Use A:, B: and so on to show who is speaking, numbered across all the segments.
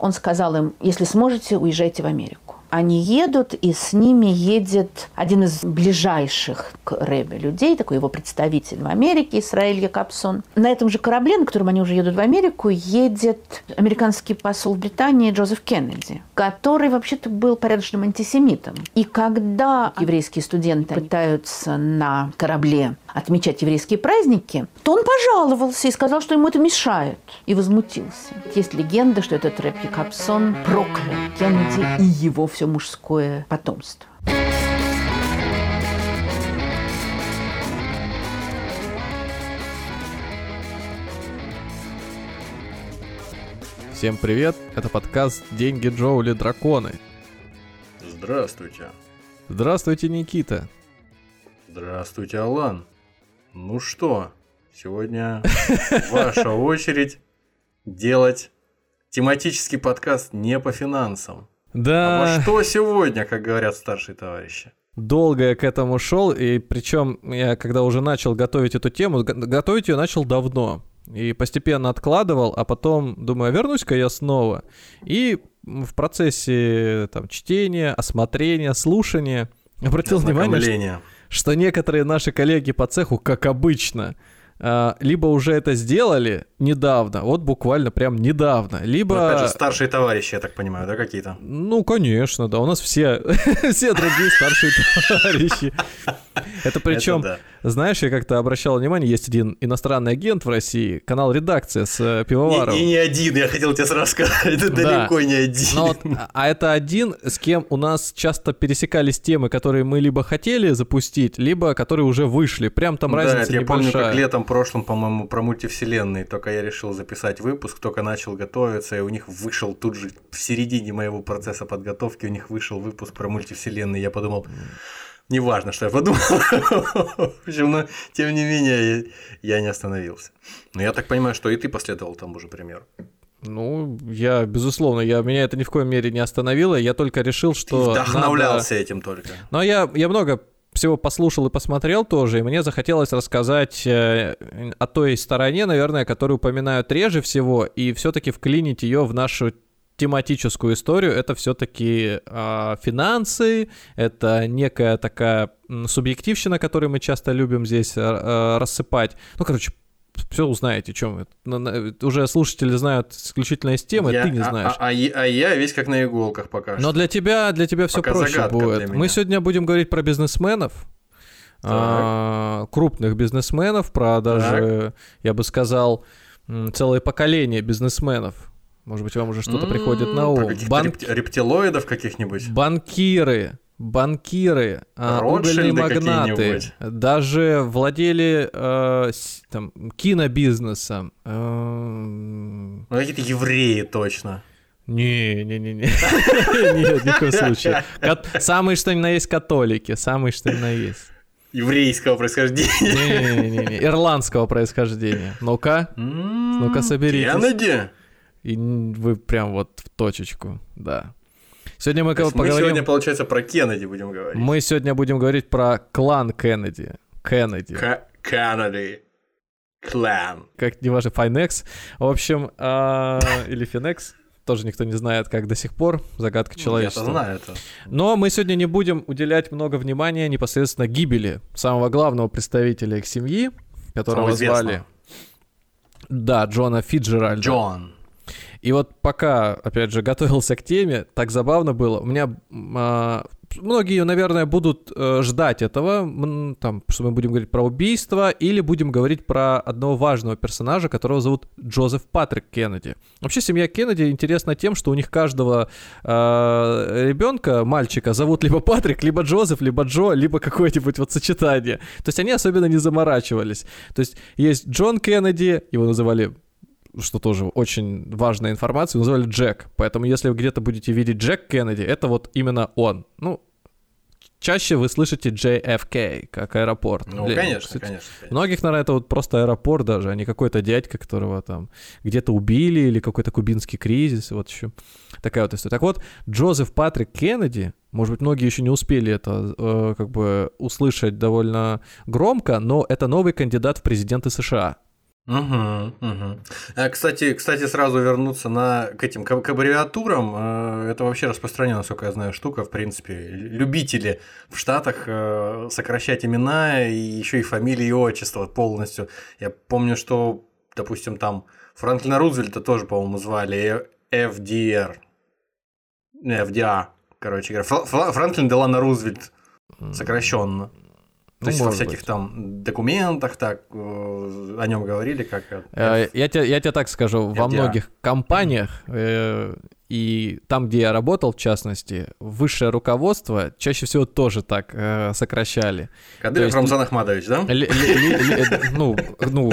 A: он сказал им, если сможете, уезжайте в Америку. Они едут, и с ними едет один из ближайших к Рэбе людей, такой его представитель в Америке, Исраиль Якобсон. На этом же корабле, на котором они уже едут в Америку, едет американский посол в Британии Джозеф Кеннеди, который вообще-то был порядочным антисемитом. И когда еврейские студенты пытаются на корабле отмечать еврейские праздники, то он пожаловался и сказал, что ему это мешает, и возмутился. Есть легенда, что этот рэп Якобсон проклял Кеннеди и его все мужское потомство.
B: Всем привет, это подкаст «Деньги Джоули Драконы».
C: Здравствуйте.
B: Здравствуйте, Никита.
C: Здравствуйте, Алан. Ну что, сегодня ваша очередь делать тематический подкаст не по финансам.
B: Да.
C: А во что сегодня, как говорят старшие товарищи?
B: Долго я к этому шел, и причем я когда уже начал готовить эту тему, готовить ее начал давно. И постепенно откладывал, а потом думаю, а вернусь-ка я снова. И в процессе там, чтения, осмотрения, слушания обратил внимание, что что некоторые наши коллеги по цеху, как обычно, а, либо уже это сделали недавно, вот буквально прям недавно, либо... Но
C: опять же, старшие товарищи, я так понимаю, да, какие-то?
B: Ну, конечно, да, у нас все, все другие старшие товарищи. Это причем, знаешь, я как-то обращал внимание, есть один иностранный агент в России, канал «Редакция» с э, Пивоваровым.
C: И, не один, я хотел тебе сразу сказать, это да. далеко не один.
B: А это один, с кем у нас часто пересекались темы, которые мы либо хотели запустить, либо которые уже вышли. Прям там разница
C: я
B: небольшая.
C: помню, как летом прошлом, по-моему, про мультивселенные, только я решил записать выпуск, только начал готовиться, и у них вышел тут же в середине моего процесса подготовки, у них вышел выпуск про мультивселенные. Я подумал, неважно, что я подумал. В общем, но тем не менее я не остановился. Но я так понимаю, что и ты последовал тому же примеру.
B: Ну, я, безусловно, я, меня это ни в коем мере не остановило, я только решил, что...
C: Ты вдохновлялся надо... этим только.
B: Но я, я много всего послушал и посмотрел тоже, и мне захотелось рассказать э, о той стороне, наверное, которую упоминают реже всего, и все-таки вклинить ее в нашу тематическую историю. Это все-таки э, финансы, это некая такая субъективщина, которую мы часто любим здесь э, рассыпать. Ну, короче, все узнаете, чем. Уже слушатели знают исключительно из темы, я, ты не знаешь.
C: А, а, а, а я весь как на иголках пока
B: Но для тебя, для тебя все проще будет. Мы сегодня будем говорить про бизнесменов. А, крупных бизнесменов, про даже, так. я бы сказал, целое поколение бизнесменов. Может быть, вам уже что-то приходит на ум.
C: Бан... рептилоидов каких-нибудь?
B: Банкиры, банкиры, а, угольные магнаты, даже владели э, там, кинобизнесом. Э,
C: ну, какие-то евреи точно.
B: Не, не, не, не. Нет, ни в коем случае. Самые что ни на есть католики, самые что ни на есть.
C: Еврейского происхождения.
B: Не-не-не, ирландского происхождения. Ну-ка, ну-ка соберитесь.
C: Кеннеди?
B: И вы прям вот в точечку, да. Сегодня мы
C: поговорим... Мы сегодня, получается, про Кеннеди будем говорить.
B: Мы сегодня будем говорить про клан Кеннеди. Кеннеди.
C: Кеннеди. Клан.
B: Как не важно, Файнекс. В общем, а, или Финекс. Тоже никто не знает, как до сих пор. Загадка ну, человечества.
C: Я знаю это.
B: Но мы сегодня не будем уделять много внимания непосредственно гибели самого главного представителя их семьи, которого звали... Да, Джона Фиджеральда.
C: Джон.
B: И вот пока, опять же, готовился к теме, так забавно было. У меня а, многие, наверное, будут э, ждать этого, там, что мы будем говорить про убийство, или будем говорить про одного важного персонажа, которого зовут Джозеф Патрик Кеннеди. Вообще, семья Кеннеди интересна тем, что у них каждого э, ребенка, мальчика, зовут либо Патрик, либо Джозеф, либо Джо, либо какое-нибудь вот сочетание. То есть они особенно не заморачивались. То есть есть Джон Кеннеди, его называли что тоже очень важная информация, называли Джек. Поэтому если вы где-то будете видеть Джек Кеннеди, это вот именно он. Ну, чаще вы слышите JFK, как аэропорт.
C: Ну, Для, конечно, кстати, конечно,
B: конечно. Многих, наверное, это вот просто аэропорт даже, а не какой-то дядька, которого там где-то убили, или какой-то кубинский кризис, вот еще такая вот история. Так вот, Джозеф Патрик Кеннеди, может быть, многие еще не успели это э, как бы услышать довольно громко, но это новый кандидат в президенты США.
C: Угу, угу. Кстати, кстати, сразу вернуться на, к этим к, к аббревиатурам. Э, это вообще распространенная, насколько я знаю, штука. В принципе, любители в Штатах э, сокращать имена и еще и фамилии и отчество полностью. Я помню, что, допустим, там Франклина Рузвельта тоже, по-моему, звали FDR. Не, FDA, короче говоря. Франклин Делана Рузвельт сокращенно. То ну, есть во всяких быть. там документах так э, о нем говорили, как...
B: Э, я, тебе, я тебе так скажу, во многих компаниях, э, и там, где я работал, в частности, высшее руководство чаще всего тоже так э, сокращали.
C: Кадыров Рамзан Ахмадович, да?
B: Ну, ну,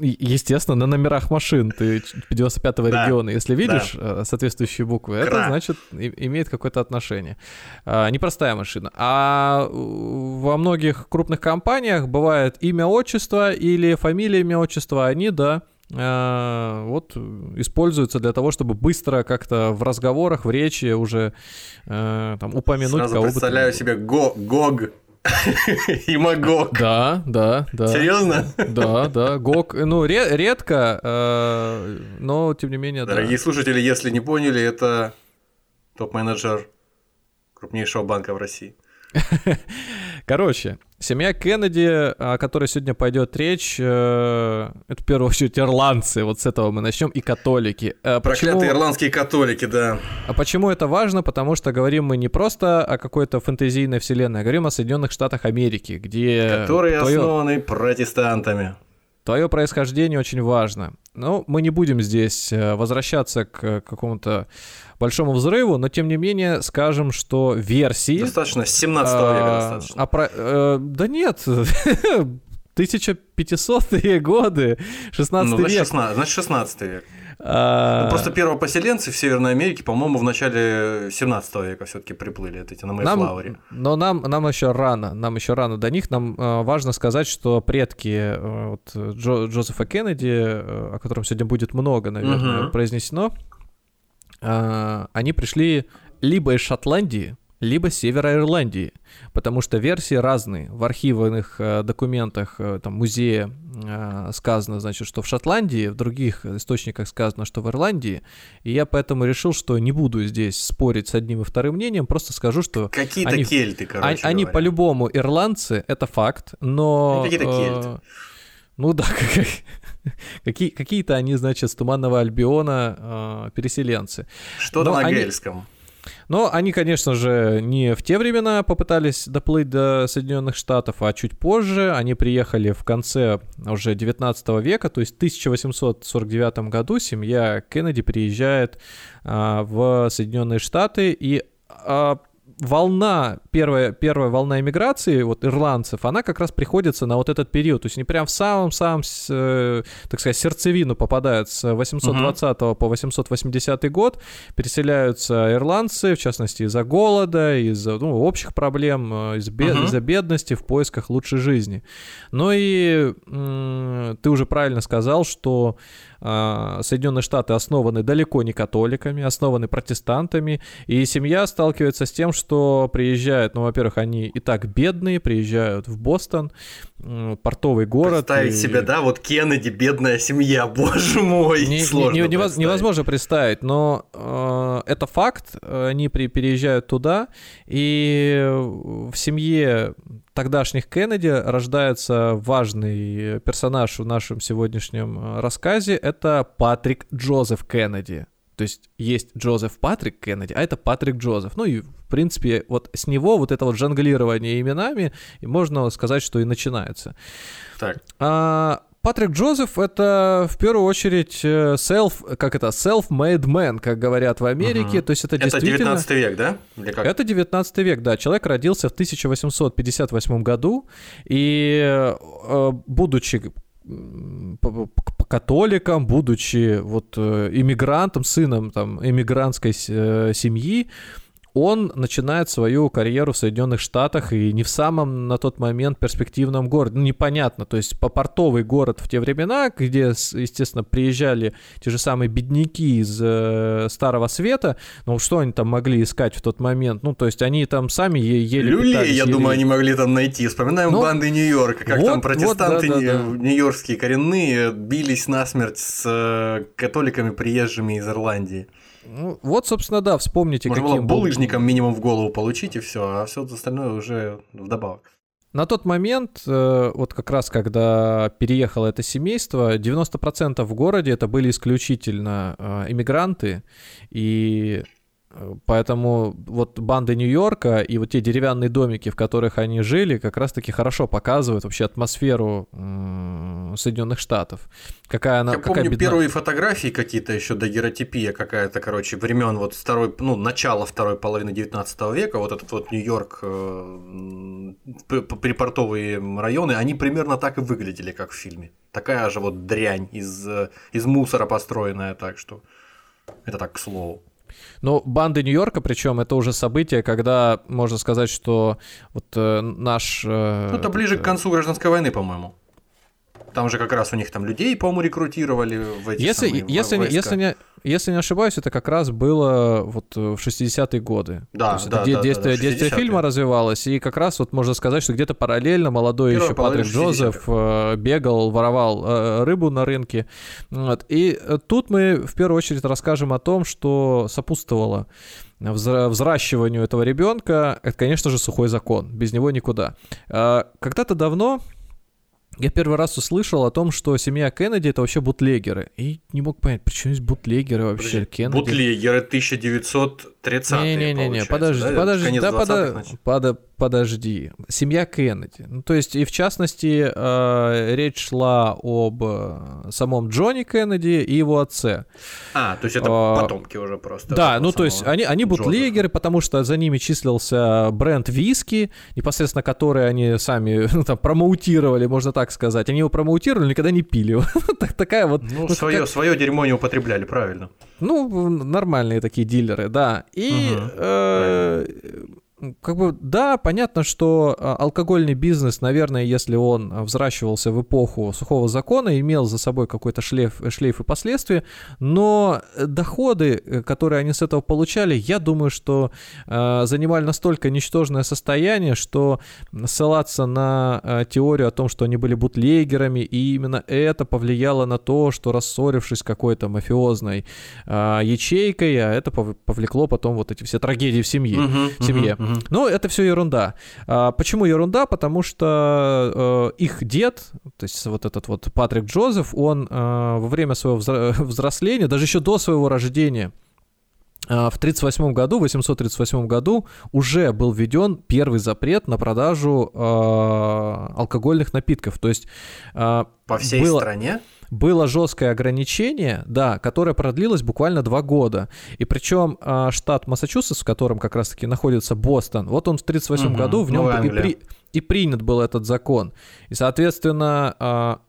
B: естественно, на номерах машин ты 95-го да. региона, если видишь да. Э, соответствующие буквы, Кра. это значит имеет какое-то отношение. А, непростая машина. А во многих крупных компаниях бывает имя, отчество или фамилия, имя, отчество, они, да, э, вот используются для того, чтобы быстро как-то в разговорах, в речи уже э, там упомянуть
C: Сразу кого представляю себе Го Гог и Магог.
B: Да, да, да.
C: Серьезно?
B: Да, да. Гог, ну, редко, э, но тем не менее,
C: Дорогие слушатели, если не поняли, это топ-менеджер крупнейшего банка в России.
B: Короче, семья Кеннеди, о которой сегодня пойдет речь, э, это в первую очередь ирландцы, вот с этого мы начнем, и католики.
C: Э, Проклятые почему... ирландские католики, да.
B: А почему это важно? Потому что говорим мы не просто о какой-то фэнтезийной вселенной, а говорим о Соединенных Штатах Америки, где...
C: Которые твое... основаны протестантами.
B: Твое происхождение очень важно. Но мы не будем здесь э, возвращаться к какому-то большому взрыву, но тем не менее скажем, что версии...
C: Достаточно, с 17 а, века достаточно. А про,
B: э, да нет, 1500-е годы, 16 ну,
C: век. 16, значит, 16 век. А... Ну, просто первопоселенцы в Северной Америке, по-моему, в начале 17 века все-таки приплыли эти на Мэйфлауэре.
B: Но нам, нам еще рано, нам еще рано до них. Нам э, важно сказать, что предки э, вот, Джо, Джозефа Кеннеди, э, о котором сегодня будет много, наверное, угу. произнесено, а, они пришли либо из Шотландии, либо Севера Ирландии, потому что версии разные. В архивных э, документах э, там, музея э, сказано, значит, что в Шотландии, в других источниках сказано, что в Ирландии, и я поэтому решил, что не буду здесь спорить с одним и вторым мнением, просто скажу, что...
C: Какие-то они, кельты, короче
B: Они, они по-любому ирландцы, это факт, но...
C: Какие-то кельты. Э,
B: ну да, какие, какие-то они, значит, с Туманного Альбиона э, переселенцы.
C: Что-то на они... гельском.
B: Но они, конечно же, не в те времена попытались доплыть до Соединенных Штатов, а чуть позже. Они приехали в конце уже 19 века, то есть в 1849 году семья Кеннеди приезжает а, в Соединенные Штаты и а, волна, первая, первая волна иммиграции, вот ирландцев, она как раз приходится на вот этот период. То есть они прям в самом-самом, э, так сказать, сердцевину попадают с 820 uh-huh. по 880 год. Переселяются ирландцы, в частности, из-за голода, из-за ну, общих проблем, э, из бед- uh-huh. из-за бедности в поисках лучшей жизни. Ну и м- ты уже правильно сказал, что Соединенные Штаты основаны далеко не католиками, основаны протестантами, и семья сталкивается с тем, что приезжают, ну, во-первых, они и так бедные, приезжают в Бостон, портовый город.
C: Представить и... себе, да, вот Кеннеди, бедная семья, боже мой, не, сложно не,
B: невоз, невозможно представить, но э, это факт, они при, переезжают туда, и в семье тогдашних Кеннеди рождается важный персонаж в нашем сегодняшнем э, рассказе. Это Патрик Джозеф Кеннеди. То есть есть Джозеф Патрик Кеннеди, а это Патрик Джозеф. Ну и, в принципе, вот с него вот это вот жонглирование именами, можно сказать, что и начинается.
C: Так.
B: А, Патрик Джозеф это в первую очередь э, self, как это, self-made man, как говорят в Америке. Угу. То есть это, это действительно...
C: 19 век, да?
B: Или как? Это 19 век, да. Человек родился в 1858 году, и э, будучи католиком, будучи вот э, иммигрантом, сыном там иммигрантской семьи, он начинает свою карьеру в Соединенных Штатах и не в самом на тот момент перспективном городе. Ну, непонятно, то есть по портовый город в те времена, где, естественно, приезжали те же самые бедняки из э, Старого Света, ну, что они там могли искать в тот момент? Ну, то есть они там сами ели
C: Люлей, я думаю, они могли там найти. Вспоминаем ну, банды Нью-Йорка, как вот, там протестанты вот, да, да, да. нью-йоркские коренные бились насмерть с э, католиками, приезжими из Ирландии.
B: Ну, вот, собственно, да, вспомните,
C: Можно каким было булыжником был... минимум в голову получить, и все, а все остальное уже вдобавок.
B: На тот момент, э, вот как раз когда переехало это семейство, 90% в городе это были исключительно э, иммигранты, и Поэтому вот банды Нью-Йорка и вот те деревянные домики, в которых они жили, как раз-таки хорошо показывают вообще атмосферу Соединенных Штатов. Какая она,
C: Я
B: какая
C: помню бедна... первые фотографии какие-то еще дагеротипия какая-то, короче, времен вот второй, ну, начала второй половины 19 века, вот этот вот Нью-Йорк, э, припортовые районы, они примерно так и выглядели, как в фильме. Такая же вот дрянь из, э, из мусора построенная, так что это так к слову.
B: Ну, банды Нью-Йорка, причем это уже событие, когда можно сказать, что вот э, наш... Э,
C: ну, это ближе э, к концу гражданской войны, по-моему. Там же как раз у них там людей, по-моему, рекрутировали в эти
B: если,
C: самые
B: если,
C: войска.
B: если, не, если не ошибаюсь, это как раз было вот в 60-е годы.
C: Да, да,
B: да,
C: да,
B: действие,
C: да,
B: действие фильма развивалось, и как раз вот можно сказать, что где-то параллельно молодой Первая еще Патрик Джозеф э, бегал, воровал э, рыбу на рынке. Вот. И тут мы в первую очередь расскажем о том, что сопутствовало взращиванию этого ребенка, это, конечно же, сухой закон. Без него никуда. Э, когда-то давно я первый раз услышал о том, что семья Кеннеди это вообще бутлегеры. И не мог понять, почему есть бутлегеры вообще Подожди, Кеннеди.
C: Бутлегеры 1930
B: Не-не-не, подожди, да? подожди, да, подо... подо... подожди. Семья Кеннеди. Ну, то есть, и в частности, э, речь шла об э, самом Джонни Кеннеди и его отце.
C: А, то есть это а, потомки уже просто.
B: Да, ну то есть они, они бутлегеры, потому что за ними числился бренд виски, непосредственно который они сами ну, там промоутировали, можно так сказать. Они его промоутировали, никогда не пили. Такая вот...
C: Ну, ну свое, как... свое дерьмо не употребляли, правильно.
B: Ну, нормальные такие дилеры, да. И... Угу, э, как бы, да, понятно, что а, алкогольный бизнес, наверное, если он взращивался в эпоху сухого закона, имел за собой какой-то шлейф, шлейф и последствия, но доходы, э, которые они с этого получали, я думаю, что э, занимали настолько ничтожное состояние, что ссылаться на э, теорию о том, что они были бутлегерами, и именно это повлияло на то, что рассорившись какой-то мафиозной э, ячейкой, а это повлекло потом вот эти все трагедии в семье. Uh-huh, в семье. Uh-huh. Угу. Ну, это все ерунда. А, почему ерунда? Потому что э, их дед, то есть вот этот вот Патрик Джозеф, он э, во время своего взросления, даже еще до своего рождения, э, в 1938 году, в 838 году уже был введен первый запрет на продажу э, алкогольных напитков. То есть
C: э, по всей было... стране
B: было жесткое ограничение, да, которое продлилось буквально два года. И причем а, штат Массачусетс, в котором как раз-таки находится Бостон, вот он в 1938 угу, году в нем и, при, и принят был этот закон. И, соответственно, а,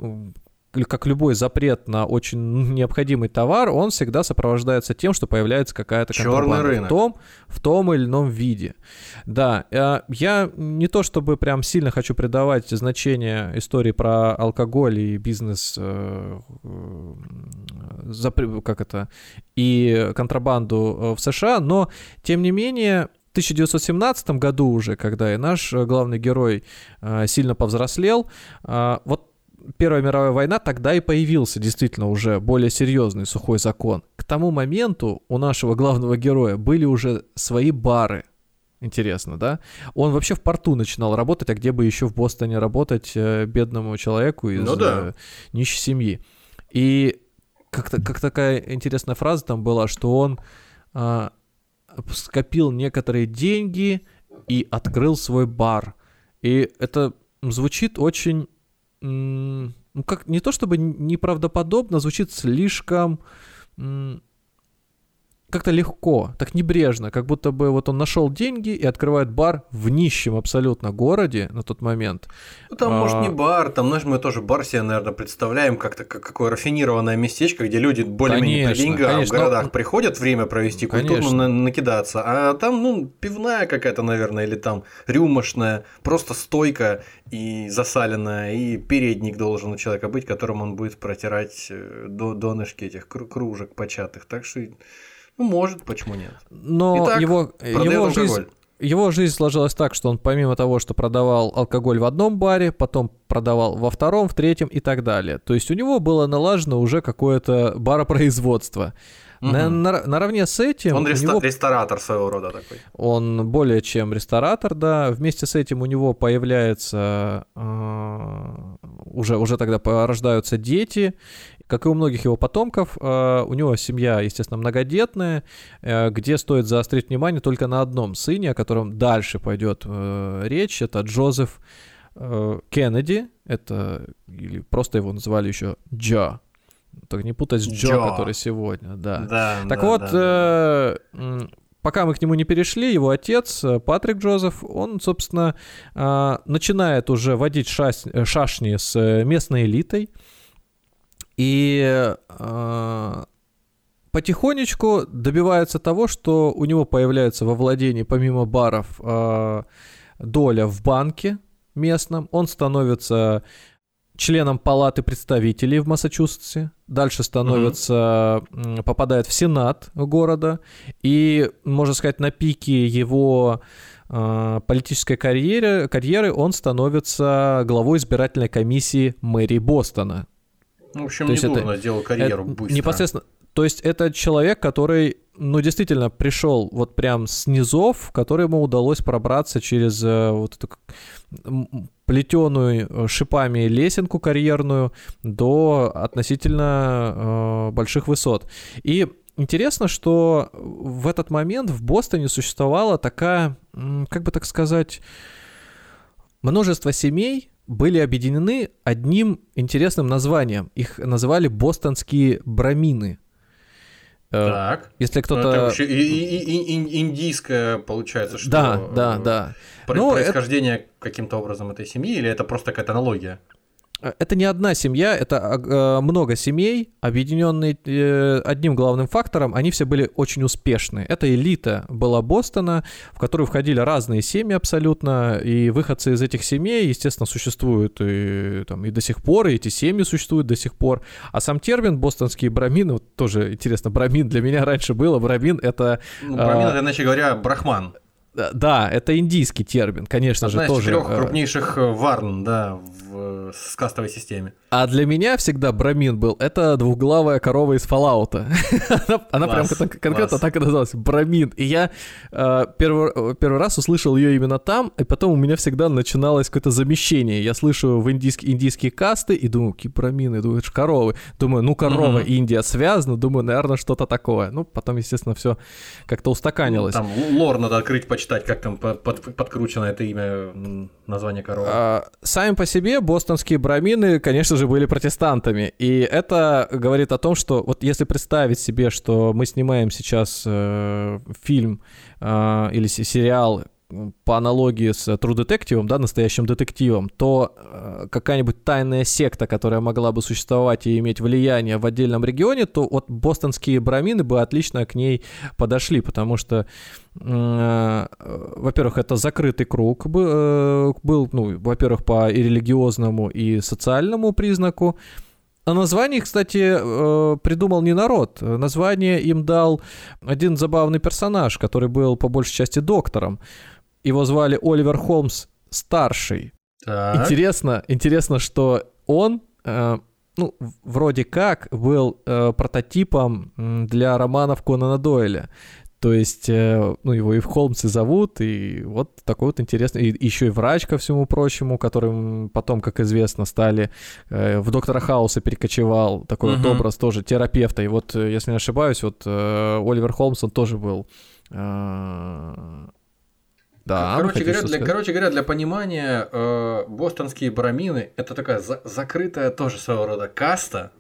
B: как любой запрет на очень необходимый товар, он всегда сопровождается тем, что появляется какая-то контрабанда в том, в том или ином виде. Да, э, я не то чтобы прям сильно хочу придавать значение истории про алкоголь и бизнес, э, э, как это, и контрабанду в США, но тем не менее в 1917 году уже, когда и наш главный герой сильно повзрослел, вот Первая мировая война, тогда и появился действительно уже более серьезный сухой закон. К тому моменту у нашего главного героя были уже свои бары. Интересно, да? Он вообще в порту начинал работать, а где бы еще в Бостоне работать э, бедному человеку из ну, да. э, нищей семьи. И как, как такая интересная фраза там была, что он э, скопил некоторые деньги и открыл свой бар. И это звучит очень ну как не то чтобы неправдоподобно, звучит слишком как-то легко, так небрежно, как будто бы вот он нашел деньги и открывает бар в нищем абсолютно городе на тот момент.
C: Ну, там, а... может, не бар, там, знаешь, мы тоже бар себе, наверное, представляем как-то как какое рафинированное местечко, где люди более-менее по деньгам конечно, в городах но... приходят время провести, культурно на- накидаться, а там, ну, пивная какая-то, наверное, или там рюмошная, просто стойка и засаленная, и передник должен у человека быть, которым он будет протирать э, до донышки этих кружек початых, так что ну, может, почему нет.
B: Но Итак, его, его жизнь... Его жизнь сложилась так, что он помимо того, что продавал алкоголь в одном баре, потом продавал во втором, в третьем и так далее. То есть у него было налажено уже какое-то баропроизводство. Угу. На, на, наравне с этим...
C: Он реста- него... ресторатор своего рода такой.
B: Он более чем ресторатор, да. Вместе с этим у него появляется... Э, уже, уже тогда рождаются дети, как и у многих его потомков, э, у него семья, естественно, многодетная, э, где стоит заострить внимание только на одном сыне, о котором дальше пойдет э, речь. Это Джозеф Кеннеди, это или просто его называли еще Джо. Так не путать с Джо, Джо. который сегодня, да.
C: да
B: так
C: да,
B: вот,
C: да.
B: Э, пока мы к нему не перешли, его отец, Патрик Джозеф, он, собственно, начинает уже водить шаш, шашни с местной элитой. И э, потихонечку добивается того, что у него появляется во владении, помимо баров, э, доля в банке местном. Он становится членом палаты представителей в Массачусетсе. Дальше становится, mm-hmm. попадает в Сенат города. И, можно сказать, на пике его э, политической карьеры, карьеры он становится главой избирательной комиссии мэрии Бостона.
C: Ну, в общем, то недурно это, сделал карьеру это, быстро.
B: Непосредственно. То есть это человек, который, ну, действительно пришел вот прям с низов, которому удалось пробраться через э, вот эту плетеную э, шипами лесенку карьерную до относительно э, больших высот. И интересно, что в этот момент в Бостоне существовала такая, как бы так сказать, множество семей, были объединены одним интересным названием. Их называли бостонские брамины.
C: Э, так.
B: Если кто-то...
C: И, индийское, получается, что...
B: Да, да, да.
C: Ну, происхождение это... каким-то образом этой семьи, или это просто какая-то аналогия?
B: Э, это не одна семья, это э, много семей, объединенные э, одним главным фактором, они все были очень успешны. Это элита была Бостона, в которую входили разные семьи абсолютно, и выходцы из этих семей, естественно, существуют и, там, и до сих пор, и эти семьи существуют до сих пор. А сам термин бостонские брамины, вот тоже интересно, брамин для меня раньше было, брамин это...
C: Ну, брамин а... это, иначе говоря, брахман.
B: Да, это индийский термин, конечно
C: Одна
B: же, тоже.
C: Из трех крупнейших варн, да, в, в кастовой системе.
B: А для меня всегда Брамин был, это двухглавая корова из Fallout. она она прям конкретно так и называлась, Брамин. И я э, первый, первый раз услышал ее именно там, и потом у меня всегда начиналось какое-то замещение. Я слышу в индийские, индийские касты и думаю, какие брамины, думаю, это же коровы. Думаю, ну корова, Индия связана, думаю, наверное, что-то такое. Ну, потом, естественно, все как-то устаканилось.
C: Ну, там лор надо открыть, почитать, как там под, подкручено это имя, название коровы. А,
B: сами по себе бостонские брамины, конечно же, были протестантами. И это говорит о том, что вот если представить себе, что мы снимаем сейчас э, фильм э, или сериал по аналогии с True Detective, да, настоящим детективом, то э, какая-нибудь тайная секта, которая могла бы существовать и иметь влияние в отдельном регионе, то вот бостонские брамины бы отлично к ней подошли, потому что, э, во-первых, это закрытый круг был, э, был ну, во-первых, по и религиозному, и социальному признаку, а название, кстати, э, придумал не народ. Название им дал один забавный персонаж, который был по большей части доктором. Его звали Оливер Холмс старший. Так. Интересно, интересно, что он, э, ну, вроде как был э, прототипом для романов Конана Дойля. То есть, э, ну, его и в Холмсе зовут, и вот такой вот интересный, и еще и врач, ко всему прочему, которым потом, как известно, стали, э, в Доктора Хауса перекочевал, такой uh-huh. вот образ тоже терапевта. И вот, э, если не ошибаюсь, вот э, Оливер Холмс, он тоже был э,
C: да, короче, говоря, для, короче говоря, для понимания, э, бостонские брамины это такая за- закрытая тоже своего рода каста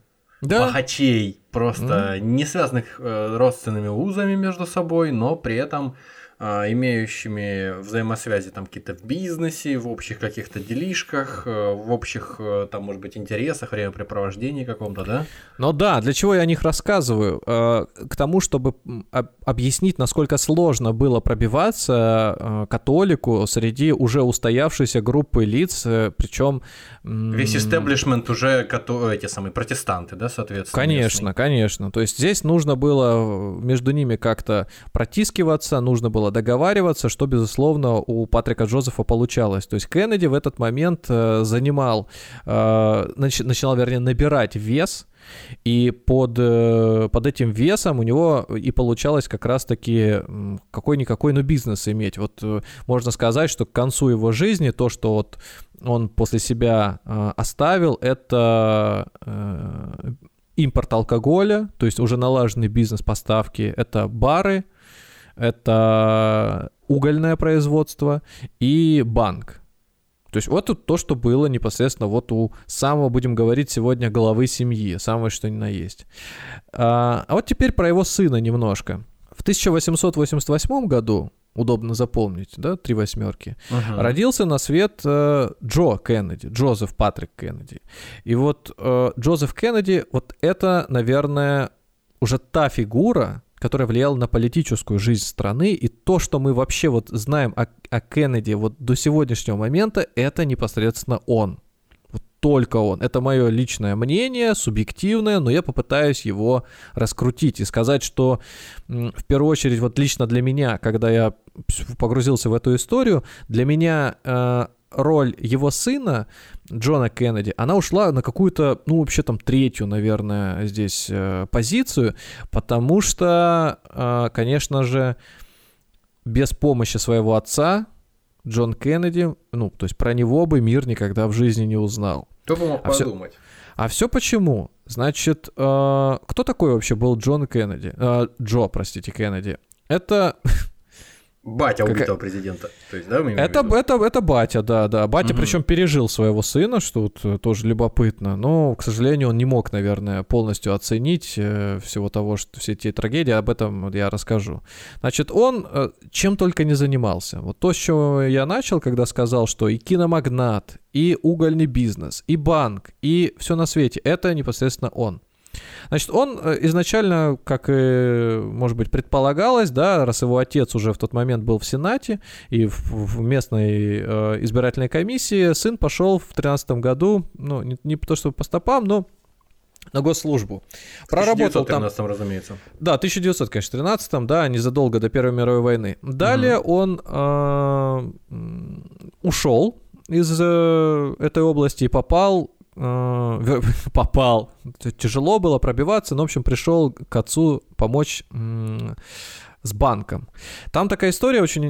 C: да. богачей. просто mm. не связанных э, родственными узами между собой, но при этом имеющими взаимосвязи там какие-то в бизнесе, в общих каких-то делишках, э, в общих э, там, может быть, интересах, времяпрепровождении каком-то, да?
B: Ну да, для чего я о них рассказываю? Э, к тому, чтобы объяснить, насколько сложно было пробиваться католику среди уже устоявшейся группы лиц, причем...
C: Весь истеблишмент уже эти самые протестанты, да, соответственно?
B: Конечно, местные. конечно. То есть здесь нужно было между ними как-то протискиваться, нужно было договариваться, что, безусловно, у Патрика Джозефа получалось. То есть Кеннеди в этот момент э, занимал, э, начинал, вернее, набирать вес, и под, э, под этим весом у него и получалось как раз-таки какой-никакой, но бизнес иметь. Вот можно сказать, что к концу его жизни то, что вот он после себя оставил, это импорт алкоголя, то есть уже налаженный бизнес поставки, это бары, это угольное производство и банк. То есть вот тут то, что было непосредственно вот у самого, будем говорить сегодня, главы семьи, самое что ни на есть. А, а вот теперь про его сына немножко. В 1888 году, удобно запомнить, да, три восьмерки, uh-huh. родился на свет э, Джо Кеннеди, Джозеф Патрик Кеннеди. И вот э, Джозеф Кеннеди, вот это, наверное, уже та фигура, которая влияла на политическую жизнь страны, и то, что мы вообще вот знаем о, о Кеннеди вот до сегодняшнего момента, это непосредственно он. Вот только он. Это мое личное мнение, субъективное, но я попытаюсь его раскрутить и сказать, что в первую очередь вот лично для меня, когда я погрузился в эту историю, для меня э, роль его сына Джона Кеннеди, она ушла на какую-то, ну, вообще там третью, наверное, здесь э, позицию, потому что, э, конечно же, без помощи своего отца Джон Кеннеди, ну, то есть про него бы мир никогда в жизни не узнал.
C: Кто бы мог а подумать?
B: Все, а все почему? Значит, э, кто такой вообще был Джон Кеннеди? Э, Джо, простите, Кеннеди. Это
C: Батя как... убитого президента. То есть, да,
B: мы это, это, это батя, да, да. Батя, угу. причем пережил своего сына, что вот э, тоже любопытно. Но, к сожалению, он не мог, наверное, полностью оценить э, всего того, что все эти трагедии. Об этом я расскажу. Значит, он э, чем только не занимался. Вот то, с чего я начал, когда сказал, что и киномагнат, и угольный бизнес, и банк, и все на свете, это непосредственно он. Значит, он э, изначально, как и, может быть, предполагалось, да, раз его отец уже в тот момент был в Сенате и в, в местной э, избирательной комиссии, сын пошел в 2013 году, ну, не, не то чтобы по стопам, но на госслужбу.
C: Проработал 1913, там... разумеется.
B: Да, 1900, конечно, 13 да, незадолго до Первой мировой войны. Далее угу. он э, ушел из э, этой области и попал попал. Тяжело было пробиваться, но, в общем, пришел к отцу помочь с банком. Там такая история очень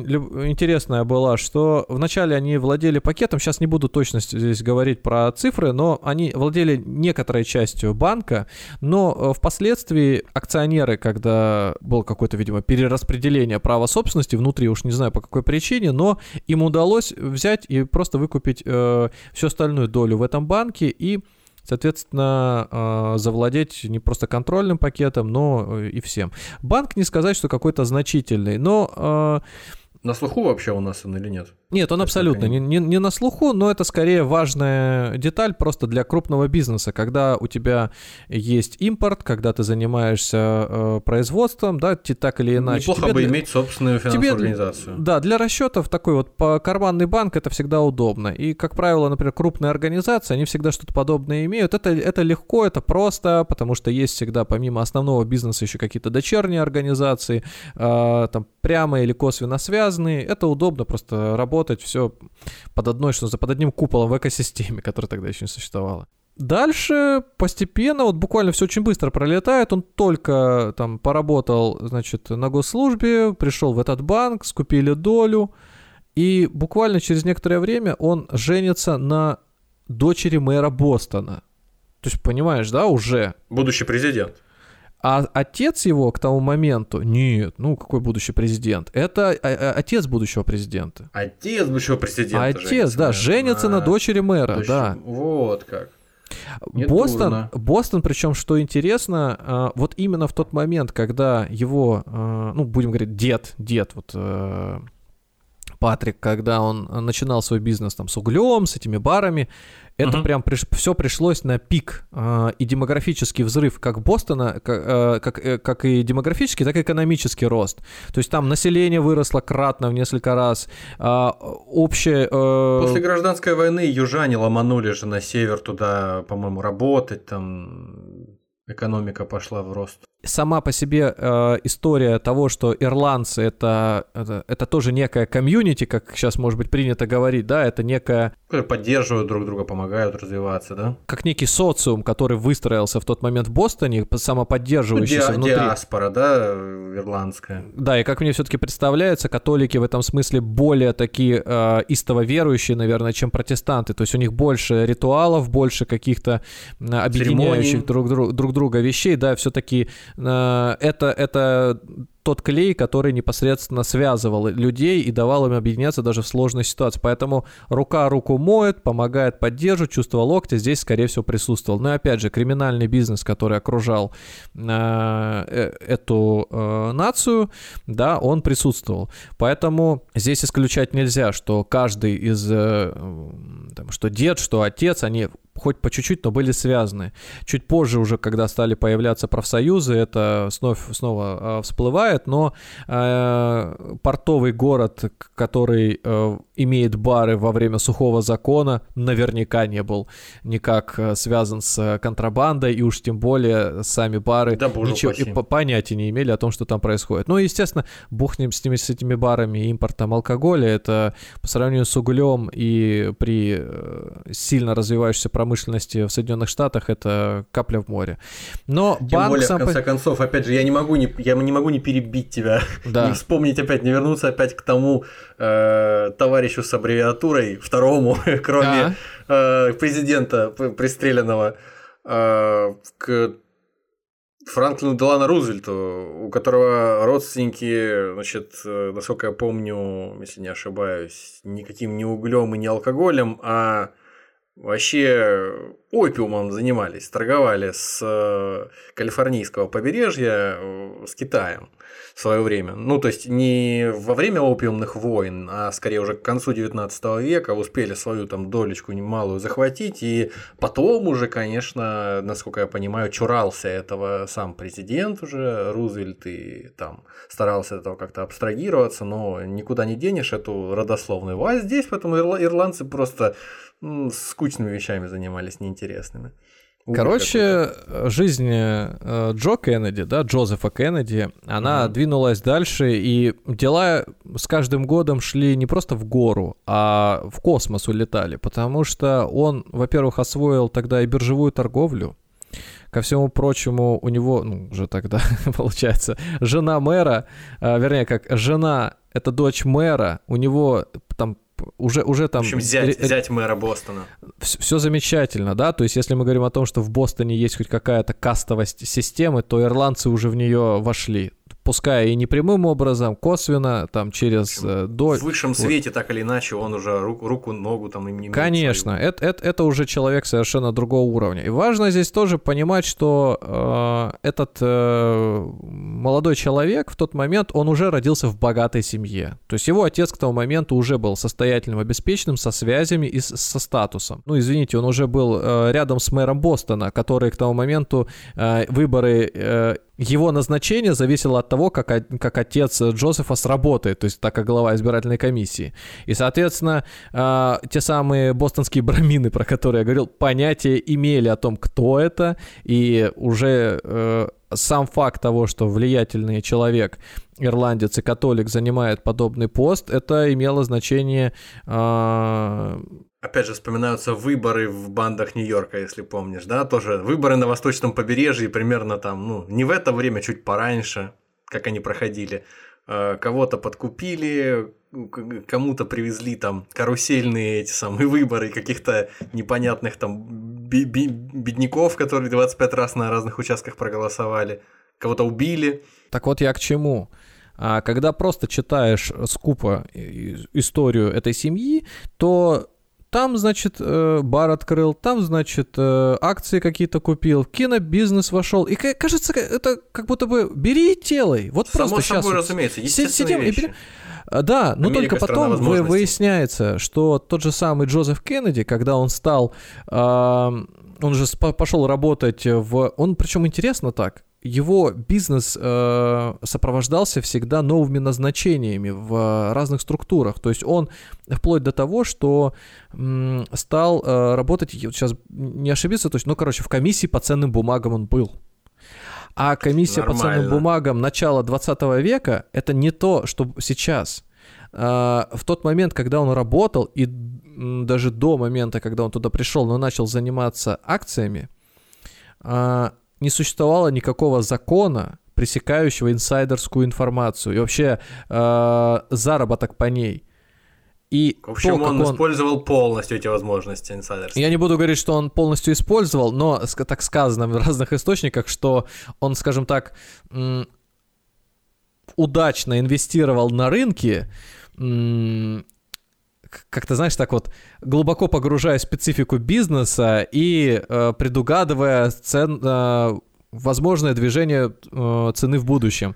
B: интересная была, что вначале они владели пакетом, сейчас не буду точно здесь говорить про цифры, но они владели некоторой частью банка, но э, впоследствии акционеры, когда было какое-то, видимо, перераспределение права собственности внутри, уж не знаю по какой причине, но им удалось взять и просто выкупить э, всю остальную долю в этом банке и соответственно, а, завладеть не просто контрольным пакетом, но э, и всем. Банк не сказать, что какой-то значительный, но а,
C: на слуху вообще у нас он или нет?
B: Нет, он абсолютно не, не, не на слуху, но это скорее важная деталь просто для крупного бизнеса, когда у тебя есть импорт, когда ты занимаешься э, производством, да, ты так или иначе.
C: Неплохо
B: тебе
C: бы для, иметь собственную финансовую тебе, организацию.
B: Да, для расчетов такой вот по карманный банк это всегда удобно. И, как правило, например, крупные организации, они всегда что-то подобное имеют. Это, это легко, это просто, потому что есть всегда помимо основного бизнеса еще какие-то дочерние организации, э, там прямо или косвенно связанные. Это удобно просто работать все под одной, что под одним куполом в экосистеме, которая тогда еще не существовала. Дальше постепенно, вот буквально все очень быстро пролетает. Он только там поработал, значит, на госслужбе, пришел в этот банк, скупили долю. И буквально через некоторое время он женится на дочери мэра Бостона. То есть, понимаешь, да, уже.
C: Будущий президент.
B: А отец его к тому моменту, нет, ну какой будущий президент? Это а, а, отец будущего президента.
C: Отец будущего президента.
B: Отец, да, женится на дочери мэра,
C: дочь...
B: да.
C: Вот как. Не
B: Бостон,
C: дурно.
B: Бостон, причем, что интересно, а, вот именно в тот момент, когда его, ну, будем говорить, дед, дед, вот э, Патрик, когда он начинал свой бизнес там с углем, с этими барами, это
C: Мгм.
B: прям все пришлось на пик а, и демографический взрыв как Бостона, как, э, как, э, как и демографический, так и экономический рост. То есть там население выросло кратно в несколько раз, а, общее... э,
C: После гражданской войны южане ломанули же на север туда, по-моему, работать, там экономика пошла в рост.
B: сама по себе э, история того, что ирландцы это, это, это тоже некая комьюнити, как сейчас, может быть, принято говорить, да, это некая,
C: Которые Поддерживают друг друга, помогают развиваться, да?
B: как некий социум, который выстроился в тот момент в Бостоне, по-
C: Ну,
B: самоподдерживающийся
C: диа-
B: внутри.
C: диаспора, да, ирландская.
B: Да, и как мне все-таки представляется, католики в этом смысле более такие э, истово верующие, наверное, чем протестанты. То есть у них больше ритуалов, больше каких-то э, объединяющих
C: Церемоний.
B: друг, друг, друг друга вещей. Да, все-таки э, это, это тот клей, который непосредственно связывал людей и давал им объединяться даже в сложной ситуации. Поэтому рука руку моет, помогает, поддерживает, чувство локтя здесь, скорее всего, присутствовал. Но и опять же, криминальный бизнес, который окружал э, э, эту э, нацию, да, он присутствовал. Поэтому здесь исключать нельзя, что каждый из, э, там, что дед, что отец, они хоть по чуть-чуть, но были связаны. Чуть позже уже, когда стали появляться профсоюзы, это снова, снова э, всплывает, но э, портовый город, который э, имеет бары во время сухого закона, наверняка не был никак э, связан с контрабандой, и уж тем более сами бары
C: Да боже
B: ничего и понятия не имели о том, что там происходит. Ну, естественно, бог с, ним, с, ними, с этими барами импортом алкоголя, это по сравнению с углем и при э, сильно развивающейся промышленности в Соединенных Штатах, это капля в море. Но
C: Тем
B: банк
C: более, в
B: сам по-
C: конце концов, опять же, я не могу не, я не могу не перебить тебя,
B: Да.
C: не вспомнить опять, не вернуться опять к тому э, товарищу с аббревиатурой, второму, кроме э, президента пристреленного, э, к Франклину Делано Рузвельту, у которого родственники, значит, э, насколько я помню, если не ошибаюсь, никаким не углем и не алкоголем, а вообще опиумом занимались, торговали с э, калифорнийского побережья э, с Китаем в свое время. Ну, то есть не во время опиумных войн, а скорее уже к концу 19 века успели свою там долечку немалую захватить, и потом уже, конечно, насколько я понимаю, чурался этого сам президент уже, Рузвельт, и там старался этого как-то абстрагироваться, но никуда не денешь эту родословную. А здесь поэтому ирла- ирландцы просто скучными вещами занимались, неинтересными.
B: Короче, жизнь э, Джо Кеннеди, да, Джозефа Кеннеди, она
C: Мгм.
B: двинулась дальше, и дела с каждым годом шли не просто в гору, а в космос улетали, потому что он, во-первых, освоил тогда и биржевую торговлю, Ко всему прочему, у него, ну, уже тогда, получается, жена мэра, а, вернее, как жена, это дочь мэра, у него там уже, уже там...
C: В общем, зять, зять мэра Бостона.
B: все замечательно, да, то есть если мы говорим о том, что в Бостоне есть хоть какая-то кастовость системы, то ирландцы уже в нее вошли, пускай и не прямым образом, косвенно, там через э, до...
C: В высшем свете, так или иначе, он уже руку, руку ногу там им не
B: Конечно,
C: свою.
B: это, это, это уже человек совершенно другого уровня. И важно здесь тоже понимать, что э, этот э, молодой человек в тот момент, он уже родился в богатой семье. То есть его отец к тому моменту уже был состоятельным, обеспеченным, со связями и с- со статусом. Ну, извините, он уже был э, рядом с мэром Бостона, который к тому моменту э, выборы... э, его назначение зависело от того, как, как отец Джозефа сработает, то есть так как глава избирательной комиссии. И, соответственно, э, те самые бостонские брамины, про которые я говорил, понятия имели о том, кто это, и уже э, сам факт того, что влиятельный человек, ирландец и католик занимает подобный пост, это имело значение э,
C: Опять же, вспоминаются выборы в бандах Нью-Йорка, если помнишь, да, тоже выборы на восточном побережье примерно там, ну, не в это время, чуть пораньше, как они проходили. Э, Кого-то подкупили, кому-то привезли там карусельные эти самые выборы каких-то непонятных там бедняков, которые 25 раз на разных участках проголосовали. Кого-то убили.
B: Так вот я к чему. А когда просто читаешь скупо историю этой семьи, то там, значит, э, бар открыл, там, значит, э, акции какие-то купил, в кинобизнес вошел. И кажется, это как будто бы бери и делай. Вот
C: Само
B: просто
C: собой,
B: сейчас
C: разумеется, сидим
B: вещи. и а, да, но Америка только потом вы, выясняется, что тот же самый Джозеф Кеннеди, когда он стал, э, он же пошел работать в, он причем интересно так, его бизнес э, сопровождался всегда новыми назначениями в разных структурах. То есть он вплоть до того, что м, стал э, работать, сейчас не ошибиться, то есть, ну, короче, в комиссии по ценным бумагам он был. А комиссия Нормально. по ценным бумагам начала 20 века это не то, что сейчас. А, в тот момент, когда он работал, и даже до момента, когда он туда пришел, но начал заниматься акциями, а, не существовало никакого закона, пресекающего инсайдерскую информацию и вообще э, заработок по ней.
C: И в общем, то, он, он использовал полностью эти возможности инсайдерские.
B: Я не буду говорить, что он полностью использовал, но так сказано в разных источниках, что он, скажем так, удачно инвестировал на рынке, как-то, знаешь, так вот, глубоко погружая в специфику бизнеса и э, предугадывая цен, э, возможное движение э, цены в будущем.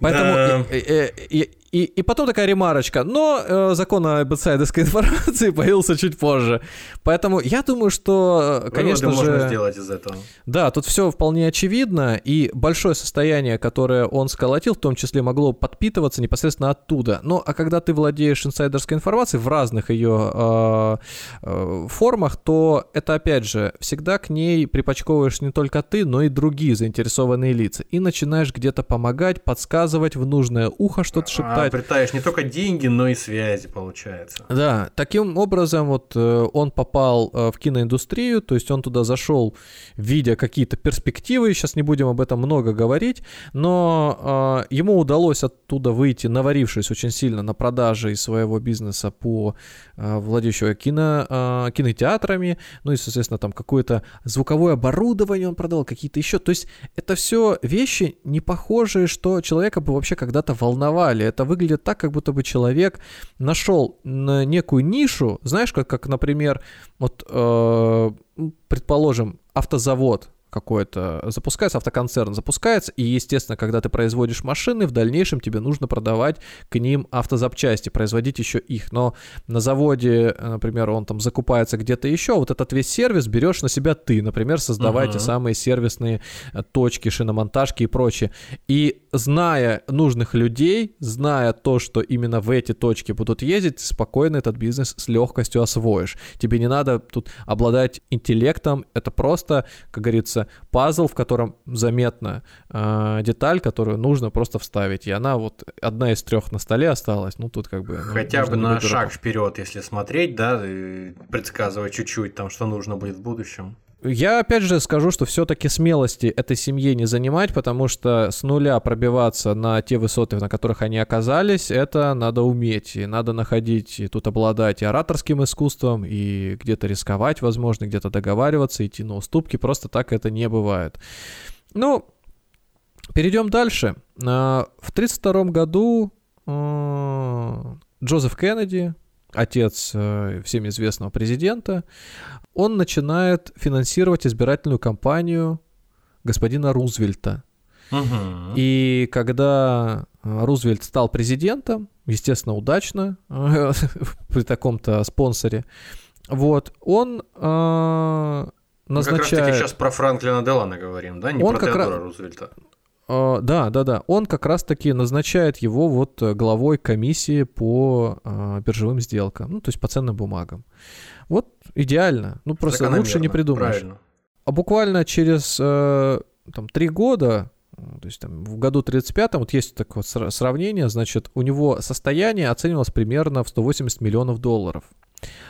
B: Поэтому да. и, и, и, и потом такая ремарочка. Но э, закон о инсайдерской информации появился чуть позже. Поэтому я думаю, что, э, конечно
C: Выводы
B: же...
C: можно сделать из этого.
B: Да, тут все вполне очевидно. И большое состояние, которое он сколотил, в том числе могло подпитываться непосредственно оттуда. Но а когда ты владеешь инсайдерской информацией в разных ее э, э, формах, то это, опять же, всегда к ней припачковываешь не только ты, но и другие заинтересованные лица. И начинаешь где-то помогать, подсказывать в нужное ухо что-то шептать
C: хватает. Обретаешь не только деньги, но и связи, получается.
B: Да, таким образом вот э, он попал э, в киноиндустрию, то есть он туда зашел, видя какие-то перспективы, сейчас не будем об этом много говорить, но э, ему удалось оттуда выйти, наварившись очень сильно на продаже из своего бизнеса по владеющего кино, кинотеатрами, ну и, соответственно, там какое-то звуковое оборудование он продал, какие-то еще. То есть это все вещи не похожие, что человека бы вообще когда-то волновали. Это выглядит так, как будто бы человек нашел некую нишу, знаешь, как, как например, вот, э, предположим, автозавод, какой-то запускается, автоконцерн запускается, и, естественно, когда ты производишь машины, в дальнейшем тебе нужно продавать к ним автозапчасти, производить еще их. Но на заводе, например, он там закупается где-то еще, вот этот весь сервис берешь на себя ты, например, создавай uh-huh. те самые сервисные э, точки, шиномонтажки и прочее. И зная нужных людей, зная то, что именно в эти точки будут ездить, спокойно этот бизнес с легкостью освоишь. Тебе не надо тут обладать интеллектом, это просто, как говорится, появляется пазл, в котором заметна э, деталь, которую нужно просто вставить. И она вот одна из трех на столе осталась. Ну, тут как бы...
C: Ну, Хотя бы на шаг вперед, если смотреть, да, предсказывать чуть-чуть там, что нужно будет в будущем.
B: Я опять же скажу, что все-таки смелости этой семье не занимать, потому что с нуля пробиваться на те высоты, на которых они оказались, это надо уметь. И надо находить, и тут обладать и ораторским искусством, и где-то рисковать, возможно, где-то договариваться, идти на уступки. Просто так это не бывает. Ну, перейдем дальше. А, в 1932 году а, Джозеф Кеннеди, отец э, всем известного президента, он начинает финансировать избирательную кампанию господина Рузвельта. Угу. И когда э, Рузвельт стал президентом, естественно, удачно при таком-то спонсоре, вот, он э, назначает... Мы как раз таки
C: сейчас про Франклина Делана говорим, да, не он про Теодора раз... Рузвельта.
B: Uh, да, да, да. Он как раз-таки назначает его вот главой комиссии по uh, биржевым сделкам, ну, то есть по ценным бумагам. Вот идеально. Ну, просто лучше не придумаешь. Правильно. А буквально через uh, там, три года, то есть там, в году 35-м, вот есть такое сравнение, значит, у него состояние оценивалось примерно в 180 миллионов долларов.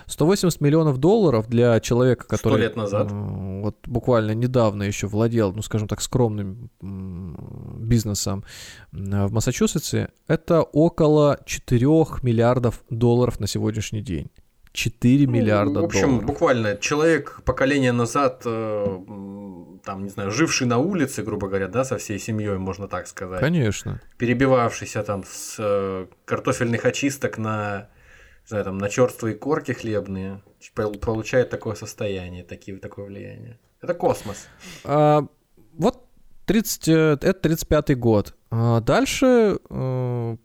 B: 180 миллионов долларов для человека, который... 100
C: лет назад.
B: Вот буквально недавно еще владел, ну, скажем так, скромным бизнесом в Массачусетсе, это около 4 миллиардов долларов на сегодняшний день. 4 ну, миллиарда
C: В общем,
B: долларов.
C: буквально человек поколение назад, э, там, не знаю, живший на улице, грубо говоря, да, со всей семьей, можно так сказать.
B: Конечно.
C: Перебивавшийся там с э, картофельных очисток на знаю, там, на черствые корки хлебные, получает такое состояние, такие, такое влияние. Это космос.
B: А, вот 30, э, это 35-й год. А дальше, э,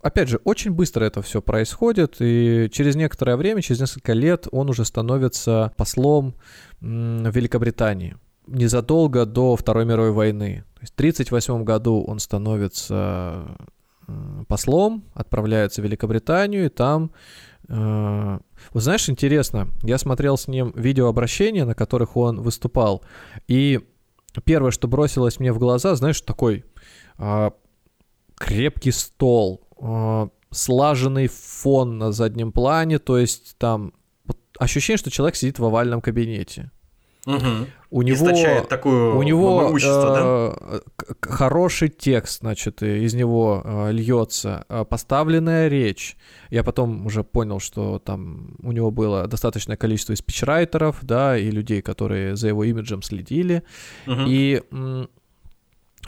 B: опять же, очень быстро это все происходит, и через некоторое время, через несколько лет он уже становится послом Великобритании. Незадолго до Второй мировой войны. То есть в 1938 году он становится послом, отправляется в Великобританию, и там э, вот знаешь, интересно, я смотрел с ним видеообращения, на которых он выступал, и первое, что бросилось мне в глаза, знаешь, такой а, крепкий стол, а, слаженный фон на заднем плане, то есть там вот, ощущение, что человек сидит в овальном кабинете.
C: Угу.
B: У него,
C: такую
B: у него
C: э, да?
B: хороший текст, значит, из него э, льется, э, поставленная речь. Я потом уже понял, что там у него было достаточное количество спичрайтеров, да, и людей, которые за его имиджем следили. Угу. И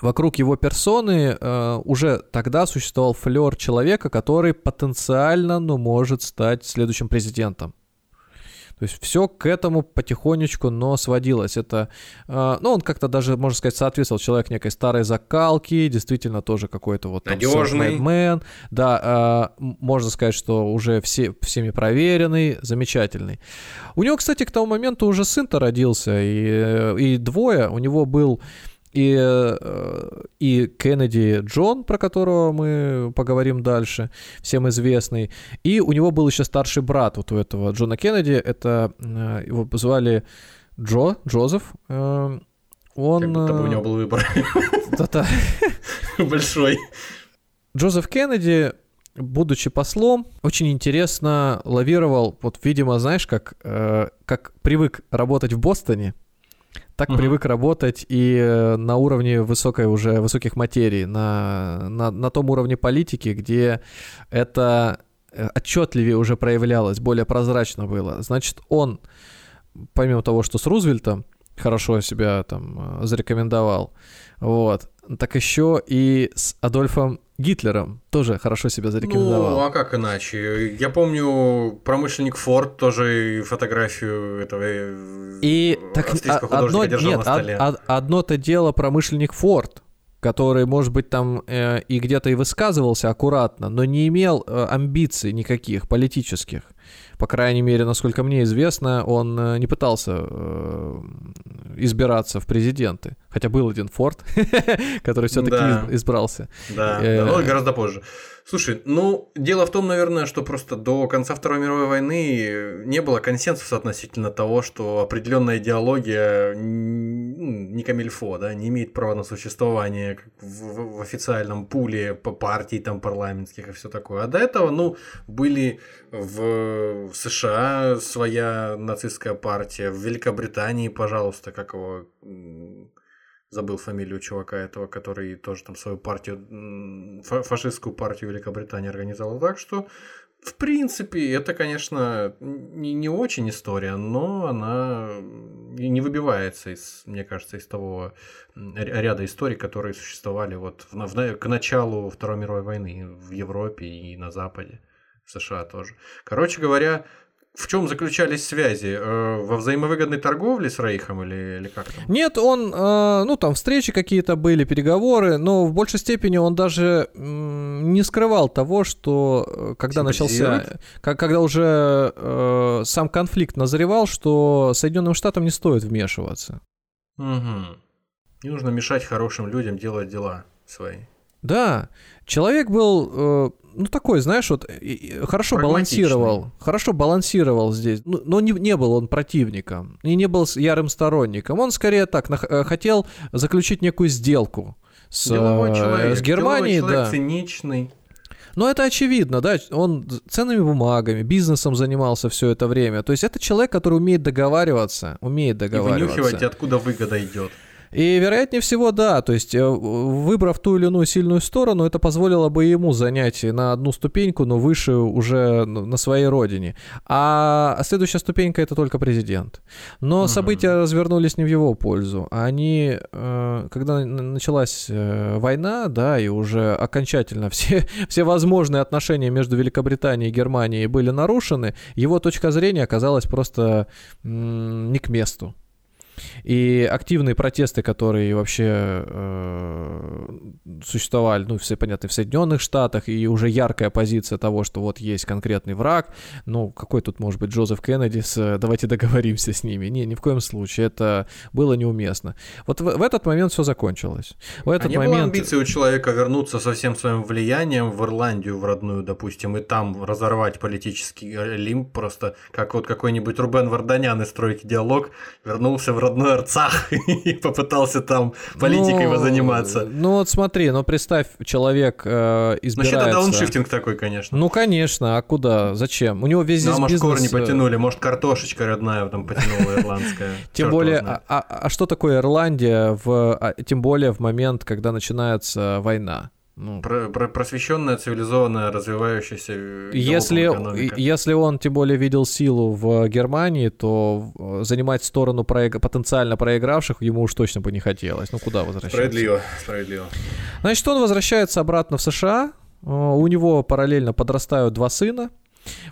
B: вокруг его персоны э, уже тогда существовал флер человека, который потенциально, ну, может стать следующим президентом. То есть все к этому потихонечку, но сводилось. Это, э, ну, он как-то даже, можно сказать, соответствовал человек некой старой закалки, действительно тоже какой-то вот...
C: Надежный.
B: Мэн, да, э, можно сказать, что уже все, всеми проверенный, замечательный. У него, кстати, к тому моменту уже сын-то родился, и, э, и двое. У него был э, и Кеннеди Джон, про которого мы поговорим дальше, всем известный. И у него был еще старший брат вот у этого Джона Кеннеди, это э, его звали Джо, Джозеф. Э, он... Как
C: будто бы у него был выбор. Большой.
B: Джозеф Кеннеди будучи послом, очень интересно лавировал, вот, видимо, знаешь, как, э, как привык работать в Бостоне, так угу. привык работать и э, на уровне высокой уже высоких материй, на, на, на том уровне политики, где это э, отчетливее уже проявлялось, более прозрачно было. Значит, он, помимо того, что с Рузвельтом хорошо себя там э, зарекомендовал, вот, так еще и с Адольфом Гитлером тоже хорошо себя зарекомендовал.
C: Ну, а как иначе? Я помню промышленник Форд тоже фотографию этого
B: э, и так, одно, держал нет, на столе. Од, одно-то дело промышленник Форд, который, может быть, там э, и где-то и высказывался аккуратно, но не имел э, амбиций никаких политических. По крайней мере, насколько мне известно, он э, не пытался э, избираться в президенты. Хотя был один Форд, который все-таки избрался.
C: Да, э, но гораздо позже. Слушай, ну, дело в том, наверное, что просто до конца Второй мировой войны не было консенсуса относительно того, что определенная идеология ну, не камильфо, да, не имеет права на существование в, в официальном пуле по партий там парламентских и все такое. А до этого, ну, были в США своя нацистская партия, в Великобритании, пожалуйста, как его забыл фамилию чувака этого, который тоже там свою партию, фашистскую партию Великобритании организовал. Так что, в принципе, это, конечно, не, не очень история, но она не выбивается из, мне кажется, из того ряда историй, которые существовали вот в, в, к началу Второй мировой войны в Европе и на Западе, в США тоже. Короче говоря, в чем заключались связи? Э, во взаимовыгодной торговле с Рейхом или, или как там?
B: Нет, он, э, ну там встречи какие-то были, переговоры, но в большей степени он даже не скрывал того, что э, когда начался, когда уже сам конфликт назревал, что Соединенным Штатам не стоит вмешиваться.
C: Угу. Не нужно мешать хорошим людям делать дела свои.
B: Да, человек был ну такой, знаешь, вот хорошо балансировал, хорошо балансировал здесь, ну, но не, не был он противником и не был ярым сторонником. Он скорее так на, э, хотел заключить некую сделку с,
C: э, человек,
B: с Германией,
C: человек
B: да.
C: циничный.
B: Но это очевидно, да, он ценными бумагами, бизнесом занимался все это время. То есть это человек, который умеет договариваться, умеет договариваться.
C: И вынюхивать, откуда выгода идет.
B: И, вероятнее всего, да, то есть, э, выбрав ту или иную сильную сторону, это позволило бы ему занять на одну ступеньку, но выше уже на своей родине. А следующая ступенька — это только президент. Но угу. события развернулись не в его пользу. Они, э, когда началась э, война, да, и уже окончательно все, все возможные отношения между Великобританией и Германией были нарушены, его точка зрения оказалась просто не к месту. И активные протесты, которые вообще э, существовали, ну, все понятно, в Соединенных Штатах, и уже яркая позиция того, что вот есть конкретный враг, ну, какой тут может быть Джозеф Кеннеди с «давайте договоримся с ними». Не, ни в коем случае, это было неуместно. Вот в, в этот момент все закончилось. В этот
C: а не
B: момент...
C: было амбиции у человека вернуться со всем своим влиянием в Ирландию, в родную, допустим, и там разорвать политический лимб просто, как вот какой-нибудь Рубен Варданян и строить диалог, вернулся в родной Арцах и попытался там политикой ну, заниматься.
B: Ну вот смотри, ну представь, человек э, избирается... Ну, это
C: дауншифтинг такой, конечно.
B: Ну, конечно, а куда? Зачем? У него весь здесь
C: ну, а может,
B: бизнес...
C: корни э, потянули, может, картошечка родная там потянула ирландская.
B: Тем более, а, а, а что такое Ирландия, в, а, тем более в момент, когда начинается война?
C: Ну, про, про, просвещенная, цивилизованная, развивающаяся
B: э, если, если он тем более видел силу в Германии, то э, занимать сторону проиг... потенциально проигравших ему уж точно бы не хотелось. Ну куда возвращаться?
C: Справедливо, справедливо.
B: Значит, он возвращается обратно в США. Э, у него параллельно подрастают два сына.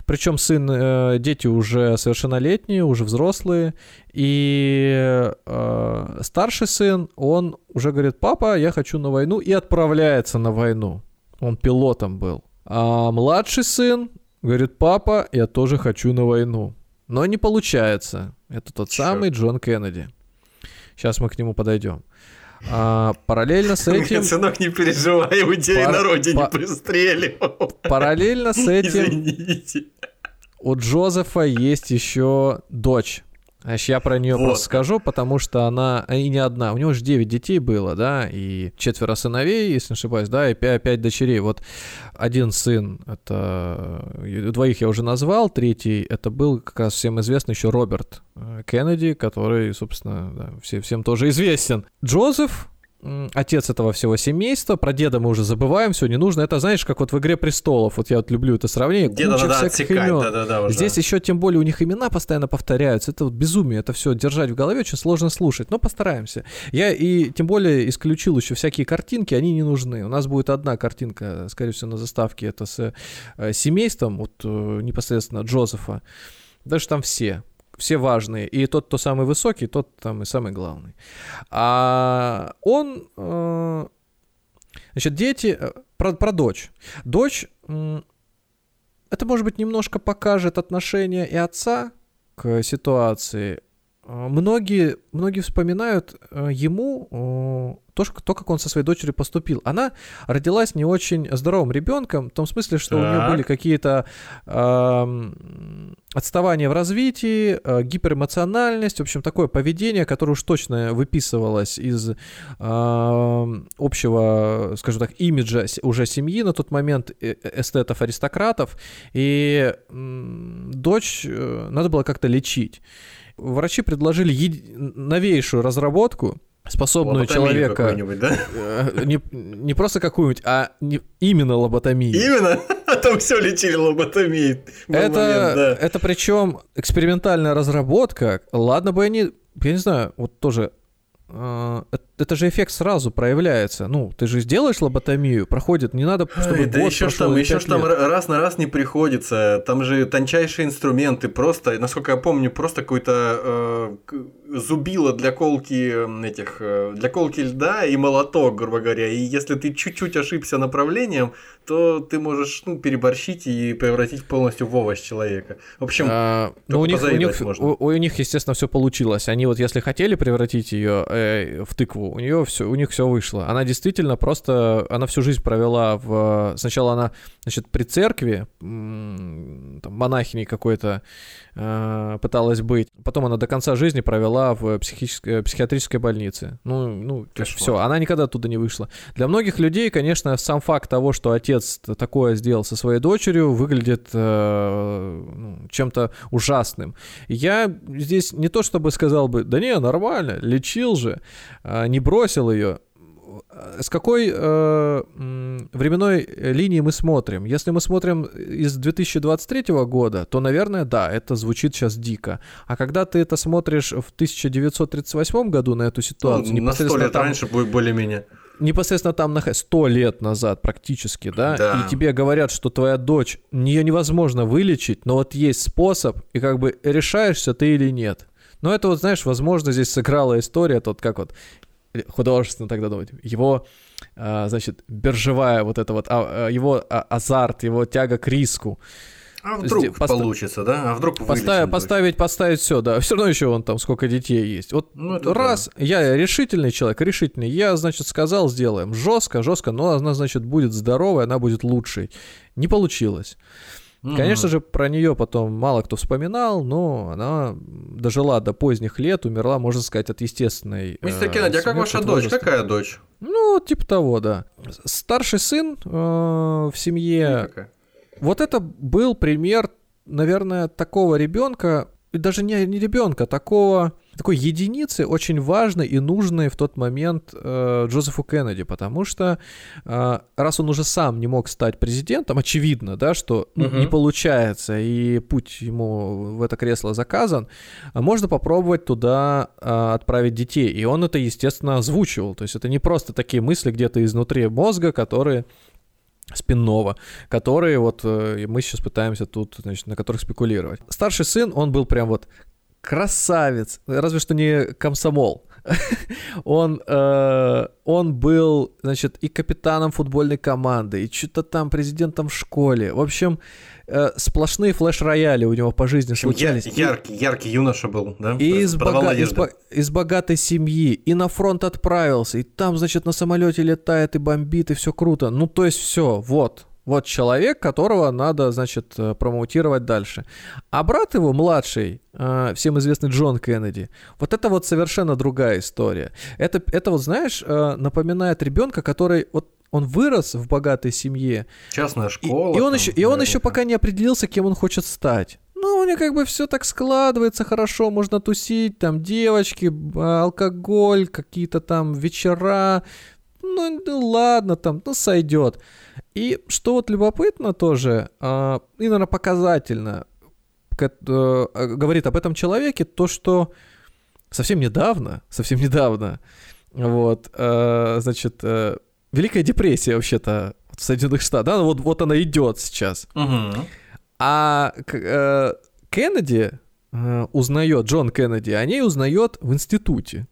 B: Причем сын, э, дети уже совершеннолетние, уже взрослые. И э, старший сын, он уже говорит, папа, я хочу на войну, и отправляется на войну. Он пилотом был. А младший сын говорит, папа, я тоже хочу на войну. Но не получается. Это тот Черт. самый Джон Кеннеди. Сейчас мы к нему подойдем. А, параллельно с этим...
C: Сынок, не переживай, у тебя Пар... на родине по... пристреливал.
B: Параллельно с этим... Извините. У Джозефа есть еще дочь. Значит, я про нее вот. просто скажу, потому что она и не одна. У него же 9 детей было, да, и четверо сыновей, если не ошибаюсь, да, и 5, 5 дочерей. Вот один сын, это двоих я уже назвал, третий это был как раз всем известный еще Роберт э, Кеннеди, который, собственно, да, все, всем тоже известен. Джозеф, отец этого всего семейства. Про деда мы уже забываем, все не нужно. Это, знаешь, как вот в «Игре престолов». Вот я вот люблю это сравнение.
C: Деда Куча надо всяких имен. Да, да, да,
B: уже. Здесь еще тем более у них имена постоянно повторяются. Это вот безумие. Это все держать в голове очень сложно слушать. Но постараемся. Я и тем более исключил еще всякие картинки. Они не нужны. У нас будет одна картинка, скорее всего, на заставке. Это с э, семейством, вот э, непосредственно Джозефа. Даже там все все важные. И тот, кто самый высокий, тот там и самый главный. А он... Э, значит, дети... Э, про, про дочь. Дочь... Это, может быть, немножко покажет отношение и отца к ситуации. А, многие, многие вспоминают э, ему то, то, как он со своей дочерью поступил. Она родилась не очень здоровым ребенком, в том смысле, что так. у нее были какие-то э, отставания в развитии, э, гиперэмоциональность, в общем, такое поведение, которое уж точно выписывалось из э, общего, скажем так, имиджа уже семьи на тот момент э, эстетов-аристократов. И э, дочь э, надо было как-то лечить. Врачи предложили еди- новейшую разработку, способную человека...
C: да?
B: Э, не, не просто какую-нибудь, а не, именно лоботомию.
C: Именно? А там все лечили лоботомией.
B: Это, момент, да. это причем экспериментальная разработка. Ладно бы они, я не знаю, вот тоже это же эффект сразу проявляется. Ну, ты же сделаешь лоботомию, проходит, не надо, чтобы
C: Это год еще что, еще что там раз на раз не приходится. Там же тончайшие инструменты, просто, насколько я помню, просто какой-то э, зубило для колки этих, э, для колки льда и молоток, грубо говоря. И если ты чуть-чуть ошибся направлением, то ты можешь ну, переборщить и превратить полностью в овощ человека. В общем,
B: а, ну, у, них, у, них, у, у них, естественно, все получилось. Они вот если хотели превратить ее э, в тыкву, у нее все, у них все вышло. Она действительно просто, она всю жизнь провела в, сначала она, значит, при церкви, там монахиней какой-то э, пыталась быть. Потом она до конца жизни провела в психической, психиатрической больнице. Ну, ну все, она никогда оттуда не вышла. Для многих людей, конечно, сам факт того, что отец такое сделал со своей дочерью, выглядит э, ну, чем-то ужасным. Я здесь не то чтобы сказал бы, да не, нормально, лечил же, э, не бросил ее с какой э, временной линии мы смотрим? Если мы смотрим из 2023 года, то, наверное, да, это звучит сейчас дико. А когда ты это смотришь в 1938 году на эту ситуацию,
C: ну, непосредственно на 100 лет там, раньше будет более-менее
B: непосредственно там на 100 лет назад практически, да? да, и тебе говорят, что твоя дочь, ее невозможно вылечить, но вот есть способ, и как бы решаешься ты или нет. Но это вот, знаешь, возможно, здесь сыграла история, тот как вот художественно тогда думать, его, а, значит, биржевая вот это вот, а, а, его азарт, его тяга к риску.
C: А вдруг Пост... получится, да? А вдруг
B: Поставить, поставить, поставить все, да. Все равно еще он там сколько детей есть. Вот ну, раз да. я решительный человек, решительный, я, значит, сказал, сделаем жестко, жестко, но она, значит, будет здоровой, она будет лучшей. Не получилось. Mm-hmm. Конечно же, про нее потом мало кто вспоминал, но она дожила до поздних лет, умерла, можно сказать, от естественной.
C: Мистер э, Кеннеди, а как ваша дочь? Какая дочь?
B: Ну, типа того, да. Старший сын э, в семье. Никакая. Вот это был пример, наверное, такого ребенка, и даже не, не ребенка, такого такой единицы очень важной и нужной в тот момент э, Джозефу Кеннеди, потому что э, раз он уже сам не мог стать президентом, очевидно, да, что ну, uh-huh. не получается и путь ему в это кресло заказан, можно попробовать туда э, отправить детей, и он это естественно озвучивал, то есть это не просто такие мысли где-то изнутри мозга, которые спинного, которые вот э, мы сейчас пытаемся тут, значит, на которых спекулировать. Старший сын, он был прям вот красавец, разве что не комсомол. он, э, он был, значит, и капитаном футбольной команды, и что-то там президентом в школе. В общем, э, сплошные флеш-рояли у него по жизни случались.
C: Я, яркий, яркий юноша был, да?
B: И из, бога- из, бо- из богатой семьи, и на фронт отправился, и там, значит, на самолете летает и бомбит, и все круто. Ну, то есть все, вот, вот человек, которого надо, значит, э, промоутировать дальше. А брат его, младший, э, всем известный Джон Кеннеди, вот это вот совершенно другая история. Это, это вот, знаешь, э, напоминает ребенка, который вот он вырос в богатой семье.
C: Частная школа.
B: И, и он, там, еще, и он еще пока не определился, кем он хочет стать. Ну, у него как бы все так складывается хорошо, можно тусить, там девочки, алкоголь, какие-то там вечера. Ну, ну ладно, там, ну сойдет. И что вот любопытно тоже, э, и, наверное, показательно, э, говорит об этом человеке, то, что совсем недавно, совсем недавно, вот, э, значит, э, Великая депрессия вообще-то в Соединенных Штатах, да, вот, вот она идет сейчас. Угу. А Кеннеди узнает, Джон Кеннеди, о ней узнает в институте.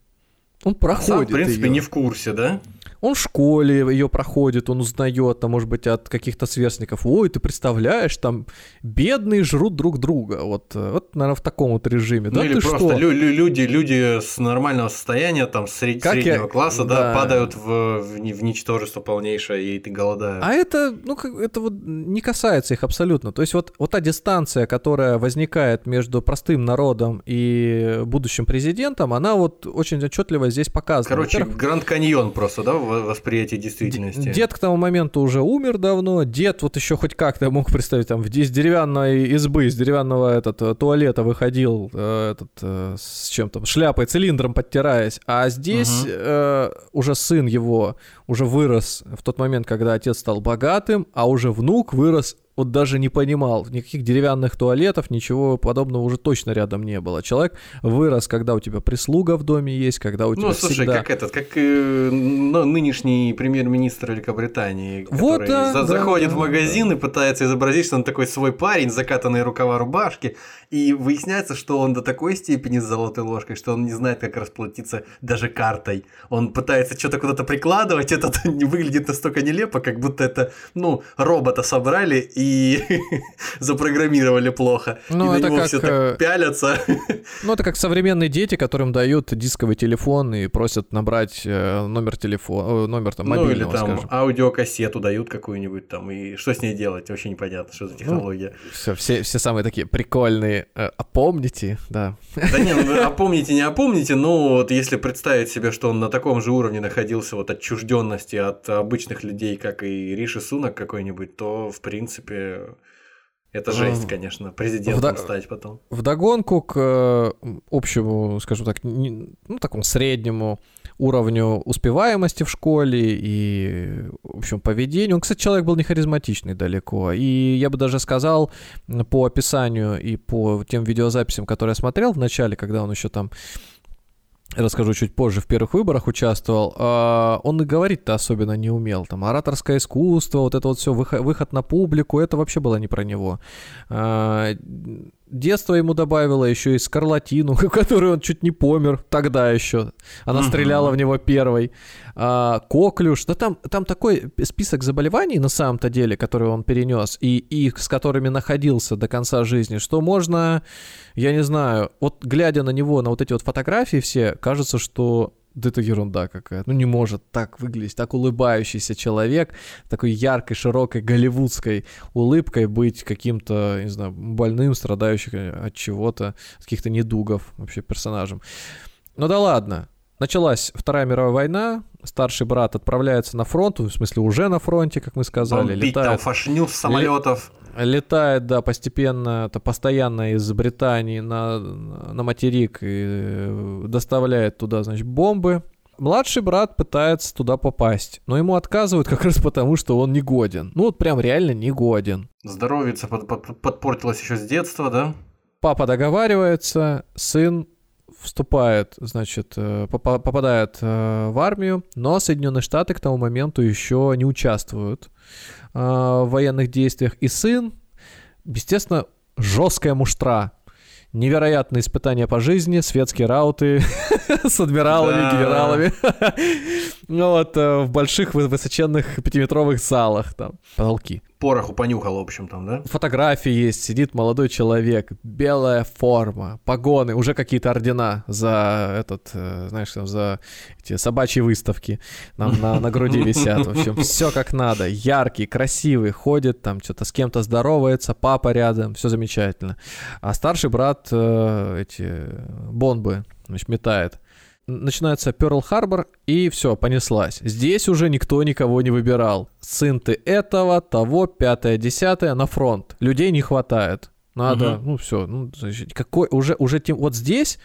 B: Он проходит. А сам, в
C: принципе,
B: её.
C: не в курсе, да?
B: Он в школе ее проходит, он узнает, там, может быть, от каких-то сверстников. Ой, ты представляешь, там бедные жрут друг друга. Вот, э, вот наверное, в таком вот режиме. Ну, да,
C: или
B: ты
C: просто
B: что?
C: Лю- люди, люди с нормального состояния, там, сред- среднего я... класса, да. да, падают в, в, в ничтожество полнейшее, и ты голодаешь.
B: А это, ну, как, это вот не касается их абсолютно. То есть вот, вот та дистанция, которая возникает между простым народом и будущим президентом, она вот очень отчетливо здесь показана.
C: Короче, Гранд Каньон просто, да, восприятие действительности.
B: Дед к тому моменту уже умер давно. Дед вот еще хоть как-то мог представить, там, из деревянной избы, из деревянного этот, э, туалета выходил э, этот, э, с чем-то, шляпой, цилиндром подтираясь. А здесь угу. э, уже сын его уже вырос в тот момент, когда отец стал богатым, а уже внук вырос вот даже не понимал, никаких деревянных туалетов, ничего подобного уже точно рядом не было. Человек вырос, когда у тебя прислуга в доме есть, когда у тебя
C: Ну, слушай,
B: всегда...
C: как этот, как э, ну, нынешний премьер-министр Великобритании,
B: вот, да,
C: за-
B: да,
C: заходит
B: да,
C: в магазин да. и пытается изобразить, что он такой свой парень, закатанные рукава рубашки, и выясняется, что он до такой степени с золотой ложкой, что он не знает, как расплатиться даже картой. Он пытается что-то куда-то прикладывать, это выглядит настолько нелепо, как будто это, ну, робота собрали и и запрограммировали плохо.
B: Ну,
C: и на
B: это
C: него
B: как,
C: все так
B: э,
C: пялятся.
B: Ну, это как современные дети, которым дают дисковый телефон и просят набрать э, номер телефона, номер там
C: ну, или
B: мобильного,
C: там
B: скажем.
C: аудиокассету дают какую-нибудь там, и что с ней делать, вообще непонятно, что за
B: Ну,
C: технология.
B: Все, все, все самые такие прикольные. э, А помните, да.
C: Да не, ну опомните, не опомните, но вот если представить себе, что он на таком же уровне находился вот отчужденности от обычных людей, как и Риши Сунок какой-нибудь, то, в принципе, это жесть,
B: Ну,
C: конечно, президентом
B: вда-
C: стать потом.
B: Вдогонку к э, общему, скажем так, не- ну, такому среднему уровню успеваемости в школе и, в общем, поведению. Он, кстати, человек был не харизматичный далеко. И я бы даже сказал, по описанию и по тем видеозаписям, которые я смотрел в начале, когда он еще там расскажу чуть позже, в первых выборах участвовал, а, он и говорить-то особенно не умел. Там ораторское искусство, вот это вот все, выход на публику, это вообще было не про него. А, Детство ему добавило еще и скарлатину, которую он чуть не помер тогда еще. Она стреляла в него первой. А, коклюш, да там, там такой список заболеваний на самом-то деле, которые он перенес, и их, с которыми находился до конца жизни, что можно, я не знаю, вот глядя на него, на вот эти вот фотографии все, кажется, что да это ерунда какая. Ну не может так выглядеть, так улыбающийся человек, такой яркой, широкой, голливудской улыбкой быть каким-то, не знаю, больным, страдающим от чего-то, от каких-то недугов вообще персонажем. Ну да ладно. Началась Вторая мировая война, старший брат отправляется на фронт, в смысле уже на фронте, как мы сказали,
C: Бомбить там
B: летает,
C: фашню с самолетов.
B: летает, да, постепенно, это постоянно из Британии на, на материк и э, доставляет туда, значит, бомбы. Младший брат пытается туда попасть, но ему отказывают как раз потому, что он не годен. Ну вот прям реально не годен.
C: Здоровица под- под- подпортилась еще с детства, да?
B: Папа договаривается, сын вступает, значит, э, попа- попадает э, в армию, но Соединенные Штаты к тому моменту еще не участвуют э, в военных действиях. И сын, естественно, жесткая муштра. Невероятные испытания по жизни, светские рауты с адмиралами,
C: Да.
B: генералами. Ну вот, в больших вы- высоченных пятиметровых залах там, потолки.
C: Пороху понюхал, в общем, там, да?
B: Фотографии есть, сидит молодой человек, белая форма, погоны, уже какие-то ордена за этот, э, знаешь, там, за эти собачьи выставки нам на, на груди висят. В общем, все как надо. Яркий, красивый, ходит, там что-то с кем-то здоровается, папа рядом, все замечательно. А старший брат э, эти бомбы, значит, метает. Начинается Перл-Харбор, и все, понеслась. Здесь уже никто никого не выбирал. Сын ты этого, того, пятое, десятое, на фронт. Людей не хватает. Надо,
C: Мгм.
B: ну все, ну, значит, какой, уже, уже тем, вот здесь,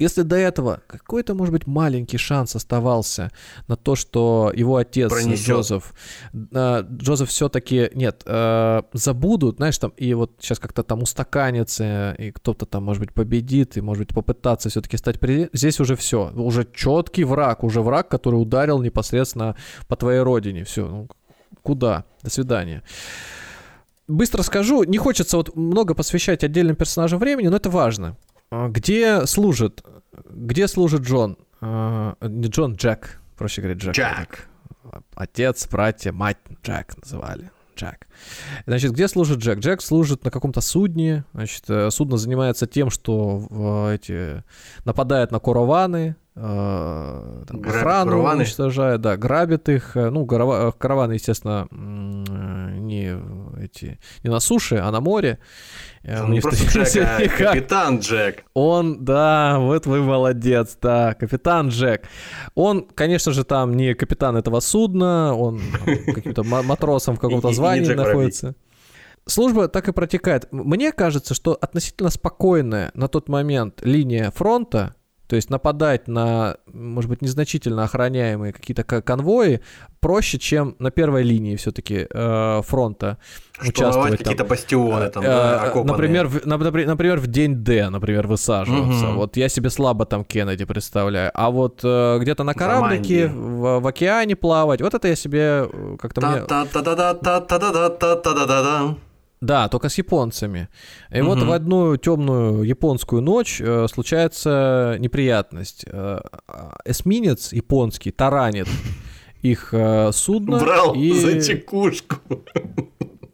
B: если до этого какой-то, может быть, маленький шанс оставался на то, что его отец
C: Пронесет.
B: Джозеф, э, Джозеф все-таки, нет, э, забудут, знаешь, там, и вот сейчас как-то там устаканится, и кто-то там, может быть, победит, и, может быть, попытаться все-таки стать президентом. Здесь уже все, уже четкий враг, уже враг, который ударил непосредственно по твоей родине. Все, ну, куда? До свидания. Быстро скажу, не хочется вот много посвящать отдельным персонажам времени, но это важно. А, Где служит, где служит Джон? А, Не Джон, Джек, проще говоря, Джек.
C: Джек.
B: Отец, братья, мать Джек называли. Джек. Значит, где служит Джек? Джек служит на каком-то судне. Значит, э, судно занимается тем, что э, эти нападает на караваны, э, там,
C: Грабит
B: охрану
C: караваны?
B: уничтожает, да, грабит их. Э, Ну, карава- караваны, естественно, не эти не на суше, а на море. Э,
C: Ну,
B: не
C: просто
B: встречаются
C: Джек, а
B: никак.
C: капитан Джек.
B: Он, да, вот вы молодец, да, капитан Джек. Он, конечно же, там не капитан этого судна, он каким-то ма- матросом в каком-то звании находится. Служба так и протекает. Мне кажется, что относительно спокойная на тот момент линия фронта, то есть нападать на, может быть, незначительно охраняемые какие-то ко- конвои, проще, чем на первой линии все-таки фронта
C: Штурмовать какие-то бастионы там,
B: Э,
C: да,
B: э,
C: окопанные.
B: Например, в, на- напри- например, в день Д, например, высаживаться.
C: Мгм.
B: Вот я себе слабо там Кеннеди представляю. А вот э, где-то на кораблике, в, в океане плавать, вот это я себе э, как-то мне... Да, только с японцами. И угу.
C: вот
B: в одну темную японскую ночь э, случается неприятность. Э, э, эсминец японский таранит их э, судно.
C: Брал
B: и...
C: за текушку.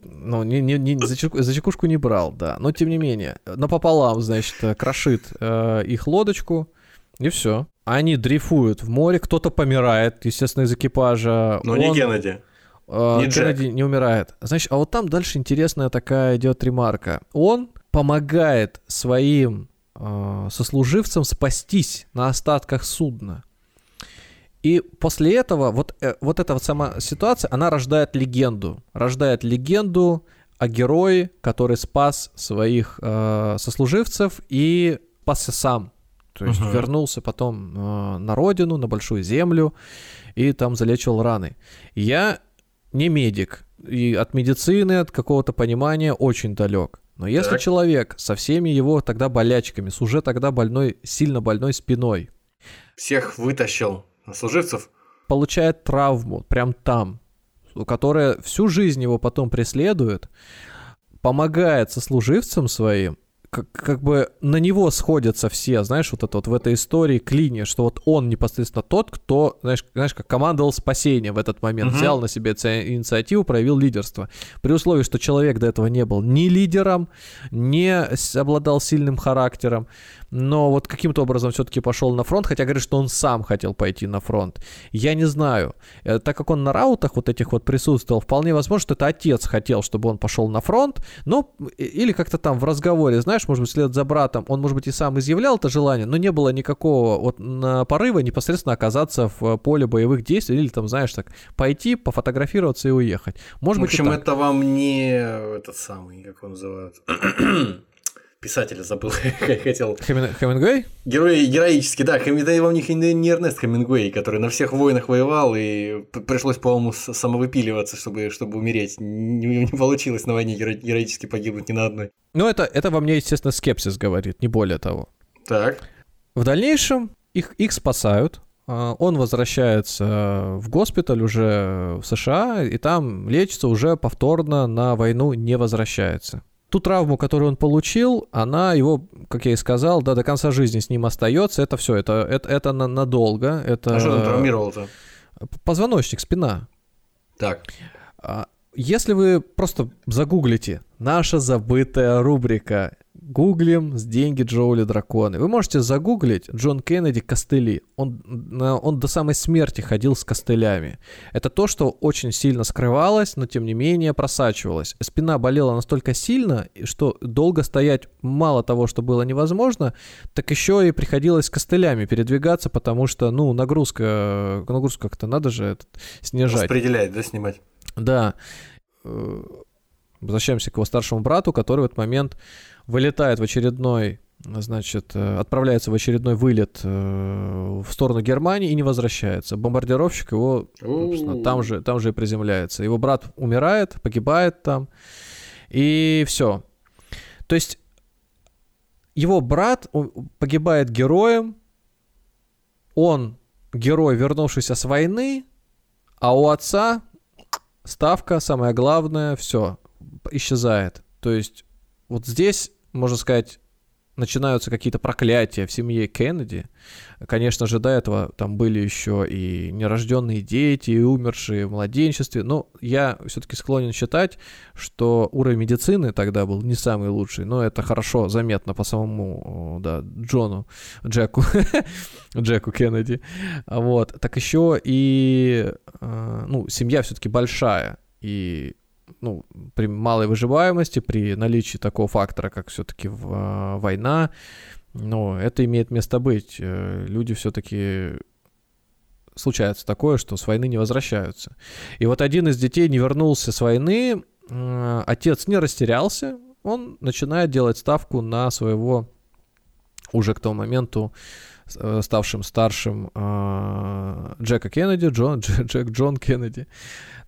B: Ну, не, не, не, за, чеку, за чекушку не брал, да. Но тем не менее, напополам, значит, э, крошит э, их лодочку, и все. Они дрейфуют в море, кто-то помирает, естественно, из экипажа.
C: Ну, Но Он... не Геннадий.
B: Э, не Кеннеди Джек. не умирает. Значит, а вот там дальше интересная такая идет ремарка. Он помогает своим э, сослуживцам спастись на остатках судна. И после этого вот, э, вот эта вот сама ситуация, она рождает легенду. Рождает легенду о герое, который спас своих э, сослуживцев и спасся сам. То есть uh-huh. вернулся потом э, на родину, на большую землю, и там залечивал раны. Я не медик, и от медицины, от какого-то понимания очень далек. Но если так. человек со всеми его тогда болячками, с уже тогда больной, сильно больной спиной...
C: Всех вытащил сослуживцев
B: получает травму прям там, которая всю жизнь его потом преследует, помогает сослуживцам своим, как, как бы на него сходятся все, знаешь, вот это вот в этой истории клини, что вот он непосредственно тот, кто, знаешь, знаешь как командовал спасение в этот момент, угу. взял на себя инициативу, проявил лидерство. При условии, что человек до этого не был ни лидером, не обладал сильным характером, но вот каким-то образом все-таки пошел на фронт, хотя говорит, что он сам хотел пойти на фронт. Я не знаю. Э, так как он на раутах вот этих вот присутствовал, вполне возможно, что это отец хотел, чтобы он пошел на фронт, но или как-то там в разговоре, знаешь, может быть, вслед за братом, он, может быть, и сам изъявлял это желание, но не было никакого вот порыва непосредственно оказаться в поле боевых действий или там, знаешь, так, пойти, пофотографироваться и уехать. Может
C: в общем,
B: быть,
C: это вам не этот самый, как он называют, писателя забыл, хотел.
B: Хемингуэй?
C: Герой героический, да. Это вам не, не Эрнест Хемингуэй, который на всех войнах воевал и пришлось, по-моему, самовыпиливаться, чтобы, чтобы умереть. Не, не получилось на войне героически погибнуть ни на одной.
B: Ну, это, это во мне, естественно, скепсис говорит, не более того.
C: Так.
B: В дальнейшем их, их спасают, а, он возвращается в госпиталь уже в США, и там лечится уже повторно на войну не возвращается ту травму, которую он получил, она его, как я и сказал, да, до конца жизни с ним остается. Это все, это, это, это на, надолго. Это...
C: А что он травмировал-то?
B: Позвоночник, спина.
C: Так.
B: А, если вы просто загуглите наша забытая рубрика гуглим с деньги Джоули Драконы. Вы можете загуглить Джон Кеннеди костыли. Он, он до самой смерти ходил с костылями. Это то, что очень сильно скрывалось, но тем не менее просачивалось. Спина болела настолько сильно, что долго стоять мало того, что было невозможно, так еще и приходилось костылями передвигаться, потому что, ну, нагрузка, нагрузку как-то надо же этот, снижать.
C: Распределять, да, снимать?
B: Да. Возвращаемся к его старшему брату, который в этот момент вылетает в очередной значит, э, отправляется в очередной вылет э, в сторону Германии и не возвращается. Бомбардировщик его, там же, там же и приземляется. Его брат умирает, погибает там, и все. То есть его брат погибает героем, он герой, вернувшийся с войны, а у отца ставка, самое главное, все, исчезает. То есть вот здесь можно сказать, начинаются какие-то проклятия в семье Кеннеди. Конечно же, до этого там были еще и нерожденные дети, и умершие в младенчестве. Но я все-таки склонен считать, что уровень медицины тогда был не самый лучший. Но это хорошо заметно по самому да, Джону, Джеку, Джеку Кеннеди. Вот. Так еще и э, ну, семья все-таки большая. И ну, при малой выживаемости, при наличии такого фактора, как все-таки в, война, но это имеет место быть. Э, люди все-таки случается такое, что с войны не возвращаются. И вот один из детей не вернулся с войны, отец не растерялся, он начинает делать ставку на своего уже к тому моменту э, ставшим старшим э, Джека Кеннеди, Джон, Джек Джон Кеннеди,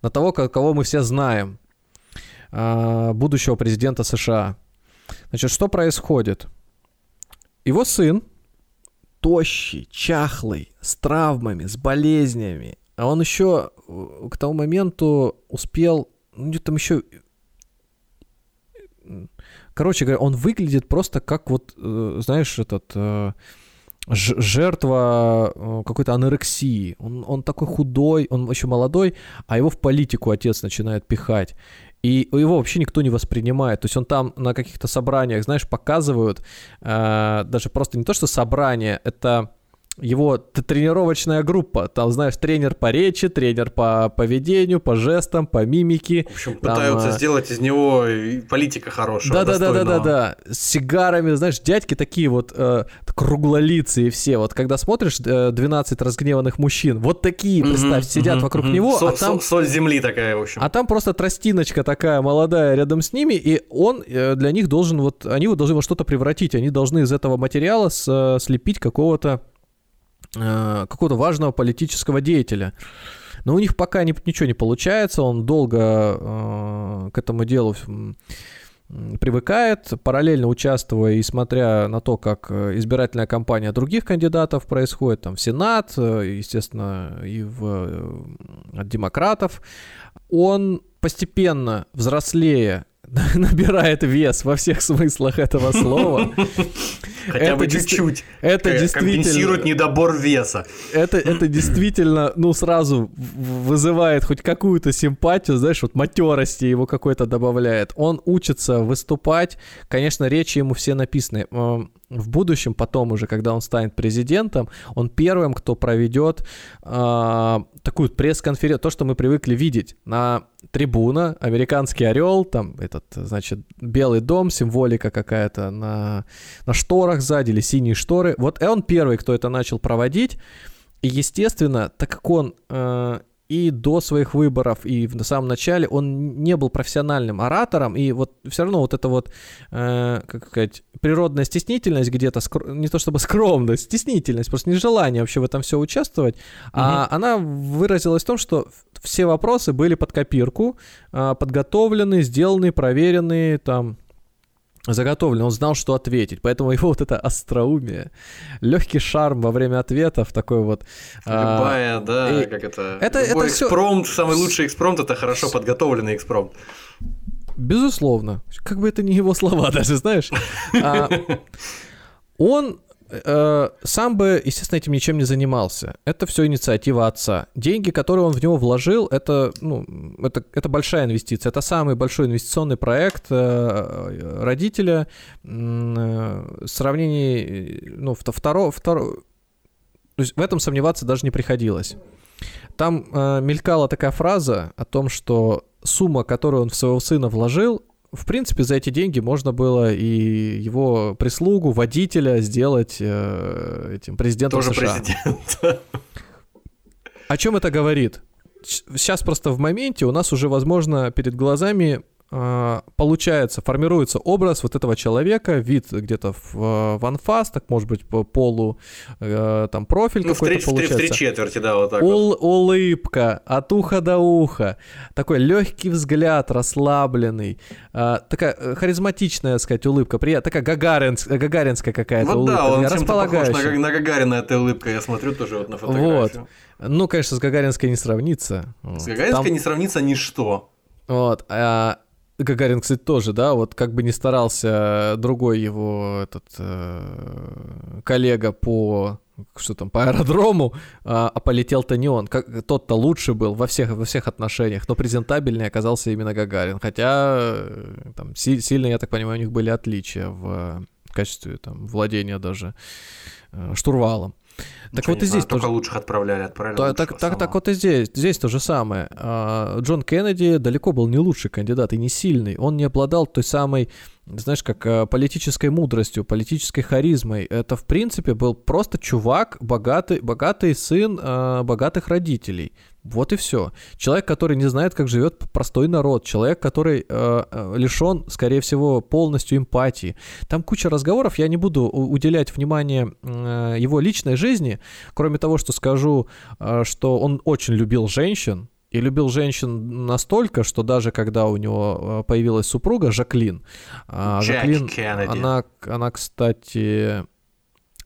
B: на того, кого мы все знаем. А, будущего президента США. Значит, что происходит? Его сын, тощий, чахлый, с травмами, с болезнями, а он еще э, к тому моменту успел, ну, там еще Короче говоря, он выглядит просто как вот, э, знаешь, этот э, жертва э, какой-то анорексии. Он, он такой худой, он еще молодой, а его в политику отец начинает пихать. И его вообще никто не воспринимает. То есть он там на каких-то собраниях, знаешь, показывают, э, даже просто не то, что собрание, это его тренировочная группа. Там, знаешь, тренер по речи, тренер по поведению, по жестам, по мимике.
C: В общем, пытаются там, сделать из него политика хорошего.
B: Да, да, да, да, да, да. С сигарами, знаешь, дядьки такие вот э, круглолицые все. Вот когда смотришь э, 12 разгневанных мужчин, вот такие, представь, mm-hmm, сидят mm-hmm, вокруг mm-hmm. него.
C: Со- а там, соль земли такая, в общем.
B: А там просто тростиночка такая молодая рядом с ними, и он э, для них должен вот, они вот должны во что-то превратить. Они должны из этого материала с, э, слепить какого-то какого-то важного политического деятеля. Но у них пока ничего не получается, он долго э, к этому делу привыкает, параллельно участвуя и смотря на то, как э, избирательная кампания других кандидатов происходит, там в Сенат, э, естественно, и в, от демократов, он постепенно взрослея набирает вес во всех смыслах этого слова.
C: Хотя бы чуть-чуть. Это действительно... Компенсирует недобор веса.
B: Это, это действительно, ну, сразу вызывает хоть какую-то симпатию, знаешь, вот матерости его какой-то добавляет. Он учится выступать. Конечно, речи ему все написаны в будущем, потом уже, когда он станет президентом, он первым, кто проведет э, такую пресс-конференцию, то, что мы привыкли видеть на трибуна, американский орел, там этот, значит, белый дом, символика какая-то на, на шторах сзади или синие шторы. Вот он первый, кто это начал проводить. И, естественно, так как он э, и до своих выборов, и в самом начале он не был профессиональным оратором, и вот все равно вот это вот, э, как сказать, природная стеснительность где-то, скр... не то чтобы скромность, стеснительность, просто нежелание вообще в этом все участвовать, угу. а она выразилась в том, что все вопросы были под копирку, э, подготовлены, сделаны, проверены, там, заготовлен, он знал, что ответить, поэтому его вот это остроумие, легкий шарм во время ответов, такой вот...
C: А, Любая, а, да, и... как это... это Любой это экспромт, все... самый лучший экспромт, это хорошо подготовленный экспромт.
B: Безусловно. Как бы это не его слова даже, знаешь. А, он сам бы, естественно, этим ничем не занимался. Это все инициатива отца. Деньги, которые он в него вложил, это, ну, это, это большая инвестиция. Это самый большой инвестиционный проект э, родителя э, в сравнении, ну, второго, второго, то есть в этом сомневаться даже не приходилось. Там э, мелькала такая фраза о том, что сумма, которую он в своего сына вложил, в принципе, за эти деньги можно было и его прислугу, водителя сделать э, этим президентом
C: Тоже
B: США.
C: президент.
B: О чем это говорит? Сейчас просто в моменте у нас уже, возможно, перед глазами получается, формируется образ вот этого человека, вид где-то в, в анфас, так может быть по полу, э, там профиль ну, какой-то в три, получается. В
C: три, в три четверти, да, вот так
B: Ул, вот. Улыбка от уха до уха, такой легкий взгляд, расслабленный, э, такая э, харизматичная, так сказать, улыбка, приятная, такая гагаринская, гагаринская какая-то вот улыбка,
C: да, он располагающая. похож на, на Гагарина эта улыбка, я смотрю тоже вот на фотографию.
B: Вот. Ну, конечно, с Гагаринской не сравнится.
C: С Гагаринской Там... не сравнится ничто.
B: Вот, а Гагарин, кстати, тоже, да, вот как бы не старался другой его этот э, коллега по что там по аэродрому, а, а полетел-то не он. Как, тот-то лучше был во всех во всех отношениях, но презентабельнее оказался именно Гагарин. Хотя э, там си, сильно, я так понимаю, у них были отличия в качестве там владения даже э, штурвалом. Так вот и здесь
C: знаю, тоже... Только лучших отправляли, отправляли
B: так, так, так, так вот и здесь, здесь то же самое. А, Джон Кеннеди далеко был не лучший кандидат и не сильный. Он не обладал той самой знаешь, как э, политической мудростью, политической харизмой. Это, в принципе, был просто чувак, богатый, богатый сын э, богатых родителей. Вот и все. Человек, который не знает, как живет простой народ. Человек, который э, э лишен, скорее всего, полностью эмпатии. Там куча разговоров. Я не буду уделять внимание э, его личной жизни, кроме того, что скажу, э, что он очень любил женщин и любил женщин настолько, что даже когда у него э, появилась супруга Жаклин, а, Жаклин, Кеннеди. она, она, кстати,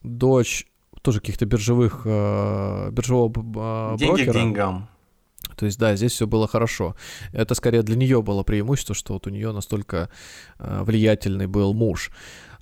B: дочь тоже каких-то биржевых, э, биржевого э,
C: Деньги брокера. к деньгам.
B: То есть, да, здесь все было хорошо. Это скорее для нее было преимущество, что вот у нее настолько влиятельный был муж.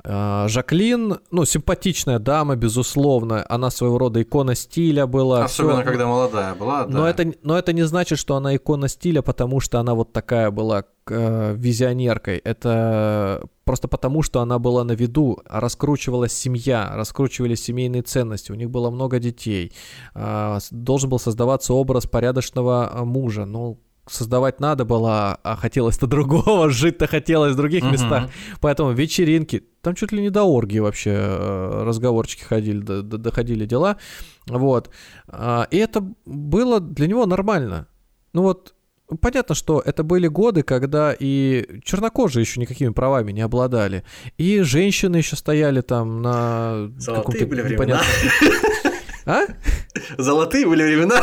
B: А, Жаклин, ну, симпатичная дама, безусловно. Она своего рода икона стиля была.
C: Особенно,
B: всё.
C: когда молодая была, да.
B: Но это, но это не значит, что она икона стиля, потому что она вот такая была э, визионеркой. Это просто потому, что она была на виду, раскручивалась семья, раскручивались семейные ценности, у них было много детей. Э, должен был создаваться образ порядочного э, мужа. Ну, создавать надо было, а хотелось-то другого, жить-то хотелось в других
C: Мгм.
B: местах. Поэтому вечеринки, там чуть ли не до оргии вообще э, разговорчики ходили, до- до- доходили дела. Вот. А, И это было для него нормально. Ну вот, понятно, что это были годы, когда и чернокожие еще никакими правами не обладали. И женщины еще стояли там на
C: Золотые были времена.
B: А?
C: Золотые были времена.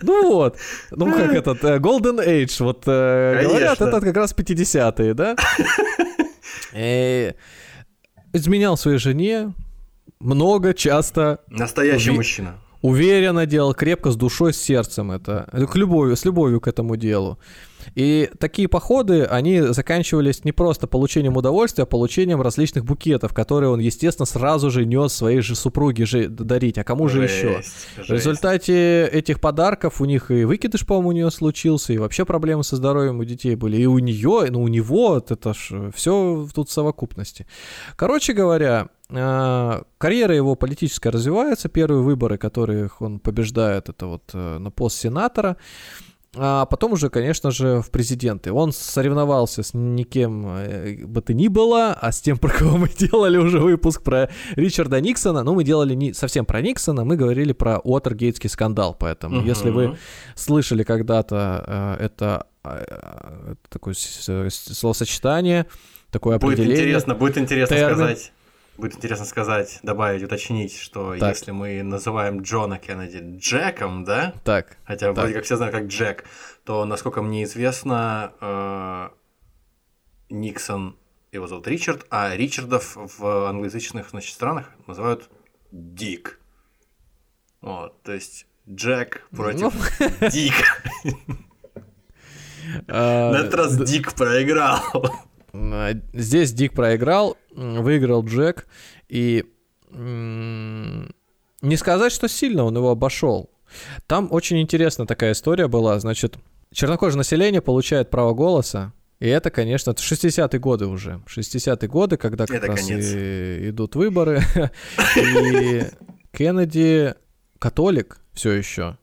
B: Ну вот, ну как этот, э, Golden Age, вот э, говорят, это как раз 50-е, да? Э, Изменял своей жене, много, часто,
C: Настоящий мужчина.
B: уверенно делал, крепко, с душой, с сердцем это, к любовью, с любовью к этому делу. И такие походы, они заканчивались не просто получением удовольствия, а получением различных букетов, которые он, естественно, сразу же нес своей же супруге же дарить. А кому же еще?
C: Жесть,
B: В
C: жесть.
B: результате этих подарков у них и выкидыш, по-моему, у нее случился, и вообще проблемы со здоровьем у детей были. И у нее, ну у него, это ж все тут в совокупности. Короче говоря, а, карьера его политическая развивается. Первые выборы, которых он побеждает, это вот э, на пост сенатора. А потом уже, конечно же, в президенты. Он соревновался с никем э, бы то ни было, а с тем, про кого мы делали уже выпуск про Ричарда Никсона. Ну, мы делали не совсем про Никсона, мы говорили про Уотергейтский скандал. Поэтому,
C: Мгм.
B: если вы слышали когда-то э, это, э, такое с- словосочетание, такое
C: Будет
B: определение.
C: интересно, будет интересно
B: термин.
C: сказать. Будет интересно сказать, добавить, уточнить, что
B: Так.
C: если мы называем Джона Кеннеди Джеком, да,
B: Так,
C: хотя
B: Так.
C: вроде как все знают как Джек, то, насколько мне известно, э, Никсон его зовут Ричард, а Ричардов в англоязычных значит, странах называют Дик. Вот, то есть Джек против Дик.
B: э,
C: На этот раз Дик проиграл.
B: А, Здесь Дик проиграл, выиграл Джек, и не сказать, что сильно он его обошел. Там очень интересная такая история была. Значит, чернокожее население получает право голоса, и это, конечно, это 60-е годы уже. 60-е годы, когда как
C: Это
B: раз и идут выборы. И Кеннеди католик все еще.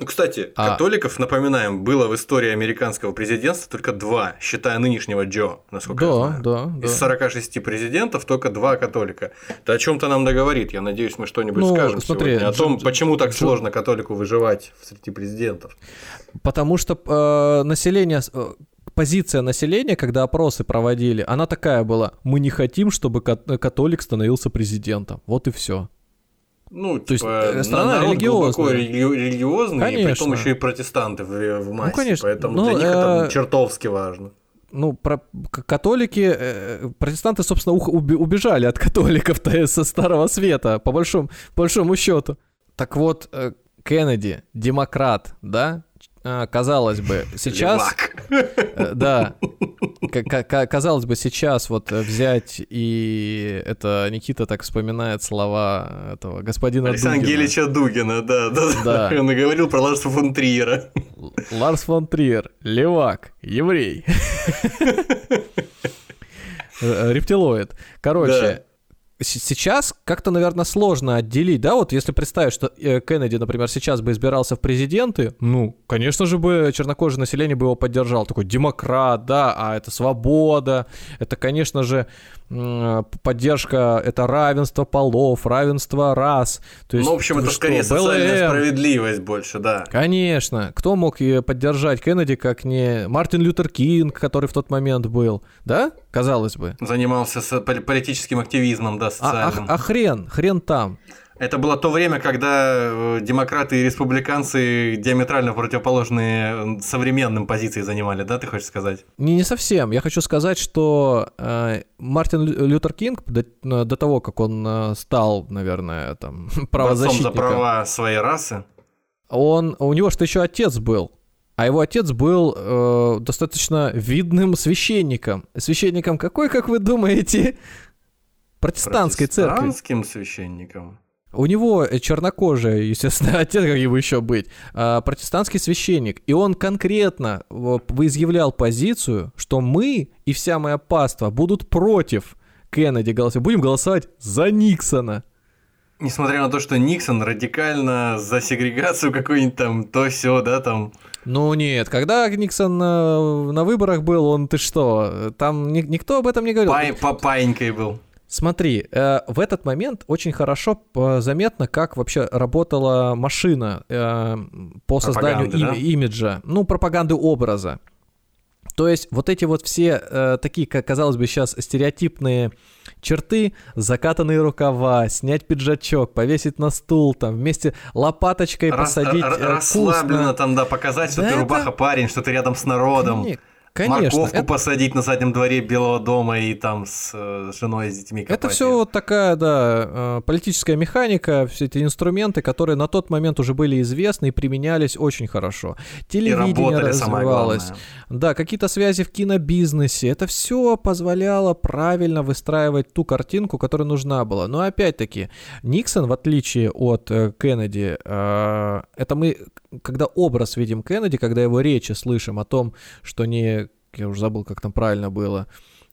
C: Ну, кстати,
B: А-
C: католиков, напоминаем, было в истории американского президентства только два, считая нынешнего Джо, насколько я
B: Да,
C: знаю.
B: да, да.
C: Из 46 президентов только два католика. Это о чем-то нам договорит. Я надеюсь, мы что-нибудь
B: Ну,
C: скажем
B: смотри,
C: сегодня. О том,
B: Дж-
C: почему так сложно католику выживать среди президентов.
B: Потому что э, население, э, позиция населения, когда опросы проводили, она такая была: мы не хотим, чтобы кат- католик становился президентом. Вот и все.
C: Ну,
B: То есть,
C: типа,
B: э, страна
C: народ глубоко
B: религиозная.
C: религи- религиозный, и при том еще и протестанты в, в массе.
B: конечно.
C: Поэтому
B: Ну,
C: для них
B: э,
C: это чертовски важно.
B: Ну, про католики, э, протестанты, собственно, ух- убежали от католиков-то со Старого Света, по большому, по большому счету. Так вот, э, Кеннеди, демократ, да? А, казалось бы, сейчас... Э, Да. Казалось бы, сейчас вот э, взять и это Никита так вспоминает слова этого господина
C: Александра
B: Дугина.
C: Гелича Дугина, да, да,
B: Да.
C: Он говорил про Ларса фон Триера.
B: Ларс фон Триер, левак, еврей. Э, Рептилоид. Короче, сейчас как-то, наверное, сложно отделить, да, вот если представить, что э, Кеннеди, например, сейчас бы избирался в президенты, ну, конечно же бы чернокожее население бы его поддержало, такой демократ, да, а это свобода, это, конечно же, поддержка, это равенство полов, равенство рас, то есть,
C: Ну, в общем, это
B: что,
C: скорее социальная
B: БЛМ,
C: справедливость больше, да.
B: Конечно. Кто мог поддержать Кеннеди, как не Мартин Лютер Кинг, который в тот момент был, да? Казалось бы.
C: Занимался политическим активизмом, да,
B: А, а-
C: социальным.
B: а хрен, хрен там.
C: Это было то время, когда э, демократы и республиканцы диаметрально противоположные э, современным позиции занимали, да, ты хочешь сказать?
B: Не, не совсем. Я хочу сказать, что э, Мартин Лю- Лютер Кинг до, э, до того, как он э, стал, наверное, там
C: Борцом за
B: правозащитником,
C: права своей расы.
B: он у него что еще отец был. А его отец был э, достаточно видным священником. Священником какой, как вы думаете? протестантской церкви.
C: Протестантским священником.
B: У него чернокожий, естественно, отец, как ему еще быть, а, протестантский священник. И он конкретно изъявлял позицию, что мы и вся моя паства будут против Кеннеди голосовать. Будем голосовать за Никсона.
C: Несмотря на то, что Никсон радикально за сегрегацию какой-нибудь там, то все, да, там.
B: Ну нет, когда Никсон на, на выборах был, он ты что, там ни, никто об этом не говорил.
C: Пай, папаенькой был.
B: Смотри, э, в этот момент очень хорошо э, заметно, как вообще работала машина э, по созданию им, да? имиджа, ну, пропаганды образа. То есть вот эти вот все э, такие, как казалось бы, сейчас стереотипные черты, закатанные рукава, снять пиджачок, повесить на стул, там вместе лопаточкой Рас, посадить.
C: Э, расслабленно там, да, показать, что да ты это... рубаха парень, что ты рядом с народом. Конечно. Морковку это... посадить на заднем дворе Белого дома и там с, э, женой и с детьми
B: копать. Это все вот такая, да, э, политическая механика, все эти инструменты, которые на тот момент уже были известны и применялись очень хорошо. Телевидение развивалось. Да, какие-то связи в кинобизнесе. Это все позволяло правильно выстраивать ту картинку, которая нужна была. Но опять-таки, Никсон, в отличие от э, Кеннеди, это мы, когда образ видим Кеннеди, когда его речи слышим о том, что не я уже забыл, как там правильно было.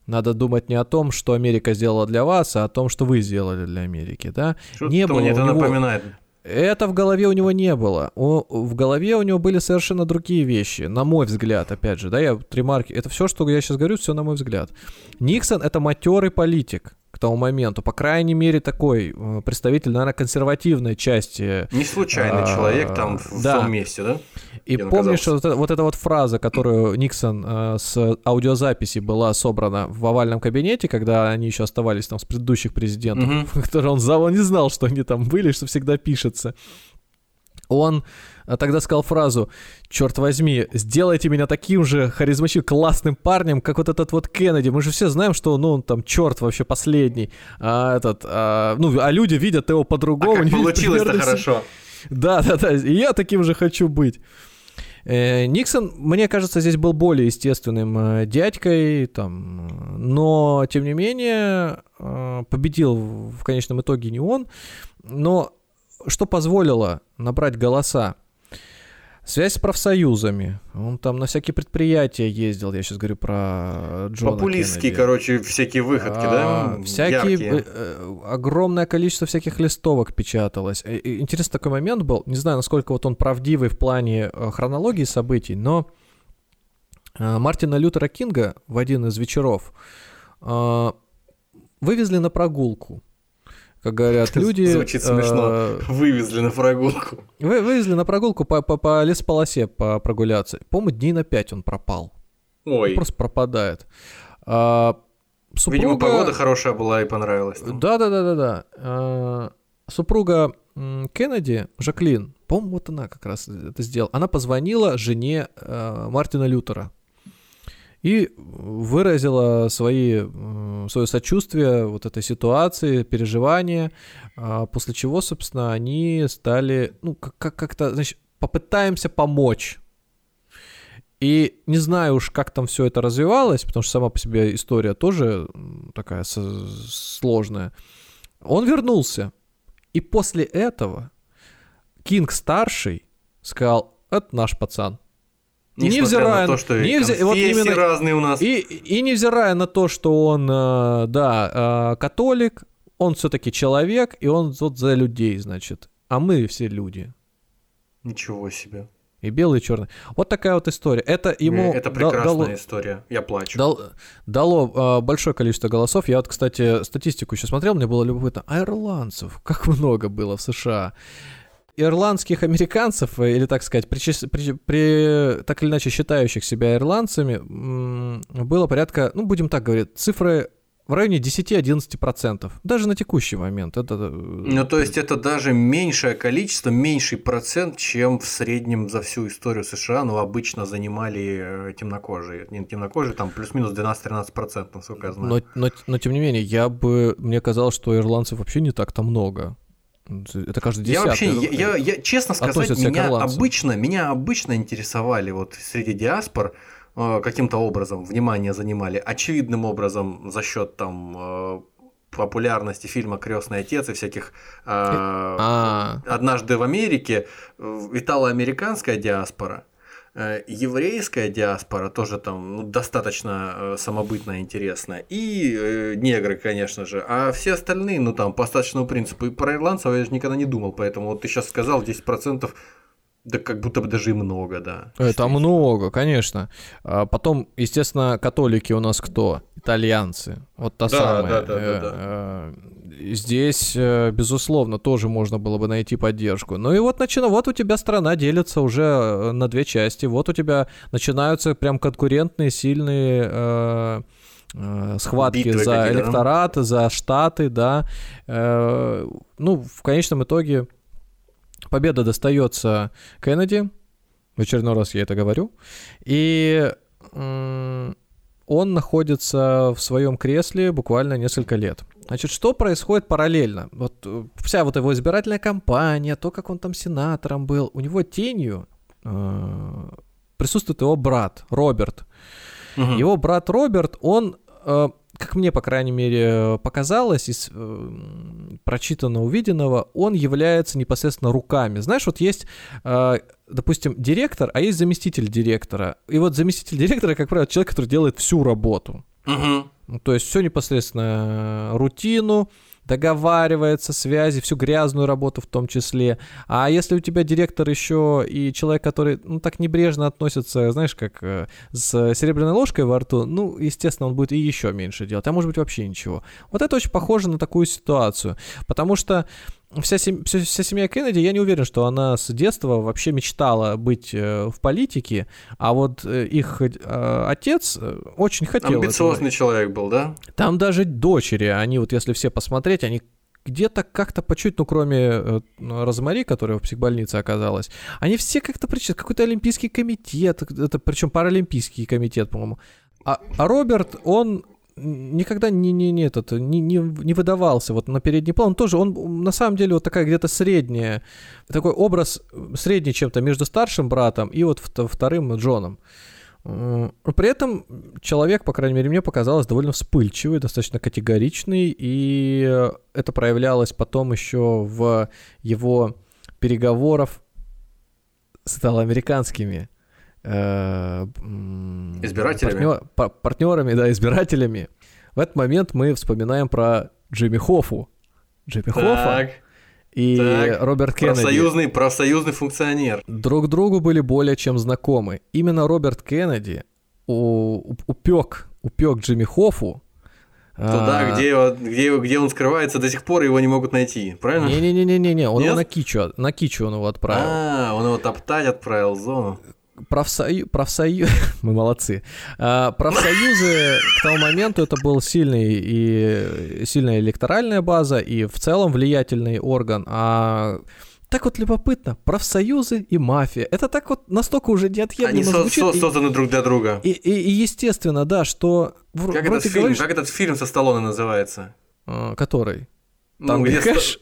B: Надо думать не о том, что Америка сделала для вас, а о том, что вы сделали для Америки, да?
C: Что не было мне это него... напоминает.
B: Это в голове у него не было. У, в голове у него были совершенно другие вещи, на мой взгляд, опять же, да, я три марки. Это все, что я сейчас говорю, все на мой взгляд. Никсон это матерый политик к тому моменту, по крайней мере, такой э, представитель, наверное, консервативной части.
C: Не случайный а, человек там в да. том месте, да?
B: И помнишь, вот, это, вот эта вот фраза, которую Никсон э, с аудиозаписи была собрана в овальном кабинете, когда они еще оставались там с предыдущих президентов, mm-hmm. который он, он не знал, что они там были, что всегда пишется. Он э, тогда сказал фразу, черт возьми, сделайте меня таким же харизматичным, классным парнем, как вот этот вот Кеннеди. Мы же все знаем, что, ну, он там черт вообще последний. А этот, а, ну, а люди видят его по-другому.
C: А как получилось-то хорошо.
B: Да, да, да, и я таким же хочу быть. Э, Никсон, мне кажется, здесь был более естественным э, дядькой, там, но, тем не менее, э, победил в конечном итоге не он. Но что позволило набрать голоса? Связь с профсоюзами. Он там на всякие предприятия ездил. Я сейчас говорю про Джона
C: Популистские,
B: Кеннеди.
C: короче, всякие выходки, а,
B: да? Всякие, Яркие. Э, огромное количество всяких листовок печаталось. Интересный такой момент был. Не знаю, насколько вот он правдивый в плане э, хронологии событий, но э, Мартина Лютера Кинга в один из вечеров вывезли на прогулку как говорят люди.
C: Звучит смешно. Э, вывезли на прогулку.
B: Вы, вывезли на прогулку по, по, по лесополосе по прогуляться. По-моему, дней на пять он пропал.
C: Ой.
B: Он просто пропадает. А,
C: супруга... Видимо, погода хорошая была и понравилась.
B: Да, да, да, да, да. А, супруга Кеннеди, Жаклин, по-моему, вот она как раз это сделала. Она позвонила жене э, Мартина Лютера и выразила свои, свое сочувствие вот этой ситуации, переживания, а, после чего, собственно, они стали, ну, как- как-то, значит, попытаемся помочь. И не знаю уж, как там все это развивалось, потому что сама по себе история тоже такая сложная. Он вернулся. И после этого Кинг старший сказал, это наш пацан.
C: Невзирая на то, что невзир... вот именно... разные у нас.
B: И, и невзирая на то, что он, э, да, э, католик, он все-таки человек, и он вот за людей, значит. А мы все люди.
C: Ничего себе.
B: И белый, и черный. Вот такая вот история. Это ему...
C: Это прекрасная дало, история. Я плачу.
B: Дал, дало э, большое количество голосов. Я вот, кстати, статистику еще смотрел, мне было любопытно. А ирландцев как много было в США ирландских американцев, э, или так сказать, при, при, при, так или иначе считающих себя ирландцами, было порядка, ну, будем так говорить, цифры в районе 10-11%. Даже на текущий момент. Это... Э,
C: ну, то есть это даже меньшее количество, меньший процент, чем в среднем за всю историю США, но обычно занимали э, темнокожие. Не темнокожие, там плюс-минус 12-13%, насколько я знаю.
B: Но, но, но тем не менее, я бы, мне казалось, что ирландцев вообще не так-то много. Это каждый десятый.
C: Я вообще, я, я, я честно сказать, меня обычно, меня обычно интересовали вот среди диаспор э, каким-то образом внимание занимали, очевидным образом за счет там э, популярности фильма Крестный отец и всяких э, а. однажды в Америке итало-американская диаспора Э, еврейская диаспора тоже там ну, достаточно э, самобытная, интересная, и э, негры, конечно же, а все остальные, ну там по остаточному принципу, и про ирландцев я же никогда не думал, поэтому вот ты сейчас сказал 10% да как будто бы даже и много, да.
B: Это много, конечно. А потом, естественно, католики у нас кто? Итальянцы. Вот та
C: да,
B: самая.
C: Да, да, да, да. Э,
B: здесь, э, безусловно, тоже можно было бы найти поддержку. Ну и вот начина, вот у тебя страна делится уже э, на две части. Вот у тебя начинаются прям конкурентные, сильные э, схватки Битвы за электорат, да? за штаты, да. Э, ну, в конечном итоге победа достается Кеннеди, в очередной раз я это говорю, и он находится в своем кресле буквально несколько лет. Значит, что происходит параллельно? Вот э, вся вот его избирательная кампания, то, как он там сенатором был, у него тенью э, присутствует его брат Роберт. Угу. Его брат Роберт, он э, как мне, по крайней мере, показалось из э, прочитанного, увиденного, он является непосредственно руками. Знаешь, вот есть, э, допустим, директор, а есть заместитель директора. И вот заместитель директора, как правило, человек, который делает всю работу.
C: Угу.
B: То есть все непосредственно рутину, договаривается, связи, всю грязную работу в том числе. А если у тебя директор еще и человек, который, ну, так небрежно относится, знаешь, как э, с серебряной ложкой во рту, ну, естественно, он будет и еще меньше делать, а может быть вообще ничего. Вот это очень похоже на такую ситуацию, потому что вся, сем... вся, вся семья Кеннеди, я не уверен, что она с детства вообще мечтала быть э, в политике, а вот э, их э, отец э, очень хотел.
C: Амбициозный этого. человек был, да?
B: Там даже дочери, они вот если все посмотреть, они где-то как-то по чуть, ну, кроме э, Розмари, которая в психбольнице оказалась, они все как-то причастны. Какой-то олимпийский комитет, это причем паралимпийский комитет, по-моему. А, а Роберт, он никогда не, не, не, этот, не, не, не выдавался вот на передний план. Он тоже, он на самом деле вот такая где-то средняя, такой образ средний чем-то между старшим братом и вот вторым Джоном. При этом человек, по крайней мере, мне показалось довольно вспыльчивый, достаточно категоричный, и это проявлялось потом еще в его переговорах с итало-американскими
C: Э, избирателями.
B: Партнер, партнерами, да, избирателями. В этот момент мы вспоминаем про Джимми Хоффу. Джимми так, Хоффа и так, Роберт Кеннеди.
C: Профсоюзный, профсоюзный функционер.
B: Друг другу были более чем знакомы. Именно Роберт Кеннеди упек, упек Джимми Хоффу
C: Туда, а... где, его, где, где он скрывается, до сих пор его не могут найти, правильно?
B: Не-не-не-не-не, он Нет? его на Кичу, на Кичу он его отправил.
C: А, он его топтать отправил в зону
B: профсоюз, профсоюз, мы молодцы. А, профсоюзы к тому моменту это был сильный и сильная электоральная база и в целом влиятельный орган. А так вот любопытно, профсоюзы и мафия. Это так вот настолько уже неотъемлемо
C: Они звучит. Со- созданы и, друг для друга.
B: И, и, и естественно, да, что...
C: Как, этот фильм, говоришь... как этот фильм со Сталлоне называется?
B: А, который?
C: Ну, где Кэш?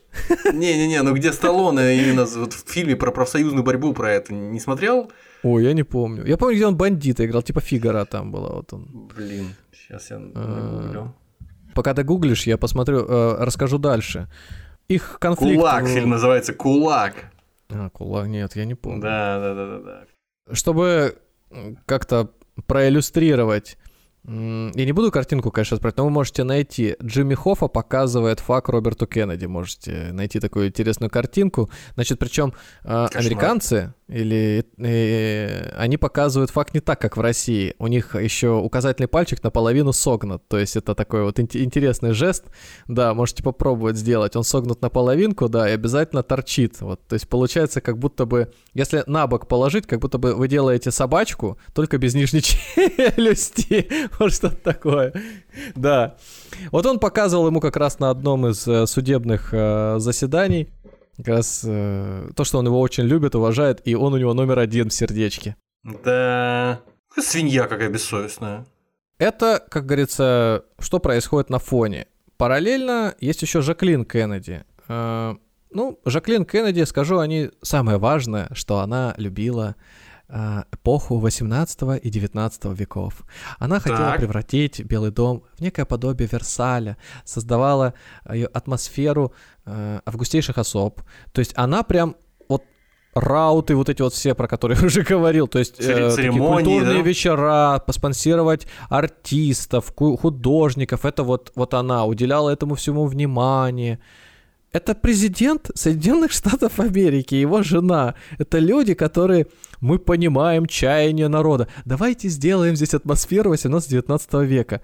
C: Не-не-не, ну где Сталлоне именно вот в фильме про профсоюзную борьбу про это не смотрел?
B: Ой, я не помню. Я помню, где он бандита играл, типа Фигара там была. Вот он.
C: Блин, сейчас я а,
B: Пока ты гуглишь, я посмотрю, э, расскажу дальше. Их конфликт...
C: Кулак, фильм называется «Кулак».
B: А, «Кулак», нет, я не помню.
C: Да, да, да, да. да.
B: Чтобы как-то проиллюстрировать я не буду картинку, конечно, отправить, но вы можете найти. Джимми Хоффа показывает фак Роберту Кеннеди. Можете найти такую интересную картинку. Значит, причем э, американцы или э, они показывают факт не так, как в России. У них еще указательный пальчик наполовину согнут. То есть это такой вот ин- интересный жест. Да, можете попробовать сделать. Он согнут наполовинку, да, и обязательно торчит. Вот, то есть получается, как будто бы, если на бок положить, как будто бы вы делаете собачку, только без нижней челюсти. Вот что-то такое. Да. Вот он показывал ему как раз на одном из э, судебных э, заседаний как раз э, то, что он его очень любит, уважает, и он у него номер один в сердечке.
C: Да, свинья какая бессовестная.
B: Это, как говорится, что происходит на фоне. Параллельно есть еще Жаклин Кеннеди. Э, ну, Жаклин Кеннеди, скажу, они самое важное, что она любила эпоху 18 и 19 веков. Она хотела
C: Так.
B: превратить Белый дом в некое подобие Версаля, создавала э, атмосферу э, августейших особ. То есть она прям вот рауты вот эти вот все, про которые я уже говорил, то есть э, такие культурные
C: да?
B: вечера, поспонсировать артистов, художников, это вот, вот она уделяла этому всему внимание. Это президент Соединенных Штатов Америки, его жена. Это люди, которые мы понимаем чаяние народа. Давайте сделаем здесь атмосферу 18-19 века.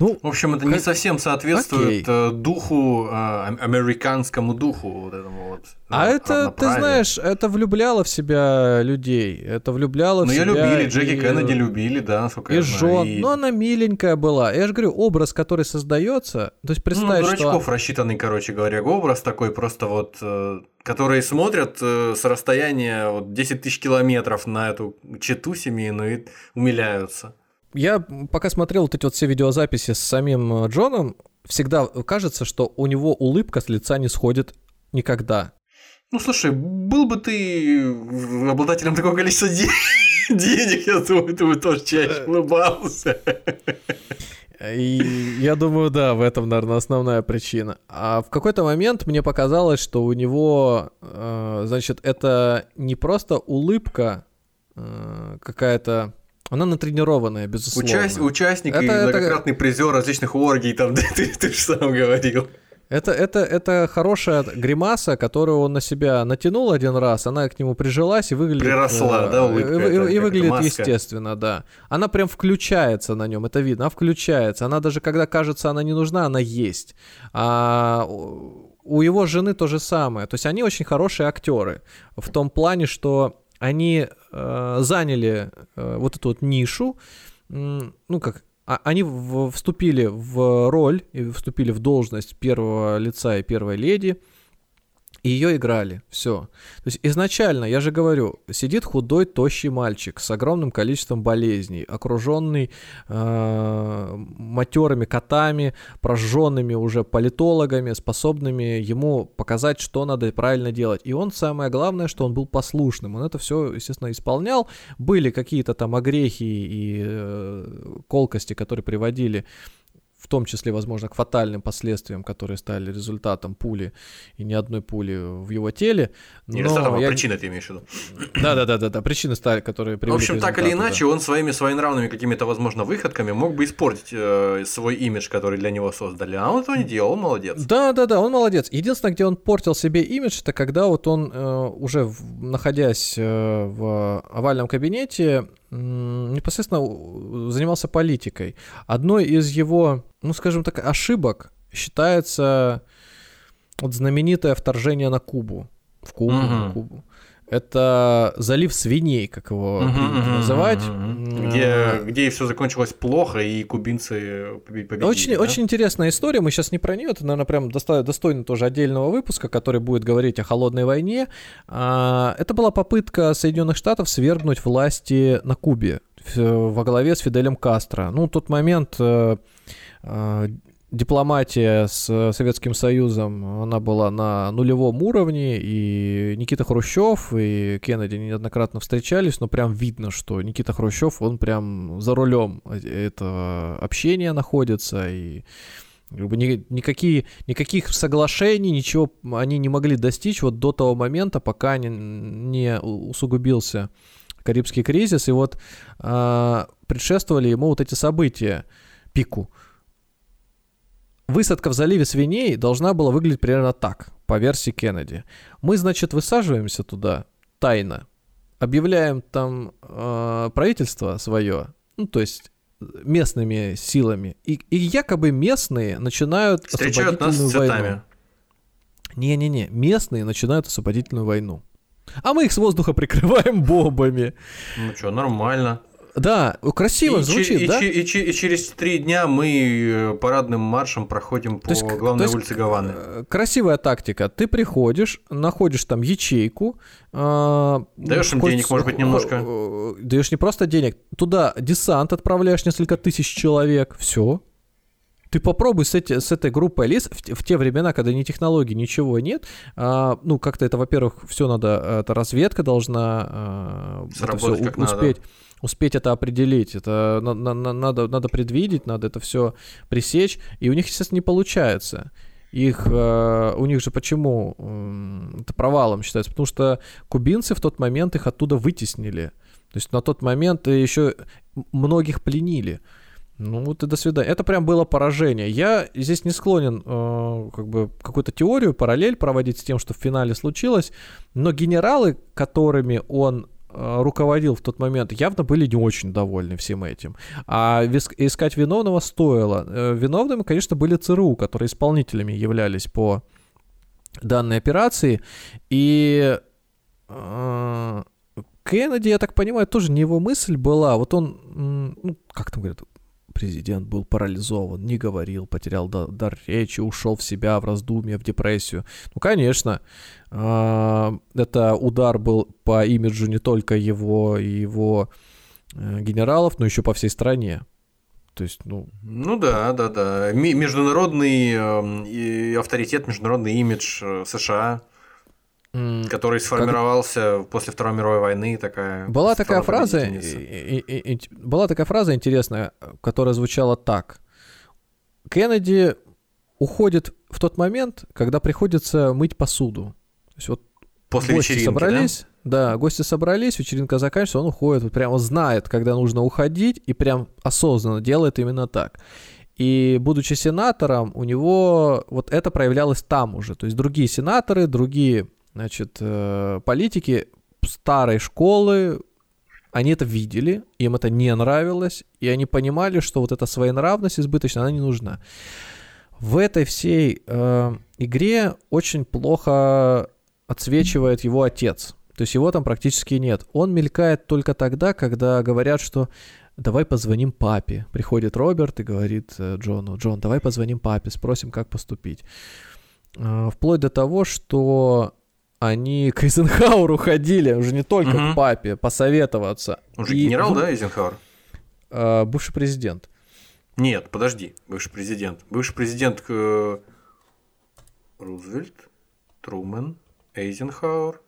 B: Ну,
C: В общем, это не
B: Как-
C: совсем соответствует
B: Окей.
C: э, духу, э, ам- американскому духу вот этому вот.
B: а
C: э,
B: это, ты знаешь, это влюбляло в себя людей. Это влюбляло в
C: Ну, ее
B: себя
C: любили, Джеки
B: и-
C: Кеннеди любили, да, насколько
B: И
C: я знаю.
B: жен.
C: и-
B: Ну, она миленькая была. Я же говорю, образ, который создается. То есть
C: Ну,
B: представь,
C: дурачков
B: что...
C: рассчитанный, короче говоря, образ такой просто вот, которые смотрят э, с расстояния вот 10 тысяч километров на эту читу семейную и умиляются.
B: Я пока смотрел вот эти вот все видеозаписи с самим э, Джоном, всегда кажется, что у него улыбка с лица не сходит никогда.
C: Ну, слушай, был бы ты обладателем такого количества де- денег, я думаю, ты бы тоже чаще улыбался.
B: И я думаю, да, в этом, наверное, основная причина. А в какой-то момент мне показалось, что у него, э, значит, это не просто улыбка э, какая-то, она натренированная, безусловно.
C: Участ- участник и
B: Это- это-
C: многократный призер различных оргий, там, ты, ты же сам говорил.
B: Это, это, это хорошая гримаса, которую он на себя натянул один раз, она к нему прижилась и выглядит...
C: Приросла,
B: э,
C: да, улыбка
B: и- и-
C: эта,
B: и выглядит
C: маска.
B: естественно, да. Она прям включается на нем, это видно, она включается. Она даже когда кажется, она не нужна, она есть. А у его жены то же самое. То есть они очень хорошие актеры в том плане, что они заняли э, вот эту вот нишу, ну как, а- они вступили в роль и вступили в должность первого лица и первой леди, и ее играли, все. То есть изначально, я же говорю, сидит худой, тощий мальчик с огромным количеством болезней, окруженный э, матерыми котами, прожженными уже политологами, способными ему показать, что надо правильно делать. И он, самое главное, что он был послушным. Он это все, естественно, исполнял. Были какие-то там огрехи и э, колкости, которые приводили том числе, возможно, к фатальным последствиям, которые стали результатом пули и ни одной пули в его теле.
C: Не результатом, а
B: я-
C: причиной ты имеешь в виду.
B: Да-да-да-да, причины стали, которые
C: В
B: привели
C: общем,
B: к
C: так или
B: результату, да.
C: иначе, он своими своенравными какими-то, возможно, выходками мог бы испортить э, свой имидж, который для него создали. А он этого не делал, молодец.
B: Да, да, да, он молодец. Единственное, где он портил себе имидж, это когда вот он э, уже в- находясь э, в овальном кабинете непосредственно занимался политикой. Одной из его, ну скажем так, ошибок считается вот знаменитое вторжение на Кубу, в Кубу, на
C: Мгм.
B: Кубу. Это залив свиней, как его
C: мгм,
B: называть. М,
C: Где, где все закончилось плохо, и кубинцы побе- победили.
B: Очень,
C: да?
B: очень интересная история. Мы сейчас не про нее. Это, наверное, прям достойно тоже отдельного выпуска, который будет говорить о холодной войне. А, Это была попытка Соединенных Штатов свергнуть власти на Кубе во главе с Фиделем Кастро. Ну, в тот момент э, э, дипломатия с Советским Союзом, она была на нулевом уровне, и Никита Хрущев и Кеннеди неоднократно встречались, но прям видно, что Никита Хрущев, он прям за рулем этого общения находится, и как бы ни- никакие, никаких соглашений, ничего они не могли достичь вот до того момента, пока не, не усугубился Карибский кризис, и вот а, предшествовали ему вот эти события, пику. Высадка в заливе свиней должна была выглядеть примерно так, по версии Кеннеди. Мы, значит, высаживаемся туда тайно, объявляем там э, правительство свое, ну, то есть местными силами, и, и якобы местные начинают
C: Встречают нас с
B: войну. Не-не-не, местные начинают освободительную войну. А мы их с воздуха прикрываем бомбами.
C: Ну что, нормально.
B: Да, красиво
C: и,
B: звучит,
C: и
B: да?
C: и че- и через три дня мы э, парадным маршем проходим по
B: То есть
C: главной
B: то есть,
C: улице Гаваны.
B: э, Красивая тактика. Ты приходишь, находишь там ячейку. а,
C: Даёшь им
B: хоть-
C: денег, может быть, немножко?
B: э, Даешь не просто денег. Туда десант отправляешь несколько тысяч человек. Все. Ты попробуй с, эти, с этой группой лиц в, в те времена, когда ни технологий, ничего нет, а, ну, как-то это, во-первых, все надо, это разведка должна а, это все успеть. Надо успеть это определить, это на, на, на, надо, надо предвидеть, надо это все пресечь, и у них, естественно, не получается. Их, э, у них же почему э, это провалом считается? Потому что кубинцы в тот момент их оттуда вытеснили. То есть на тот момент еще многих пленили. Ну вот и до свидания. Это прям было поражение. Я здесь не склонен э, как бы какую-то теорию, параллель проводить с тем, что в финале случилось, но генералы, которыми он руководил в тот момент, явно были не очень довольны всем этим. А искать виновного стоило. Э, виновными, конечно, были ЦРУ, которые исполнителями являлись по данной операции. И э, Кеннеди, я так понимаю, тоже не его мысль была. Вот он, ну, как там говорят, президент был парализован, не говорил, потерял дар речи, ушел в себя, в раздумье, в депрессию. Ну, конечно, а, это удар был по имиджу не только его и его э, генералов, но еще по всей стране. То есть, ну...
C: Ну да, да, да. Международный э, авторитет, международный имидж э, Который сформировался как... после Второй мировой войны, такая.
B: Была такая фраза, и, и, и, была такая фраза интересная, которая звучала так: Кеннеди уходит в тот момент, когда приходится мыть посуду. То есть вот
C: после
B: гости
C: вечеринки,
B: собрались, да? да, гости собрались, вечеринка заканчивается, он уходит, вот прямо знает, когда нужно уходить, и прям осознанно делает именно так. И будучи сенатором, у него вот это проявлялось там уже. То есть другие сенаторы, другие Значит, э, политики старой школы, они это видели, им это не нравилось, и они понимали, что вот эта своенравность избыточная, она не нужна. В этой всей э, игре очень плохо отсвечивает его отец. То есть его там практически нет. Он мелькает только тогда, когда говорят, что давай позвоним папе. Приходит Роберт и говорит э, Джону, Джон, давай позвоним папе, спросим, как поступить. Э, вплоть до того, что они к Эйзенхауэру ходили, уже не только угу. к папе, посоветоваться.
C: Он же и... генерал, да, Эйзенхауэр?
B: Э, бывший президент.
C: Нет, подожди, бывший президент. Бывший президент э, Рузвельт, Трумэн, Эйзенхауэр,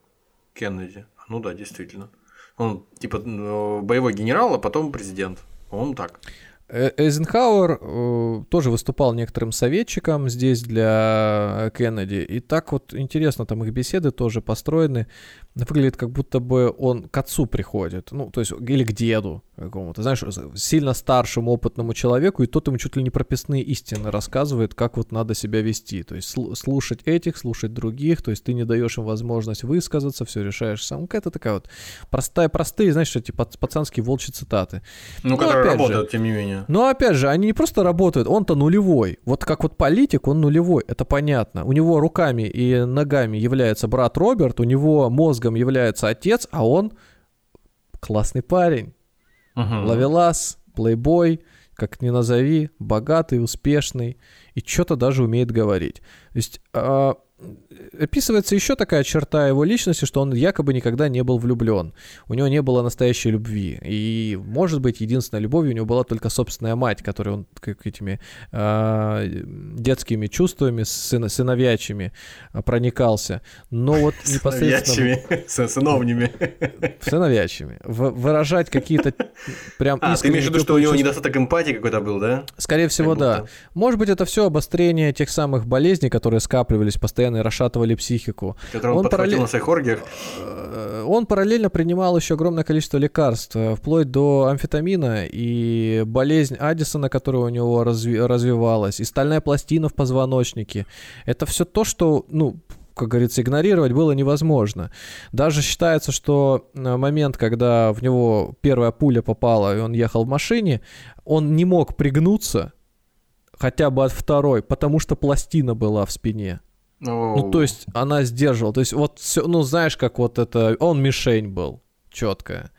C: Кеннеди. Ну да, действительно. Он типа э, боевой генерал, а потом президент. Он так.
B: Э, Эйзенхауэр э, тоже выступал некоторым советчиком здесь для Кеннеди. И так вот интересно, там их беседы тоже построены. Выглядит, как будто бы он к отцу приходит. Ну, то есть, или к деду какому-то. Знаешь, сильно старшему опытному человеку, и тот ему чуть ли не прописные истины рассказывает, как вот надо себя вести. То есть, слушать этих, слушать других. То есть, ты не даешь им возможность высказаться, все решаешь сам. Какая-то такая вот простая, простые, знаешь, эти пацанские волчьи цитаты.
C: Ну, Но, которые работают, же, тем не менее.
B: Но опять же, они не просто работают, он-то нулевой. Вот как вот политик, он нулевой, это понятно. У него руками и ногами является брат Роберт, у него мозгом является отец, а он классный парень. Угу. Ловелас, плейбой, как ни назови, богатый, успешный, и что-то даже умеет говорить. То есть а, описывается еще такая черта его личности, что он якобы никогда не был влюблен. У него не было настоящей любви. И, может быть, единственная любовь у него была только собственная мать, которой он как этими э, детскими чувствами, сын, сыновьячими э, проникался. Но вот непосредственно...
C: Сыновними.
B: Сыновьячими. выражать какие-то прям
C: А, ты имеешь в виду, что у него недостаток эмпатии какой-то был, да?
B: Скорее всего, да. Может быть, это все обострение тех самых болезней, которые скапливались постоянно постоянно расшатывали психику.
C: Который он, он параллель... на своих оргиях?
B: Э, он параллельно принимал еще огромное количество лекарств, э, вплоть до амфетамина и болезнь Аддисона, которая у него разви... развивалась, и стальная пластина в позвоночнике. Это все то, что, ну, как говорится, игнорировать было невозможно. Даже считается, что э, момент, когда в него первая пуля попала, и он ехал в машине, он не мог пригнуться хотя бы от второй, потому что пластина была в спине. Ну, то есть она сдерживала. То есть вот все, ну, знаешь, как вот это... Он мишень был, четкая.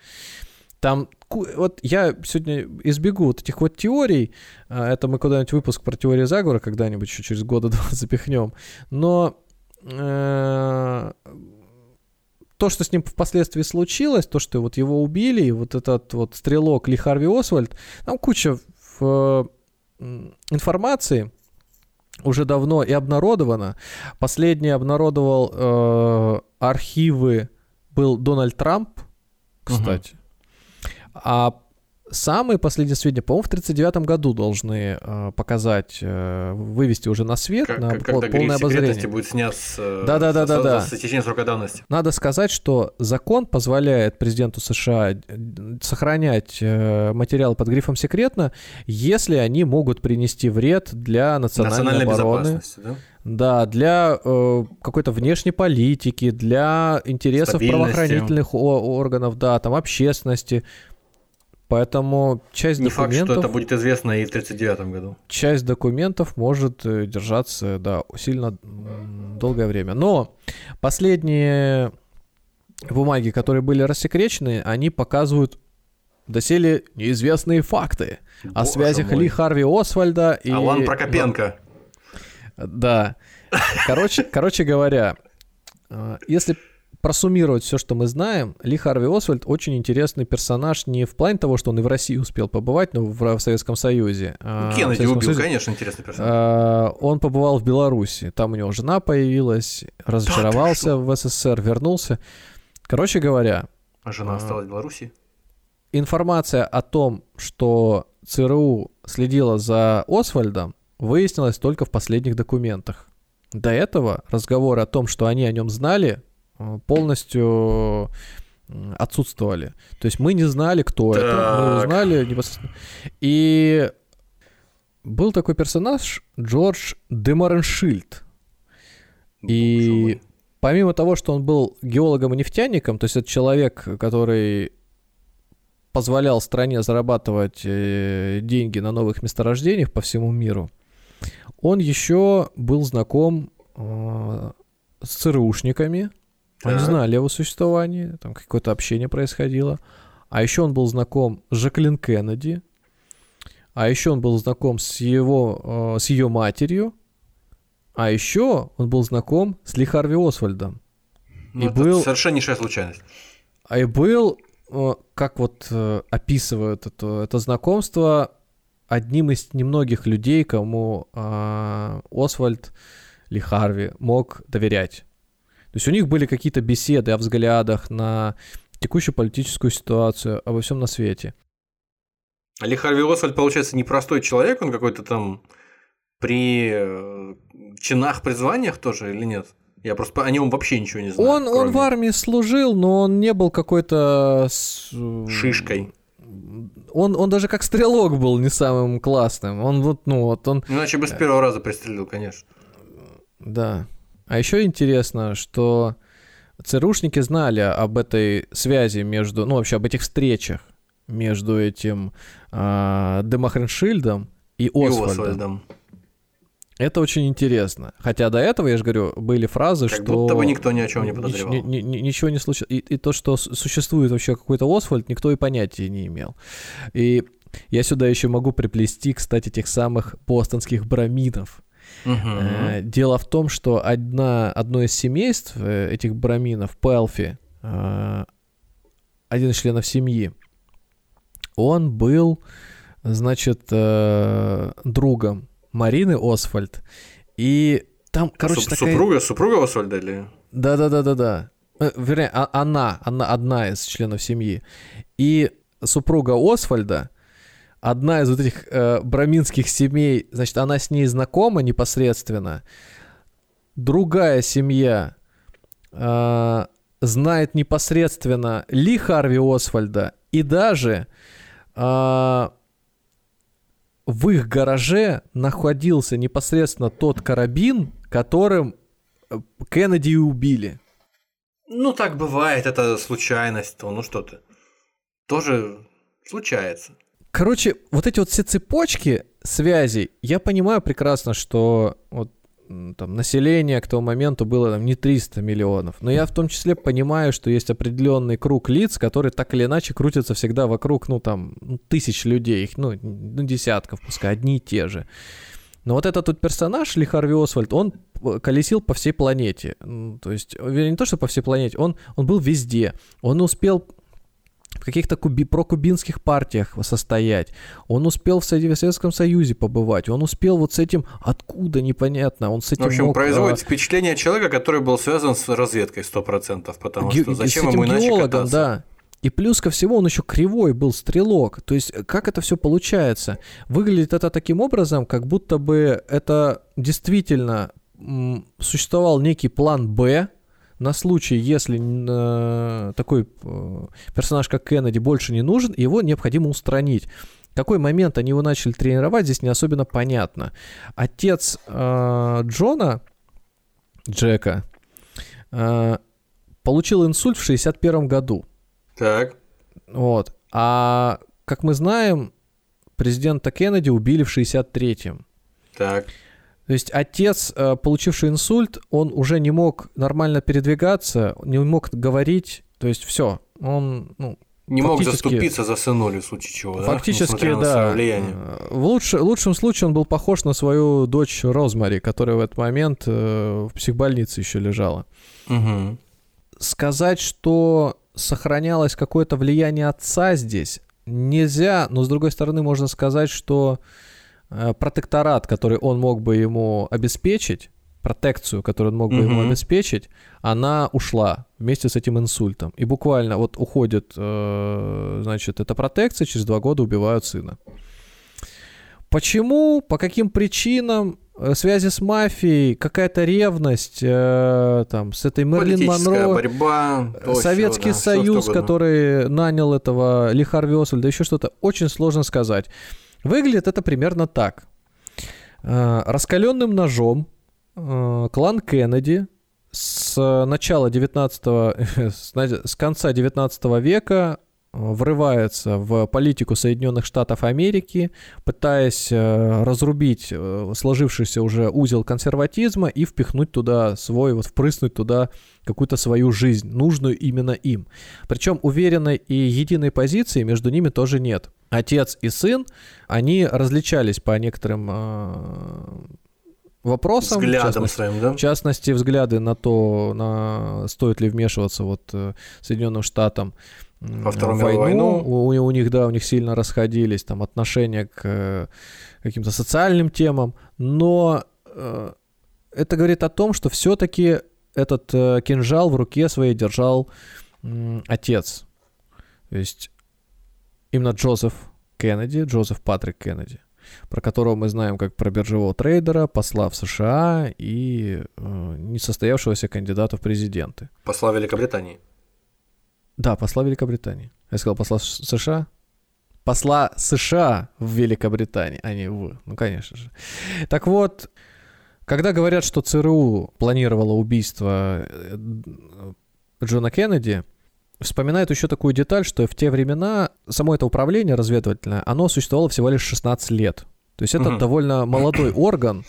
B: Там вот я сегодня избегу вот этих вот теорий, а, это мы куда-нибудь выпуск про теории заговора когда-нибудь еще через года два запихнем, но э, то, что с ним впоследствии случилось, то, что вот его убили, и вот этот вот стрелок Ли Харви Освальд, там куча в, информации уже давно и обнародовано. Последний обнародовал э, архивы был Дональд Трамп, кстати. Угу. А Самые последние сведения, по-моему, в 1939 году должны э, показать, э, вывести уже на свет,
C: как,
B: на
C: как,
B: пол, полное обозрение.
C: будет снят с,
B: э, да, да, да,
C: с,
B: да, да.
C: с, с течением срока давности.
B: Надо сказать, что закон позволяет президенту США сохранять э, материалы под грифом «секретно», если они могут принести вред для национальной,
C: национальной
B: обороны.
C: безопасности, да?
B: Да, для э, какой-то внешней политики, для интересов правоохранительных органов, да, там общественности. Поэтому часть
C: Не
B: документов...
C: факт, что это будет известно и в 1939 году.
B: Часть документов может э, держаться, да, сильно долгое время. Но последние бумаги, которые были рассекречены, они показывают доселе неизвестные факты Боже о связях мой. Ли Харви Освальда и...
C: Алан Прокопенко.
B: Да. Короче, короче говоря, э, если просуммировать все, что мы знаем, Ли Харви Освальд очень интересный персонаж не в плане того, что он и в России успел побывать, но в, в Советском Союзе.
C: А, Кеннеди убил, Союзе, конечно, интересный персонаж.
B: А, он побывал в Беларуси, там у него жена появилась, разочаровался да, в СССР, вернулся. Короче говоря...
C: А жена а, осталась в Беларуси?
B: Информация о том, что ЦРУ следила за Освальдом, выяснилась только в последних документах. До этого разговоры о том, что они о нем знали, полностью отсутствовали. То есть мы не знали, кто так. это. Мы узнали непосредственно. И был такой персонаж Джордж Демареншильд. И помимо того, что он был геологом и нефтяником, то есть это человек, который позволял стране зарабатывать э, деньги на новых месторождениях по всему миру, он еще был знаком э, с ЦРУшниками, они знали о его существовании, там какое-то общение происходило. А еще он был знаком с Жаклин Кеннеди. А еще он был знаком с его, э, с ее матерью. А еще он был знаком с Ли Харви Освальдом.
C: Ну, и это был совершеннейшая случайность.
B: А и был, э, как вот э, описывают это, это знакомство, одним из немногих людей, кому э, Освальд Ли Харви мог доверять. То есть у них были какие-то беседы о взглядах на текущую политическую ситуацию, обо всем на свете.
C: Али Харви Освальд, получается, непростой человек, он какой-то там при э, чинах, при званиях тоже или нет? Я просто о нем вообще ничего не знаю.
B: Он, кроме... он в армии служил, но он не был какой-то...
C: Шишкой.
B: Он, он даже как стрелок был не самым классным. Он вот, ну вот он...
C: Иначе бы с первого раза пристрелил, конечно.
B: Да. А еще интересно, что ЦРУшники знали об этой связи между, ну вообще об этих встречах между этим э, Демахреншильдом и Освальдом. и Освальдом. Это очень интересно. Хотя до этого, я же говорю, были фразы,
C: как
B: что...
C: Как будто бы никто ни о чем не подозревал. Ни,
B: ни, ни, ничего не случилось. И, и то, что существует вообще какой-то Освальд, никто и понятия не имел. И я сюда еще могу приплести, кстати, тех самых бостонских брамидов. Угу. Дело в том, что одна, одно из семейств э, этих браминов, Пелфи, э, один из членов семьи, он был, значит, другом Марины Освальд. И там, короче,
C: Суп- такая... Супруга, супруга Освальда или...
B: Да-да-да-да-да. Вернее, а, она, она одна из членов семьи. И супруга Освальда, одна из вот этих э, браминских семей, значит, она с ней знакома непосредственно. Другая семья э, знает непосредственно Ли Харви Освальда и даже э, в их гараже находился непосредственно тот карабин, которым э, Кеннеди убили.
C: Ну, так бывает, это случайность, то, ну что ты. Тоже случается.
B: Короче, вот эти вот все цепочки связей, я понимаю прекрасно, что вот там, население к тому моменту было там, не 300 миллионов. Но я в том числе понимаю, что есть определенный круг лиц, которые так или иначе крутятся всегда вокруг, ну, там, ну, тысяч людей, их, ну, ну, десятков, пускай, одни и те же. Но вот этот тут персонаж, Ли Харви Освальд, он колесил по всей планете. То есть, не то, что по всей планете, он, он был везде. Он успел каких-то куби, прокубинских партиях состоять. Он успел в Советском Союзе побывать. Он успел вот с этим, откуда непонятно, он с этим
C: В общем,
B: мог,
C: производит
B: а,
C: впечатление человека, который был связан с разведкой 100%, потому
B: ге-
C: что зачем ему иначе
B: геологом,
C: кататься?
B: да. И плюс ко всему он еще кривой был стрелок. То есть как это все получается? Выглядит это таким образом, как будто бы это действительно существовал некий план Б на случай, если э, такой э, персонаж, как Кеннеди, больше не нужен, его необходимо устранить. Какой момент они его начали тренировать, здесь не особенно понятно. Отец э, Джона, Джека, э, получил инсульт в 61 году.
C: Так,
B: Вот. А как мы знаем, президента Кеннеди убили в 63-м.
C: так.
B: То есть отец, э, получивший инсульт, он уже не мог нормально передвигаться, не мог говорить. То есть все, он ну,
C: Не мог
B: Фактически-
C: заступиться за сынулю, в случае чего, да?
B: фактически да.
C: свое влияние.
B: Э, В, лучше- лучшем случае он был похож на свою дочь Розмари, которая в этот момент э, в психбольнице еще лежала.
C: Мгм.
B: сказать, что сохранялось какое-то влияние отца здесь, нельзя, но с другой стороны можно сказать, что протекторат, который он мог бы ему обеспечить, протекцию, которую он мог бы ему обеспечить, она ушла вместе с этим инсультом. И буквально вот уходит, э, значит, эта протекция, через два года убивают сына. Почему, по каким причинам, э, связи с мафией, какая-то ревность, э, там, с этой Мерлин Монро,
C: борьба, то
B: Советский
C: да, всё
B: Союз, который нанял этого Ли Харви Освальда, еще что-то, очень сложно сказать. Выглядит это примерно так. Э, Раскаленным ножом э, клан Кеннеди с начала 19 с конца 19 века э, врывается в политику Соединенных Штатов Америки, пытаясь э, разрубить э, сложившийся уже узел консерватизма и впихнуть туда свой, вот впрыснуть туда какую-то свою жизнь, нужную именно им. Причем уверенной и единой позиции между ними тоже нет. Отец и сын, они различались по некоторым э, вопросам. в
C: Взглядом
B: частности-
C: своим, да?
B: в частности, взгляды на то, на стоит ли вмешиваться вот э, Соединенным Штатам
C: Во Вторую
B: в
C: мировую войну.
B: У, у них, да, у них сильно расходились там отношения к э, каким-то социальным темам, но э, это говорит о том, что все-таки этот э, кинжал в руке своей держал отец. То есть именно Джозеф Кеннеди, Джозеф Патрик Кеннеди, про которого мы знаем как про биржевого трейдера, посла в США и э, несостоявшегося кандидата в президенты.
C: Посла Великобритании.
B: Да, посла Великобритании. Я сказал посла США? Посла США в Великобритании, а не в. Ну, конечно же. Так вот, когда говорят, что ЦРУ планировало убийство э, Джона Кеннеди, вспоминают еще такую деталь, что в те времена само это управление разведывательное, оно существовало всего лишь 16 лет. То есть это
C: Мгм.
B: довольно молодой орган,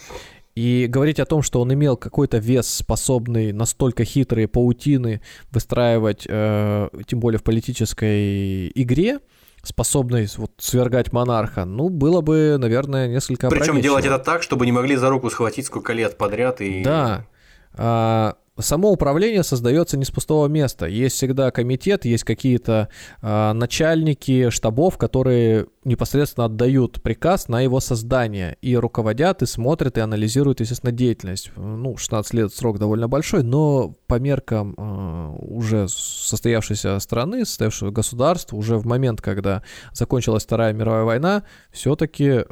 B: и говорить о том, что он имел какой-то вес, способный настолько хитрые паутины выстраивать, э, тем более в политической игре, способный вот свергать монарха, ну, было бы, наверное, несколько
C: Причем делать это так, чтобы не могли за руку схватить сколько лет подряд и...
B: Да. А, само управление создается не с пустого места. Есть всегда комитет, есть какие-то а, начальники штабов, которые непосредственно отдают приказ на его создание и руководят, и смотрят, и анализируют, естественно, деятельность. Ну, 16 лет срок довольно большой, но по меркам а, уже состоявшейся страны, состоявшего государства, уже в момент, когда закончилась Вторая мировая война, все-таки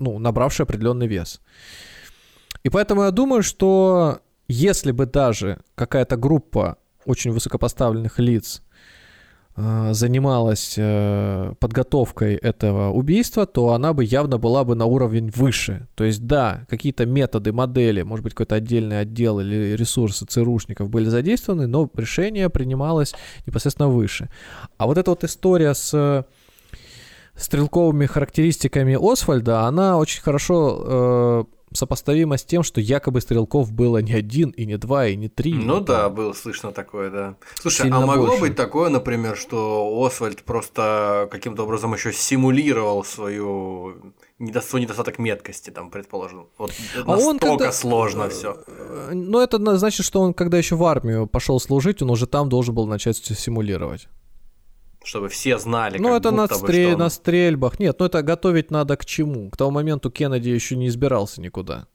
B: ну, набравший определенный вес. И поэтому я думаю, что если бы даже какая-то группа очень высокопоставленных лиц э, занималась э, подготовкой этого убийства, то она бы явно была бы на уровень выше. То есть, да, какие-то методы, модели, может быть, какой-то отдельный отдел или ресурсы ЦРУшников были задействованы, но решение принималось непосредственно выше. А вот эта вот история с э, стрелковыми характеристиками Освальда, она очень хорошо сопоставимо с тем, что якобы стрелков было не один, и не два, и не три.
C: Ну да, было слышно такое, да. Слушай, а могло больше. быть такое, например, что Освальд просто каким-то образом еще симулировал свою свой недостаток меткости, там, предположил. Вот а настолько он когда... сложно все.
B: Ну, это значит, что он, когда еще в армию пошел служить, он уже там должен был начать симулировать
C: чтобы все знали.
B: Ну, это на, стре- он... на стрельбах. Нет, ну это готовить надо к чему? К тому моменту Кеннеди еще не избирался никуда.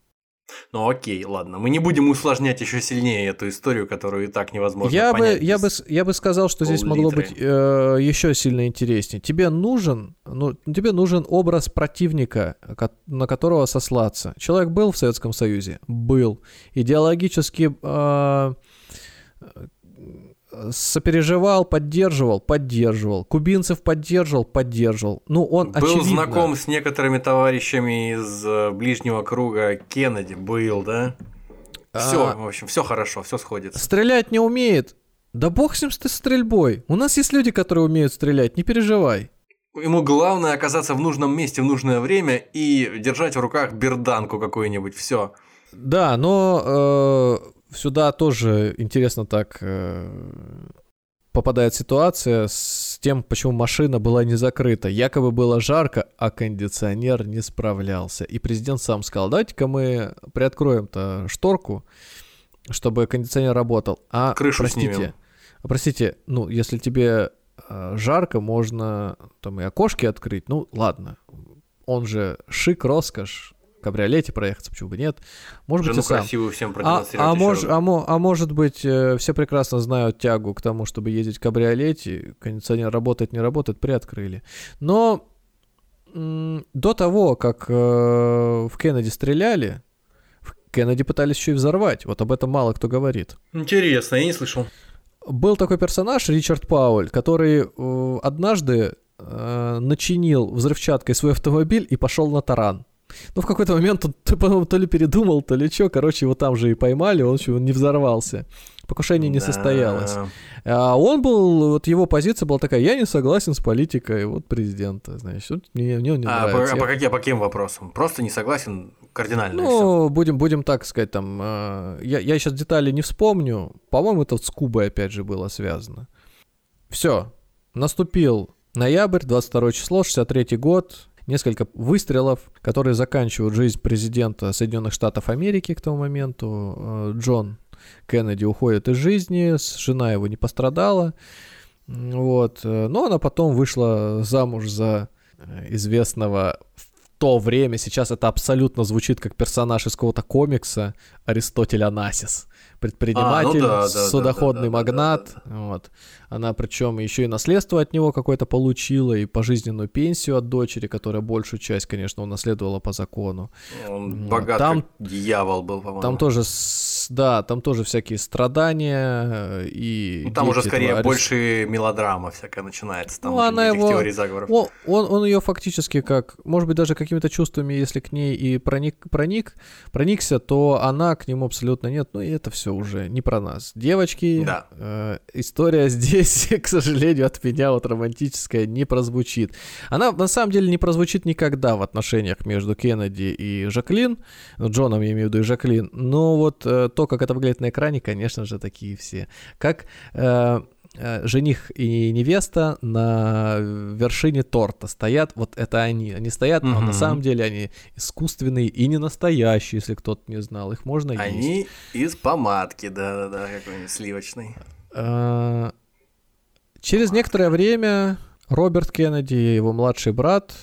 C: Ну окей, ладно. Мы не будем усложнять еще сильнее эту историю, которую и так невозможно
B: я
C: понять.
B: Бы, я, бы, я бы сказал, что здесь могло быть э, еще сильно интереснее. Тебе нужен, ну, тебе нужен образ противника, на которого сослаться. Человек был в Советском Союзе? Был. Идеологически э, сопереживал, поддерживал, поддерживал. Кубинцев поддерживал, поддерживал. Ну, он
C: Был
B: очевидно...
C: знаком с некоторыми товарищами из э, ближнего круга Кеннеди, был, да? Все, а... в общем, все хорошо, все сходится.
B: Стрелять не умеет. Да бог с ним с стрельбой. У нас есть люди, которые умеют стрелять, не переживай.
C: Ему главное оказаться в нужном месте в нужное время и держать в руках берданку какую-нибудь. Все.
B: Да, но э, сюда тоже интересно так э, попадает ситуация с тем, почему машина была не закрыта. Якобы было жарко, а кондиционер не справлялся. И президент сам сказал, давайте-ка мы приоткроем-то шторку, чтобы кондиционер работал. А,
C: Крышу
B: простите,
C: снимем.
B: простите, ну, если тебе э, жарко, можно там и окошки открыть. Ну, ладно. Он же шик, роскошь кабриолете проехаться, почему бы нет. Может Жену быть, и сам.
C: красивую всем
B: а, а, мож, а, а может быть, э, все прекрасно знают тягу к тому, чтобы ездить в кабриолете, кондиционер работает, не работает, приоткрыли. Но до того, как э, в Кеннеди стреляли, в Кеннеди пытались еще и взорвать. Вот об этом мало кто говорит.
C: Интересно, я не слышал.
B: Был такой персонаж, Ричард Пауль, который э, однажды э, начинил взрывчаткой свой автомобиль и пошел на таран. Ну, в какой-то момент он, по-моему, то ли передумал, то ли что. Короче, его там же и поймали, он еще не взорвался. Покушение не да. состоялось. А он был, вот его позиция была такая, я не согласен с политикой вот президента, значит, вот мне, мне он не а, нравится.
C: По, а по, каким, по каким вопросам? Просто не согласен кардинально?
B: Ну, будем, будем так сказать, там, э, я, я сейчас детали не вспомню, по-моему, это с Кубой опять же было связано. Все, наступил ноябрь, 22 число, 63 год, несколько выстрелов, которые заканчивают жизнь президента Соединенных Штатов Америки к тому моменту. Э, Джон Кеннеди уходит из жизни, жена его не пострадала. Вот. Э, но она потом вышла замуж за э, известного в то время, сейчас это абсолютно звучит как персонаж из какого-то комикса, Аристотель Анасис предприниматель, а, ну да, судоходный да, да, магнат. Да, да, да. Вот. Она причем еще и наследство от него какое-то получила, и пожизненную пенсию от дочери, которая большую часть, конечно, унаследовала по закону.
C: Он богат, там, дьявол был, по-моему.
B: Там тоже, да, там тоже всякие страдания э, и...
C: Ну, там уже скорее арест... больше мелодрама всякая начинается, там ну, она его... теорий заговоров.
B: Он, он, он ее фактически как, может быть, даже какими-то чувствами, если к ней и проник, проник, проникся, то она к нему абсолютно нет. Ну и это все уже не про нас. Девочки,
C: да.
B: э, история здесь, к сожалению, от меня вот романтическая не прозвучит. Она на самом деле не прозвучит никогда в отношениях между Кеннеди и Жаклин, ну, Джоном я имею в виду и Жаклин, но вот э, то, как это выглядит на экране, конечно же, такие все. Как э, Э, жених и невеста на вершине торта стоят, вот это они, они стоят, но на самом деле они искусственные и не настоящие, если кто-то не знал, их можно
C: они есть. Они из помадки, да-да-да, какой-нибудь сливочный.
B: А, через некоторое время Роберт Кеннеди и его младший брат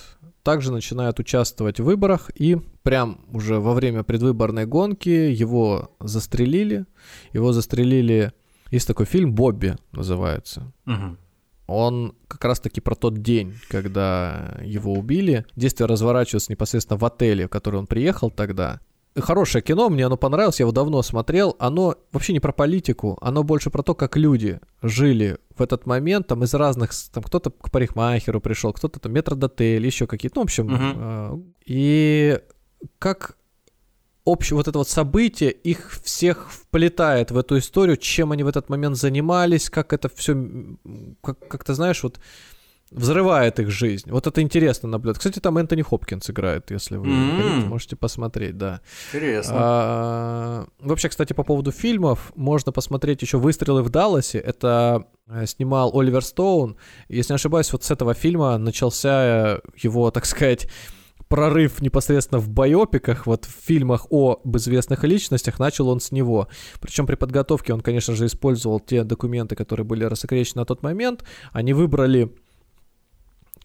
B: также начинают участвовать в выборах, и прям уже во время предвыборной гонки его застрелили. Его застрелили есть такой фильм «Бобби» называется.
C: Угу.
B: Он как раз-таки про тот день, когда его убили. Действие разворачивается непосредственно в отеле, в который он приехал тогда. Хорошее кино, мне оно понравилось, я его давно смотрел. Оно вообще не про политику, оно больше про то, как люди жили в этот момент, там из разных, там кто-то к парикмахеру пришел, кто-то там метродотель, еще какие-то, ну, в общем, угу. и как общее вот это вот событие их всех вплетает в эту историю, чем они в этот момент занимались, как это все, как, как ты знаешь, вот взрывает их жизнь. Вот это интересно наблюдать. Кстати, там Энтони Хопкинс играет, если вы хотите, можете посмотреть, да.
C: Интересно.
B: А, Вообще, кстати, по поводу фильмов, можно посмотреть еще «Выстрелы в Далласе». Это э, снимал Оливер Стоун. Если не ошибаюсь, вот с этого фильма начался э, его, так сказать, прорыв непосредственно в байопиках, вот в фильмах о известных личностях, начал он с него. Причем при подготовке он, конечно же, использовал те документы, которые были рассекречены на тот момент. Они выбрали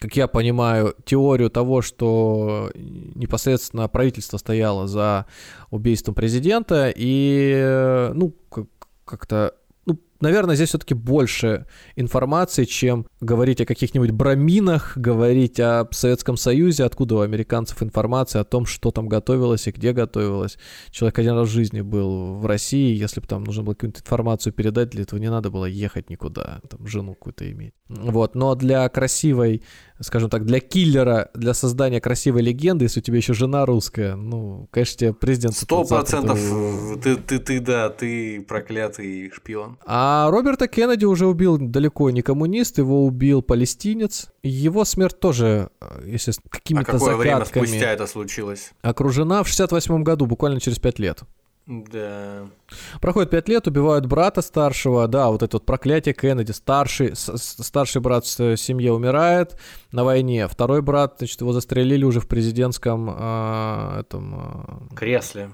B: как я понимаю, теорию того, что непосредственно правительство стояло за убийством президента, и, э, ну, как- как-то, ну, наверное, здесь все-таки больше информации, чем говорить о каких-нибудь браминах, говорить о Советском Союзе, откуда у американцев информация о том, что там готовилось и где готовилось. Человек один раз в жизни был в России, если бы там нужно было какую-нибудь информацию передать, для этого не надо было ехать никуда, там жену какую-то иметь. Вот, но для красивой, скажем так, для киллера, для создания красивой легенды, если у тебя еще жена русская, ну, конечно, тебе президент...
C: Сто процентов ты, ты, ты, да, ты проклятый шпион.
B: А Роберта Кеннеди уже убил далеко не коммунист, его убил палестинец. Его смерть тоже, э, если с
C: А
B: какими-то
C: какое время
B: загадками
C: спустя это случилось?
B: окружена в 68 году, буквально через 5 лет.
C: Да.
B: Проходит 5 лет, убивают брата старшего, да, вот это вот проклятие Кеннеди. Старший, старший брат в э, семье умирает на войне, второй брат, значит, его застрелили уже в президентском а, этом... а,
C: Кресле.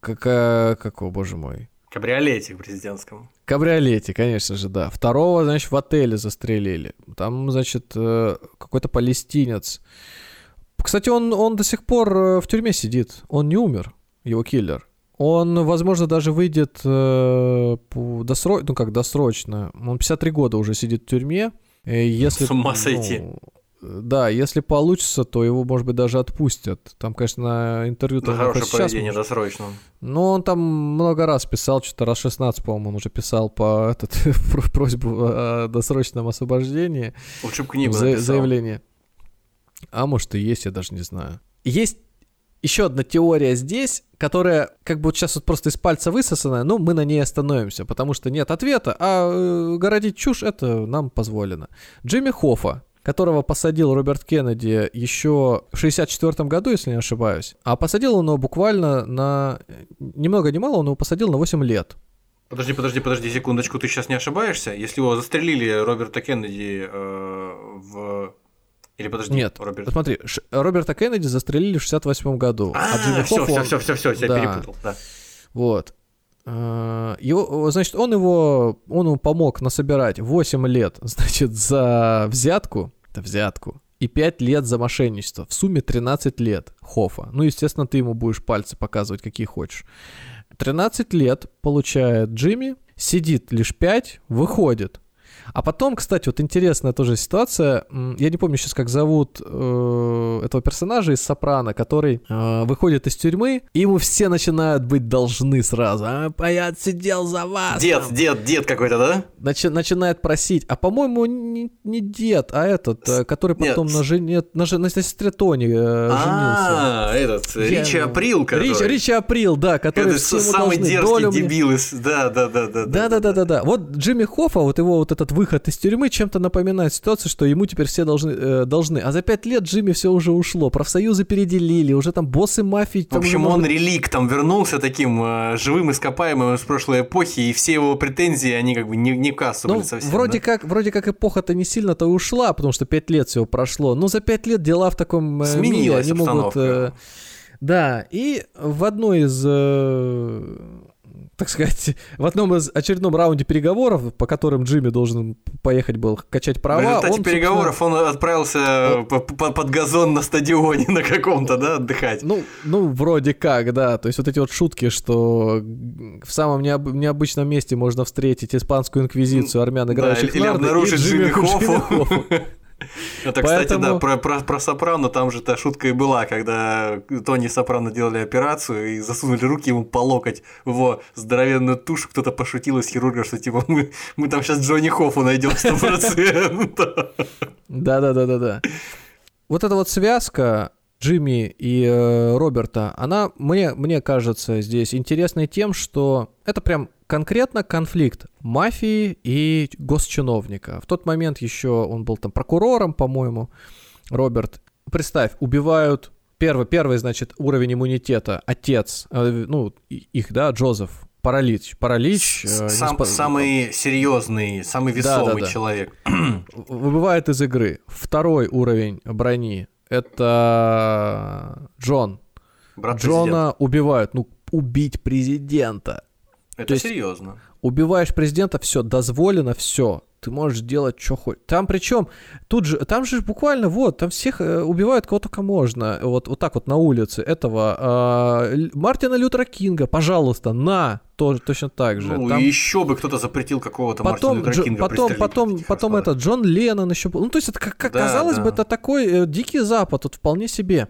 B: как, а, как, о боже мой,
C: Кабриолете президентском.
B: Кабриолете, конечно же, да. Второго, значит, в отеле застрелили. Там, значит, э, какой-то палестинец. Кстати, он, он до сих пор э, в тюрьме сидит. Он не умер, его киллер. Он, возможно, даже выйдет э, по досро... ну как досрочно. Он 53 года уже сидит в тюрьме. Если,
C: С ума
B: ну,
C: сойти.
B: э, Да, если получится, то его, может быть, даже отпустят. Там, конечно, интервью... Там
C: хорошее
B: сейчас
C: поведение
B: может-
C: досрочно.
B: ну, он там много раз писал, что-то раз 16, по-моему, он уже писал по этот, про- просьбу о досрочном освобождении,
C: Лучше бы книгу
B: за-
C: написал.
B: заявление. А может и есть, я даже не знаю. Есть еще одна теория здесь, которая как бы вот сейчас вот просто из пальца высосанная, но мы на ней остановимся, потому что нет ответа, а э, городить чушь это нам позволено. Джимми Хоффа, которого посадил Роберт Кеннеди еще в 64 году, если не ошибаюсь, а посадил он его буквально на... Ни много ни мало, он его посадил на 8 лет.
C: Подожди, подожди, подожди секундочку, ты сейчас не ошибаешься? Если его застрелили Роберта Кеннеди э, в... Или подожди,
B: Нет,
C: Роберт...
B: смотри, Ш- Роберта Кеннеди застрелили в 68 году, а,
C: А, все, все,
B: он-
C: все, все, все, я
B: да.
C: перепутал. Да.
B: Вот. Э, Его, значит, он его, он ему помог насобирать 8 лет, значит, за взятку, это взятку, и 5 лет за мошенничество. В сумме 13 лет Хофа. Ну, естественно, ты ему будешь пальцы показывать, какие хочешь. 13 лет получает Джимми, сидит лишь 5, выходит. А потом, кстати, вот интересная тоже ситуация. Я не помню сейчас, как зовут э, этого персонажа из Сопрано, который э, выходит из тюрьмы, и ему все начинают быть должны сразу. А, а я отсидел за вас.
C: Дед,
B: там».
C: дед, дед какой-то, да?
B: Начи- начинает просить. А по-моему, не, не дед, а этот, э, который потом на, жене, на, жен- на сестре Тони э, женился.
C: А, этот,
B: Я-
C: Ричи Април, который...
B: Рич, Ричи Април, да, который
C: Это самый
B: должны.
C: дерзкий
B: Долю
C: дебил из... Да, да, да, да.
B: Да, да, да, да, да. Вот Джимми Хоффа, вот его вот этот выход из тюрьмы чем-то напоминает ситуацию, что ему теперь все должны, э, должны. А за пять лет Джимми все уже ушло, профсоюзы переделили, уже там боссы мафии.
C: В общем,
B: может
C: он
B: быть,
C: релик там вернулся таким э, живым ископаемым из прошлой эпохи, и все его претензии, они как бы не, не в кассу
B: Ну,
C: были совсем.
B: вроде
C: да?
B: как, вроде как эпоха-то не сильно-то ушла, потому что пять лет всего прошло. Но за пять лет дела в таком э, мире,
C: Сменилась
B: они могут...
C: обстановка.
B: э, да, и в одной из, э, так сказать, в одном из очередном раунде переговоров, по которым Джимми должен поехать был качать права,
C: В результате
B: он,
C: переговоров он отправился по- по- под газон на стадионе на каком-то, да, отдыхать.
B: Ну, ну, вроде как, да. То есть вот эти вот шутки, что в самом необ- необычном месте можно встретить испанскую инквизицию армян,
C: Да,
B: играющих
C: или
B: в нарды, и
C: обнаружить Джимми Хоффу.
B: Хоффу.
C: Это, кстати, да,
B: Поэтому-
C: про, про, про Сопрано там же та шутка и была, когда Тони Сопрано делали операцию и засунули руки ему по локоть в его здоровенную тушу, кто-то пошутил из хирурга, что типа мы, мы там сейчас Джонни Хоффу найдем 100%.
B: Да-да-да-да-да. Вот эта вот связка Джимми и э, Роберта, она, мне, мне кажется, здесь интересной тем, что это прям конкретно конфликт мафии и госчиновника. В тот момент еще он был там прокурором, по-моему, Роберт. Представь, убивают первый, первый, значит, уровень иммунитета, отец, э, ну, их, да, Джозеф, паралич, паралич.
C: Э, Сам, спа... Самый серьезный, самый весомый да, да, да. человек.
B: Выбывает из игры. Второй уровень брони это Джон. Брат Джона президент. убивают. Ну, убить президента.
C: Это То серьезно. Есть,
B: убиваешь президента, все, дозволено, все. Ты можешь делать, что хочешь. Там причем, тут же, там же буквально вот, там всех э, убивают, кого только можно. Вот, вот так вот на улице этого. Э, Мартина Лютера Кинга, пожалуйста, на, тоже точно так же.
C: Ну,
B: там...
C: еще бы кто-то запретил какого-то
B: потом, Мартина Лютера Кинга Потом, потом, потом это Джон Леннон еще был. Ну, то есть, это, как, как да, казалось да. бы, это такой э, дикий запад, тут вполне себе.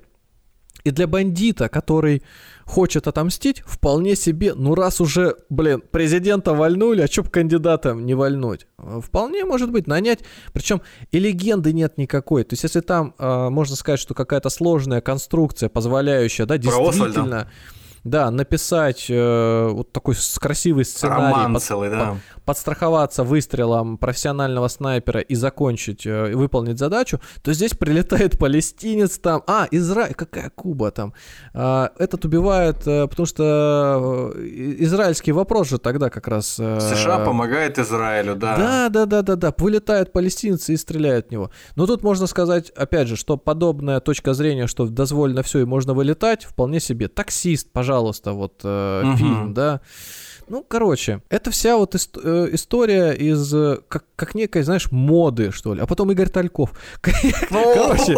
B: И для бандита, который хочет отомстить, вполне себе, ну раз уже, блин, президента вальнули, а чё бы кандидатам не вальнуть? Вполне может быть, нанять, причем и легенды нет никакой. То есть если там, э, можно сказать, что какая-то сложная конструкция, позволяющая, да, действительно... Да, написать э, вот такой красивый сценарий.
C: Роман под, целый, да.
B: Под, подстраховаться выстрелом профессионального снайпера и закончить, э, выполнить задачу, то здесь прилетает палестинец там. А, Израиль, какая Куба там? Э, этот убивает, э, потому что э, израильский вопрос же тогда как раз...
C: Э, США помогает Израилю, да.
B: Да, да, да, да, да. Вылетают палестинцы и стреляют в него. Но тут можно сказать, опять же, что подобная точка зрения, что дозволено все и можно вылетать, вполне себе. Таксист, пожалуйста пожалуйста, вот э, угу. фильм, да. Ну, короче, это вся вот ист- э, история из, э, как, как некой, знаешь, моды, что ли. А потом Игорь Тальков.
C: Короче.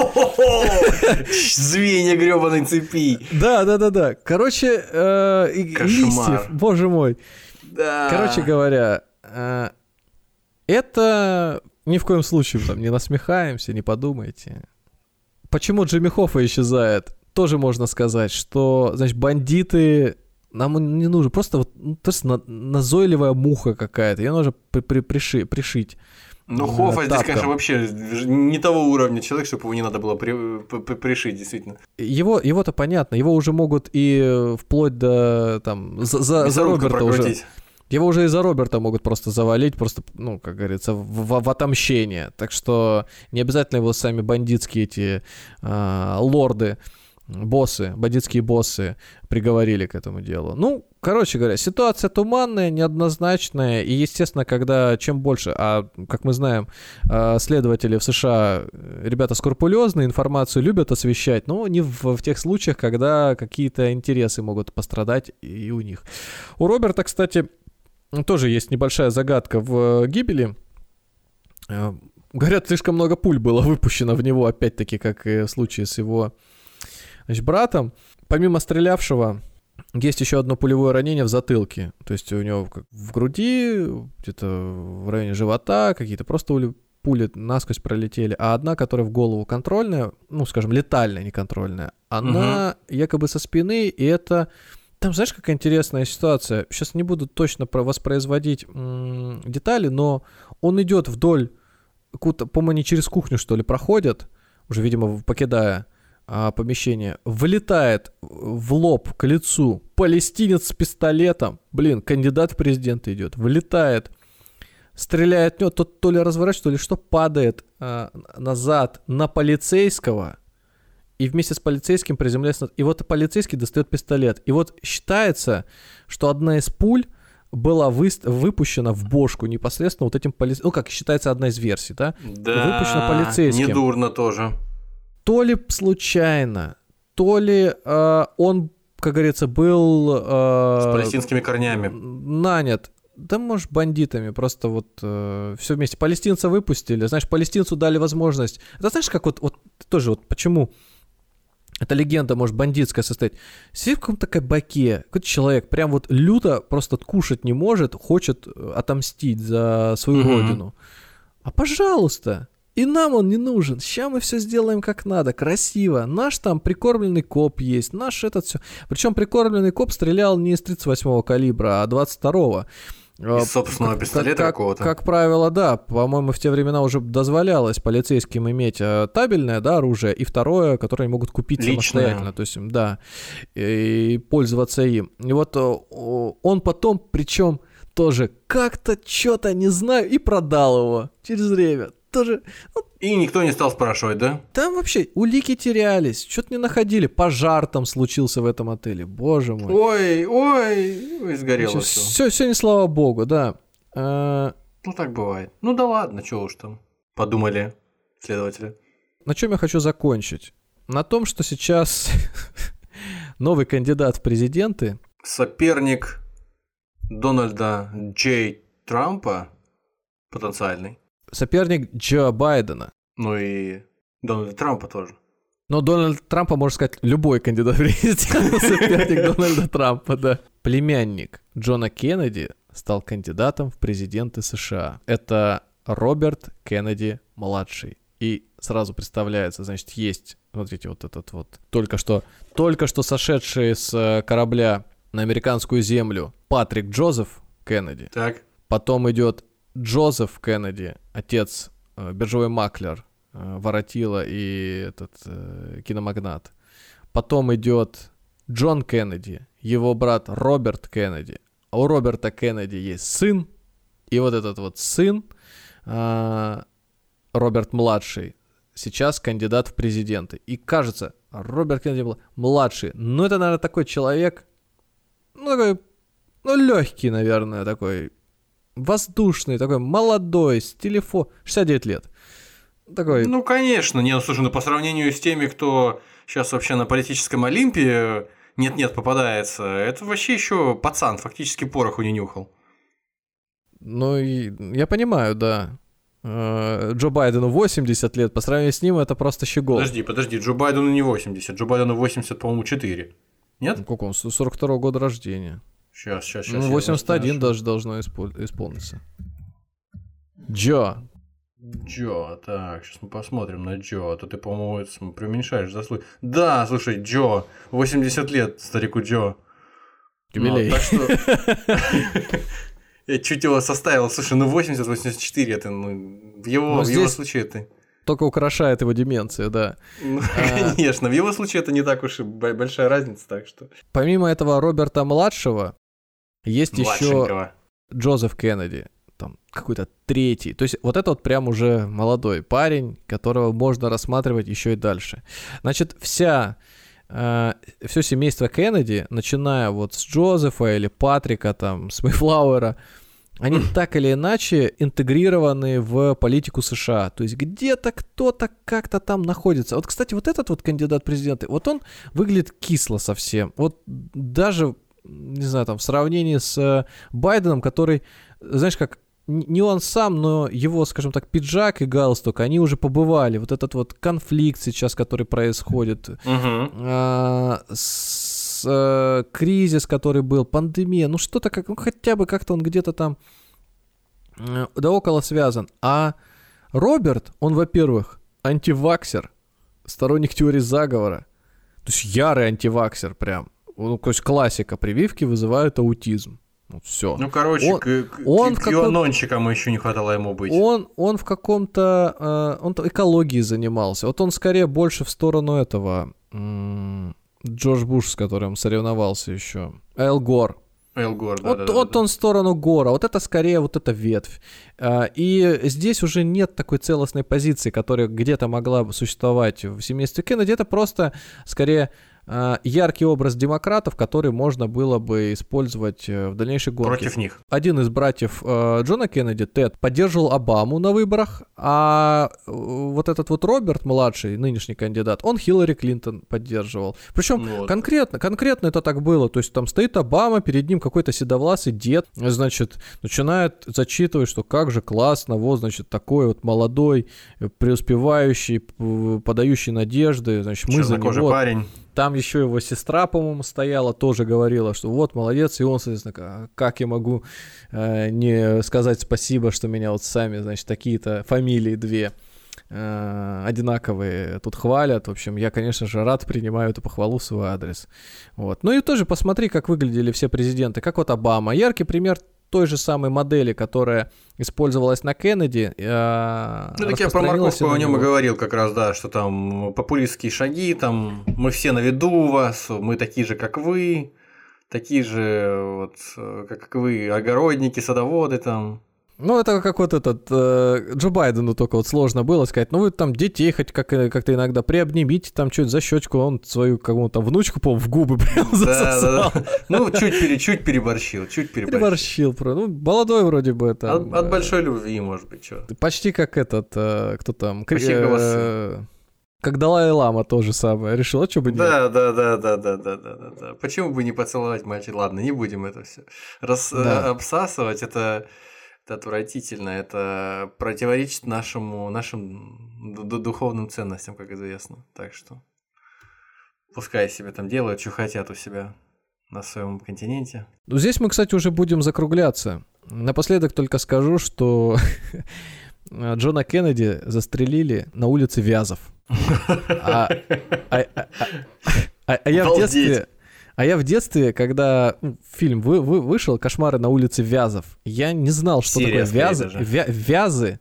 C: Звенья гребаной цепи.
B: Да, да, да, да. Короче, листьев, боже мой. Короче говоря, это ни в коем случае там не насмехаемся, не подумайте. Почему Джимми Хоффа исчезает? Тоже можно сказать, что, значит, бандиты нам не нужно, просто вот ну, то есть назойливая муха какая-то, ее нужно при, при, приши, пришить.
C: Ну, Хоффа здесь, конечно, вообще не того уровня человек, чтобы его не надо было при, при, пришить, действительно.
B: Его, его-то понятно, его уже могут и вплоть до, там, за, за, за Роберта уже... Его уже из-за Роберта могут просто завалить, просто, ну, как говорится, в, в, в отомщение. Так что не обязательно его сами бандитские эти э, лорды боссы, бандитские боссы приговорили к этому делу. Ну, короче говоря, ситуация туманная, неоднозначная, и, естественно, когда чем больше, а, как мы знаем, а, следователи в США, ребята скрупулезные, информацию любят освещать, но не в, в тех случаях, когда какие-то интересы могут пострадать и у них. У Роберта, кстати, тоже есть небольшая загадка в гибели. А, говорят, слишком много пуль было выпущено в него, опять-таки, как и в случае с его Значит, братом, помимо стрелявшего, есть еще одно пулевое ранение в затылке. То есть у него в груди, где-то в районе живота, какие-то просто пули насквозь пролетели, а одна, которая в голову контрольная, ну, скажем, летальная, не контрольная, она угу. якобы со спины, и это... Там, знаешь, какая интересная ситуация? Сейчас не буду точно воспроизводить м- детали, но он идет вдоль, по-моему, они через кухню, что ли, проходят, уже, видимо, покидая а, помещение, вылетает в лоб к лицу палестинец с пистолетом, блин, кандидат в президенты идет, вылетает, стреляет в него, тот то ли разворачивается, то ли что, падает а, назад на полицейского, и вместе с полицейским приземляется, и вот полицейский достает пистолет, и вот считается, что одна из пуль была вы, выпущена в бошку непосредственно вот этим полицейским, ну как считается одна из версий, да?
C: Да, выпущена полицейским. недурно тоже
B: то ли случайно, то ли э, он, как говорится, был... Э,
C: С палестинскими корнями.
B: Нанят. Да, может, бандитами, просто вот э, все вместе. Палестинца выпустили, знаешь, палестинцу дали возможность. Это знаешь, как вот, вот тоже вот почему эта легенда, может, бандитская состоять. Сидит в каком-то кабаке, какой-то человек прям вот люто просто кушать не может, хочет отомстить за свою mm-hmm. родину. А пожалуйста, и нам он не нужен. Сейчас мы все сделаем как надо, красиво. Наш там прикормленный коп есть, наш этот все. Причем прикормленный коп стрелял не из 38-го калибра, а 22-го.
C: Из собственного
B: как,
C: пистолета
B: как,
C: какого-то.
B: Как правило, да. По-моему, в те времена уже дозволялось полицейским иметь э, табельное да, оружие и второе, которое они могут купить
C: Личное.
B: самостоятельно. То есть, да, и пользоваться им. И вот э, он потом, причем тоже как-то что-то, не знаю, и продал его через время. Тоже, ну,
C: И никто не стал спрашивать, да?
B: там вообще улики терялись, что-то не находили. Пожар там случился в этом отеле, боже мой.
C: Ой, ой, ой, сгорело все.
B: Все, все не слава богу, да. Э,
C: Ну так бывает. Ну да ладно, чего уж там. Подумали следователи.
B: На чем я хочу закончить? На том, что сейчас новый кандидат в президенты,
C: Соперник Дональда Джей Трампа потенциальный.
B: Соперник Джо Байдена.
C: Ну и Дональда Трампа тоже.
B: Но Дональд Трампа, можно сказать, любой кандидат в президенты, соперник Дональда Трампа, да. Племянник Джона Кеннеди стал кандидатом в президенты США. Это Роберт Кеннеди младший. И сразу представляется, значит, есть, смотрите, вот этот вот, только что, только что сошедший с э, корабля на американскую землю Патрик Джозеф Кеннеди.
C: Так.
B: Потом идет Джозеф Кеннеди, отец, э, биржевой маклер, э, воротила и этот э, киномагнат. Потом идет Джон Кеннеди, его брат Роберт Кеннеди. А у Роберта Кеннеди есть сын, и вот этот вот сын, а, Роберт младший, сейчас кандидат в президенты. И кажется, Роберт Кеннеди был младший. Ну, это, наверное, такой человек, ну, такой, ну, легкий, наверное, такой, воздушный, такой молодой, с телефон, 69 лет. Такой,
C: Ну, конечно. Не, ну слушай, ну по сравнению с теми, кто сейчас вообще на политическом Олимпе нет-нет попадается, это вообще еще пацан, фактически пороху не нюхал.
B: ну, я понимаю, да. Э, Джо Байдену 80 лет, по сравнению с ним это просто щегол.
C: Подожди, подожди, Джо Байдену не 80, Джо Байдену 80, по-моему, 4. Нет?
B: Ну, Сколько он? 42 года рождения.
C: Сейчас, сейчас, сейчас.
B: Ну, 81 даже должно испол- исполниться. Джо.
C: Джо, так, сейчас мы посмотрим на Джо. А то ты, по-моему, преуменьшаешь заслуги. Да, слушай, Джо, 80 лет старику Джо.
B: Юбилей.
C: Ну, так что... Я чуть его составил. Слушай, ну 80-84 это, ну, в его,
B: Ну,
C: в его случае это...
B: Только украшает его деменцию, да.
C: Ну,
B: А.
C: конечно, в его случае это не так уж и бо- большая разница, так что...
B: Помимо этого Роберта младшего, есть еще. Джозеф Кеннеди, там какой-то третий. То есть вот это вот прям уже молодой парень, которого можно рассматривать еще и дальше. Значит, вся все семейство Кеннеди, начиная вот с Джозефа или Патрика, там, с Мейфлауэра, они так или иначе интегрированы в политику США. То есть где-то кто-то как-то там находится. Вот, кстати, вот этот вот кандидат в президенты, вот он выглядит кисло совсем. Вот даже, не знаю, там, в сравнении с э, Байденом, который, знаешь, как не он сам, но его, скажем так, пиджак и галстук, они уже побывали. Вот этот вот конфликт сейчас, который происходит,
C: Мгм.
B: а, с, э, кризис, который был, пандемия, ну что-то как, ну хотя бы как-то он где-то там э, да около связан. А Роберт, он, во-первых, антиваксер, сторонник теории заговора, то есть ярый антиваксер прям. Ну, то есть классика, прививки вызывают аутизм. Вот все.
C: Ну, короче,
B: Он-
C: к, к,
B: он
C: к QAnonчикам еще не хватало ему быть.
B: Он, он в каком-то... э, он экологией занимался. Вот он скорее больше в сторону этого... м, Джордж Буш, с которым соревновался еще. Эл Гор.
C: Эл Гор, да,
B: вот,
C: да, да,
B: вот
C: да.
B: он в сторону Гора. Вот это скорее вот эта ветвь. А, И здесь уже нет такой целостной позиции, которая где-то могла бы существовать в семействе Кеннеди. Это просто скорее яркий образ демократов, который можно было бы использовать э, в дальнейшей гонке
C: Против них.
B: один из братьев э, Джона Кеннеди, Тед, поддерживал Обаму на выборах, а э, вот этот вот Роберт, младший, нынешний кандидат, он Хиллари Клинтон поддерживал. Причем
C: Ну вот.
B: конкретно, конкретно это так было. То есть там стоит Обама, перед ним какой-то седовласый дед, значит, начинает зачитывать, что как же классно, вот, значит, такой вот молодой, преуспевающий, подающий надежды, значит, мы за
C: Чернокожий
B: него
C: парень.
B: Там еще его сестра, по-моему, стояла, тоже говорила, что вот, молодец, и он, соответственно, «А как я могу э, не сказать спасибо, что меня вот сами, значит, такие-то фамилии две э, одинаковые тут хвалят. В общем, я, конечно же, рад принимаю эту похвалу в свой адрес. Вот. Ну и тоже посмотри, как выглядели все президенты. Как вот Обама. Яркий пример той же самой модели, которая использовалась на Кеннеди.
C: Э, ну, так я про морковку о нем и говорил как раз, да, что там популистские шаги, там мы все на виду у вас, мы такие же, как вы, такие же, вот, э, как вы, огородники, садоводы там.
B: Ну, это как вот этот э, Джо Байдену только вот сложно было сказать, ну вы там детей хоть как, э, как-то иногда приобнимите, там что-то за щечку, он свою кому-то внучку, по в губы прям засосал. Да, да,
C: да. Ну, чуть, пере, чуть переборщил, чуть переборщил.
B: Переборщил, про, ну, молодой вроде бы это.
C: От, от большой любви, может быть, что.
B: Почти как этот, э, кто там, э, как Далай-Лама то же самое. Решил, а что бы
C: нет? Да, да, да, да, да, да, да, да, да. Почему бы не поцеловать мальчик? Ладно, не будем это все. Раз, да. э, обсасывать, это это отвратительно, это противоречит нашему, нашим духовным ценностям, как известно. Так что пускай себе там делают, что хотят у себя на своем континенте.
B: Ну, здесь мы, кстати, уже будем закругляться. Напоследок только скажу, что Джона Кеннеди застрелили на улице Вязов. А, а, а, а я в детстве а я в детстве, когда ну, фильм вы, вы, вышел «Кошмары на улице Вязов», я не знал, что Серия такое вязы, вя, вязы.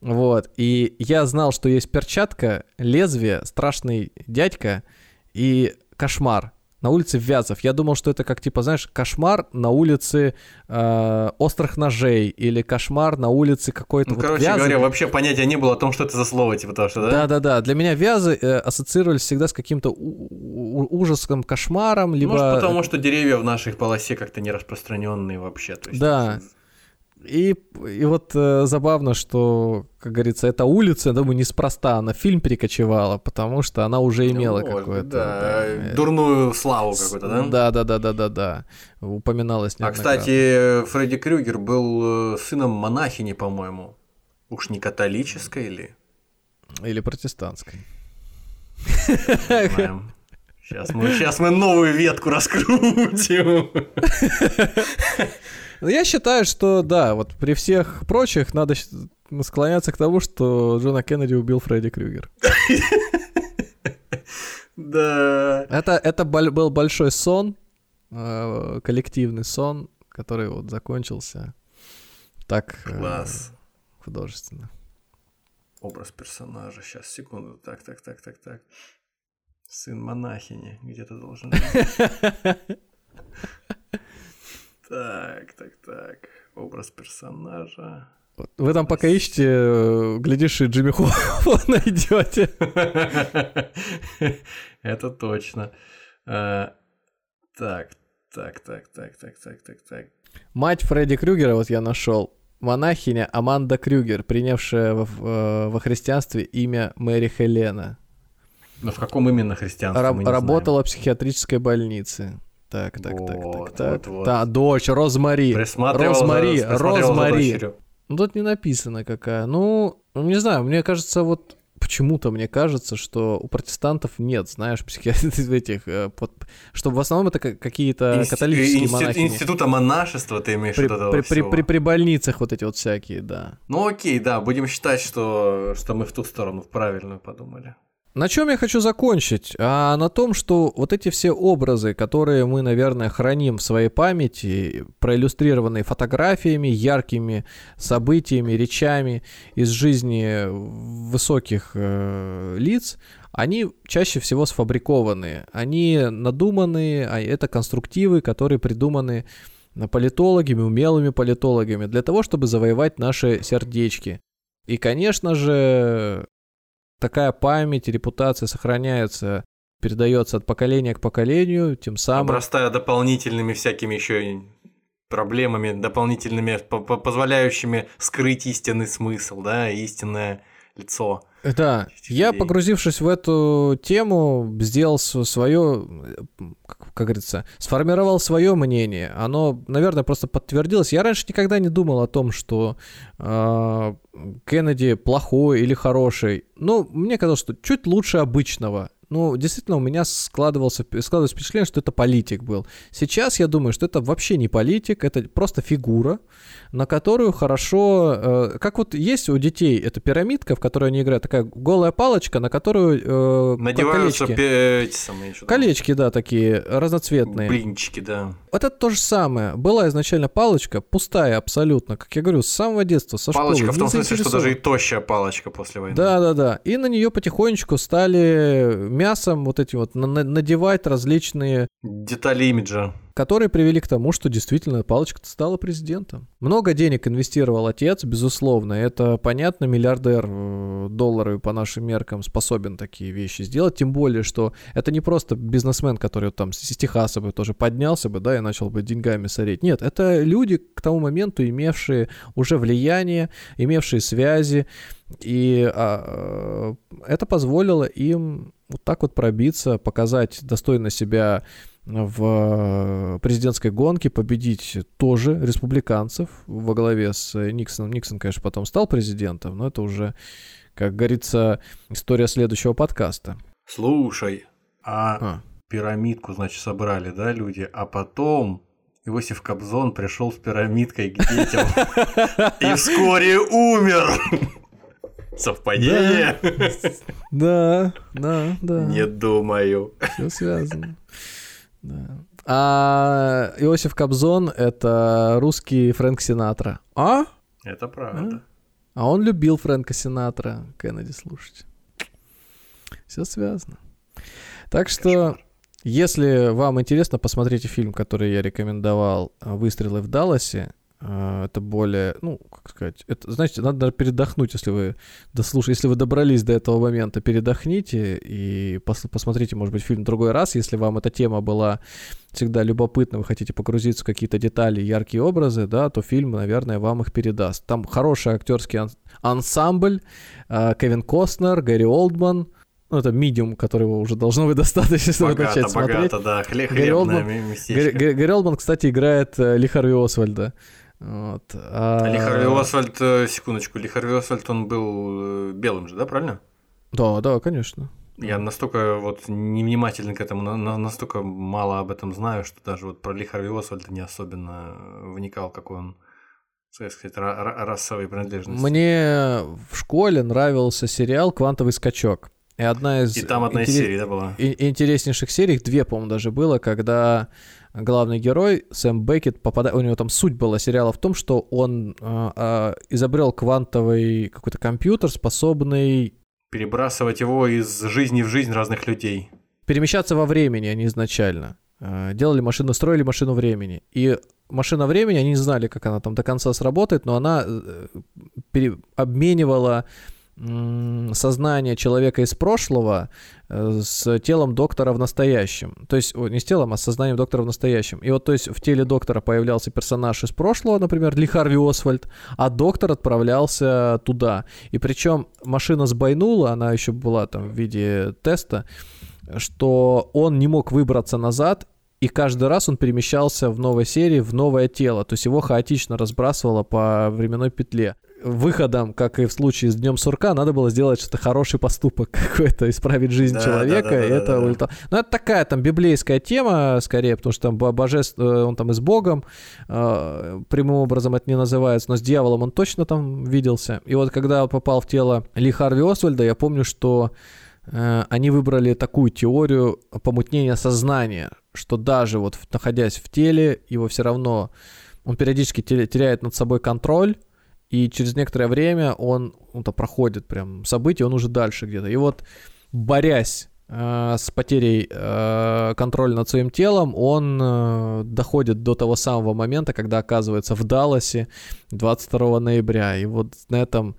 B: Вот. И я знал, что есть перчатка, лезвие, страшный дядька и кошмар на улице Вязов. Я думал, что это как, типа, знаешь, кошмар на улице э, острых ножей или кошмар на улице какой-то
C: ну, вот короче вязы. говоря, вообще понятия не было о том, что это за слово, типа того, что, да?
B: Да-да-да. Для меня вязы э, ассоциировались всегда с каким-то ужасом, кошмаром, либо... Может,
C: потому что деревья в нашей полосе как-то не распространенные вообще. То есть,
B: да. И, и вот э, забавно, что, как говорится, эта улица, я думаю, неспроста на фильм перекочевала, потому что она уже имела ну, какое-то...
C: Да, да, э, дурную славу какую-то, да?
B: Да, да, да, да, да, да. Упоминалось
C: А, кстати, Фредди Крюгер был э, сыном монахини, по-моему. Уж не католической или...
B: Или протестантской.
C: Сейчас мы, сейчас мы новую ветку раскрутим.
B: Ну, я считаю, что да, вот при всех прочих надо склоняться к тому, что Джона Кеннеди убил Фредди Крюгер.
C: Да.
B: Это, это был большой сон, э, коллективный сон, который вот закончился так
C: э, Класс.
B: художественно.
C: Образ персонажа. Сейчас, секунду. Так, так, так, так, так. Сын монахини где-то должен быть. Так, так, так. Образ персонажа.
B: Вы там пока ищете, э, глядишь, и Джимми Холла найдете.
C: Это точно. Э, так, так, так, так, так, так, так, так.
B: Мать Фредди Крюгера, вот я нашел, монахиня Аманда Крюгер, принявшая э, во, христианстве имя Мэри Хелена.
C: Но в каком именно христианстве? Раб-
B: работала в психиатрической больнице. Так, так, вот, так, так, так. Вот, вот. Да, дочь, Розмари. Розмари, Розмари. Ну, тут не написано какая. Ну, не знаю, мне кажется, вот почему-то мне кажется, что у протестантов нет, знаешь, психиатров этих, э, что в основном это какие-то Инст... католические институт, монахини.
C: Института монашества ты имеешь
B: при, при, при, при, при больницах вот эти вот всякие, да.
C: Ну окей, да, будем считать, что, что мы в ту сторону, в правильную подумали.
B: На чем я хочу закончить? А на том, что вот эти все образы, которые мы, наверное, храним в своей памяти, проиллюстрированные фотографиями, яркими событиями, речами из жизни высоких э, лиц, они чаще всего сфабрикованные. Они надуманные, а это конструктивы, которые придуманы политологами, умелыми политологами, для того, чтобы завоевать наши сердечки. И, конечно же, такая память, репутация сохраняется, передается от поколения к поколению, тем самым...
C: Обрастая дополнительными всякими еще проблемами, дополнительными, позволяющими скрыть истинный смысл, да, истинное лицо.
B: Да, я, погрузившись в эту тему, сделал свое, как говорится, сформировал свое мнение. Оно, наверное, просто подтвердилось. Я раньше никогда не думал о том, что э, Кеннеди плохой или хороший. Но мне казалось, что чуть лучше обычного. Ну, действительно, у меня складывался, складывалось впечатление, что это политик был. Сейчас я думаю, что это вообще не политик, это просто фигура, на которую хорошо... Э, как вот есть у детей эта пирамидка, в которой они играют, такая голая палочка, на которую... Э,
C: Надеваются
B: колечки.
C: эти самые...
B: Колечки, да, такие разноцветные.
C: Блинчики, да.
B: Вот это то же самое. Была изначально палочка, пустая абсолютно, как я говорю, с самого детства, со
C: Палочка
B: школы.
C: в том смысле, что даже и тощая палочка после войны.
B: Да, да, да. И на нее потихонечку стали мясом вот эти вот на- на- надевать различные
C: Детали имиджа.
B: которые привели к тому, что действительно палочка стала президентом. Много денег инвестировал отец, безусловно. Это понятно, миллиардер э, доллары по нашим меркам способен такие вещи сделать. Тем более, что это не просто бизнесмен, который там с Техаса бы тоже поднялся бы, да, и начал бы деньгами сорить. Нет, это люди к тому моменту, имевшие уже влияние, имевшие связи, и а, э, это позволило им вот так вот пробиться, показать достойно себя в президентской гонке, победить тоже республиканцев во главе с Никсоном. Никсон, конечно, потом стал президентом, но это уже, как говорится, история следующего подкаста.
C: Слушай, а,
B: А.
C: пирамидку, значит, собрали, да, люди, а потом Иосиф Кобзон пришел с пирамидкой к детям и вскоре умер. Совпадение?
B: Да, да, да.
C: Не думаю.
B: Все связано. Да. А Иосиф Кобзон — это русский Фрэнк Синатра. А?
C: Это правда.
B: А он любил Фрэнка Синатра, Кеннеди слушать. Все связано. Так что,
C: Кошмар.
B: если вам интересно, посмотрите фильм, который я рекомендовал «Выстрелы в Далласе». А, Это более, ну, как сказать, это, знаете, надо даже передохнуть, если вы дослушали, если вы добрались до этого момента, передохните и пос- посмотрите, может быть, фильм в другой раз, если вам эта тема была всегда любопытна, вы хотите погрузиться в какие-то детали, яркие образы, да, то фильм, наверное, вам их передаст. Там хороший актерский ан- ансамбль, а, Кевин Костнер, Гэри Олдман, ну, это медиум, которого уже должно быть достаточно, чтобы
C: Богато,
B: начать смотреть.
C: богато, да. Хлебное
B: Олдман- Гэри, Гэри Олдман, кстати, играет э, Ли Харви Освальда. Вот. А-
C: Ли Харви Освальд, секундочку, Ли Харви Освальд, он был э, белым же, да, правильно?
B: Да, да, конечно.
C: Я настолько вот невнимателен к этому, на- на- настолько мало об этом знаю, что даже вот про Ли Харви Освальда не особенно вникал, какой он, так сказать, ра- ра- расовой принадлежности.
B: Мне в школе нравился сериал «Квантовый скачок». И одна из
C: И там одна из
B: интерес-
C: серий, да, была?
B: интереснейших серий, две, по-моему, даже было, когда главный герой Сэм Беккет попадает, у него там суть была сериала в том, что он а, а, изобрел квантовый какой-то компьютер, способный
C: Перебрасывать его из жизни в жизнь разных людей.
B: перемещаться во времени, они изначально. Э, Делали машину, строили машину времени. И машина времени, они не знали, как она там до конца сработает, но она э, пере- обменивала сознание человека из прошлого э, с телом доктора в настоящем. То есть, не с телом, а с сознанием доктора в настоящем. И вот, то есть, в теле доктора появлялся персонаж из прошлого, например, Ли Харви Освальд, а доктор отправлялся туда. И причем машина сбойнула, она еще была там в виде теста, что он не мог выбраться назад, и каждый раз он перемещался в новой серии в новое тело, то есть его хаотично разбрасывало по временной петле. Выходом, как и в случае с Днем Сурка, надо было сделать что-то хороший поступок какой-то, исправить жизнь
C: Да,
B: человека,
C: да, да,
B: и
C: да,
B: это
C: да, да.
B: улетало. Ну, это такая там библейская тема, скорее, потому что там бо- божеств- э, он там и с Богом, э, прямым образом это не называется, но с дьяволом он точно там виделся. И вот когда попал в тело Ли Харви Освальда, я помню, что э, они выбрали такую теорию помутнения сознания, что даже вот находясь в теле, его все равно он периодически те- теряет над собой контроль, и через некоторое время он, он там проходит прям события, он уже дальше где-то. И вот борясь э, с потерей э, контроля над своим телом, он э, доходит до того самого момента, когда оказывается в Далласе 22 ноября. И вот на этом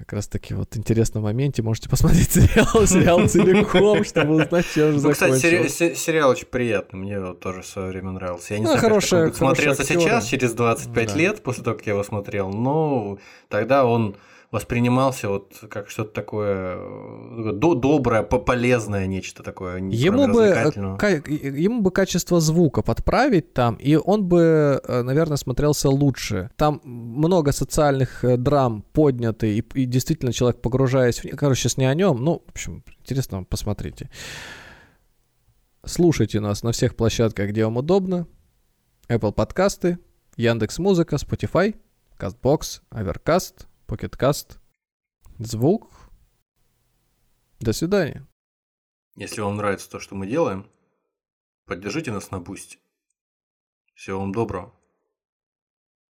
B: как раз таки вот интересном моменте можете посмотреть сериал, сериал целиком, чтобы узнать, чем же
C: Ну, кстати, сери- сериал очень приятный, мне его тоже в свое время нравился. Я не
B: Ну,
C: знаю, как
B: хорошая-
C: он смотреться
B: актеры.
C: сейчас, через 25
B: Да.
C: лет, после того, как я его смотрел, но тогда он воспринимался вот как что-то такое э, до доброе, полезное нечто такое.
B: Ему бы, ему бы качество звука подправить там, и он бы, э, наверное, смотрелся лучше. Там много социальных э, драм подняты, и, и действительно человек погружаясь в... Короче, сейчас не о нем, ну, в общем, интересно, посмотрите. Слушайте нас на всех площадках, где вам удобно. Apple подкасты, Яндекс Музыка, Spotify, CastBox, Overcast, Pocket Casts, Звук. До свидания.
C: Если вам нравится то, что мы делаем, поддержите нас на Boosty. Всего вам доброго.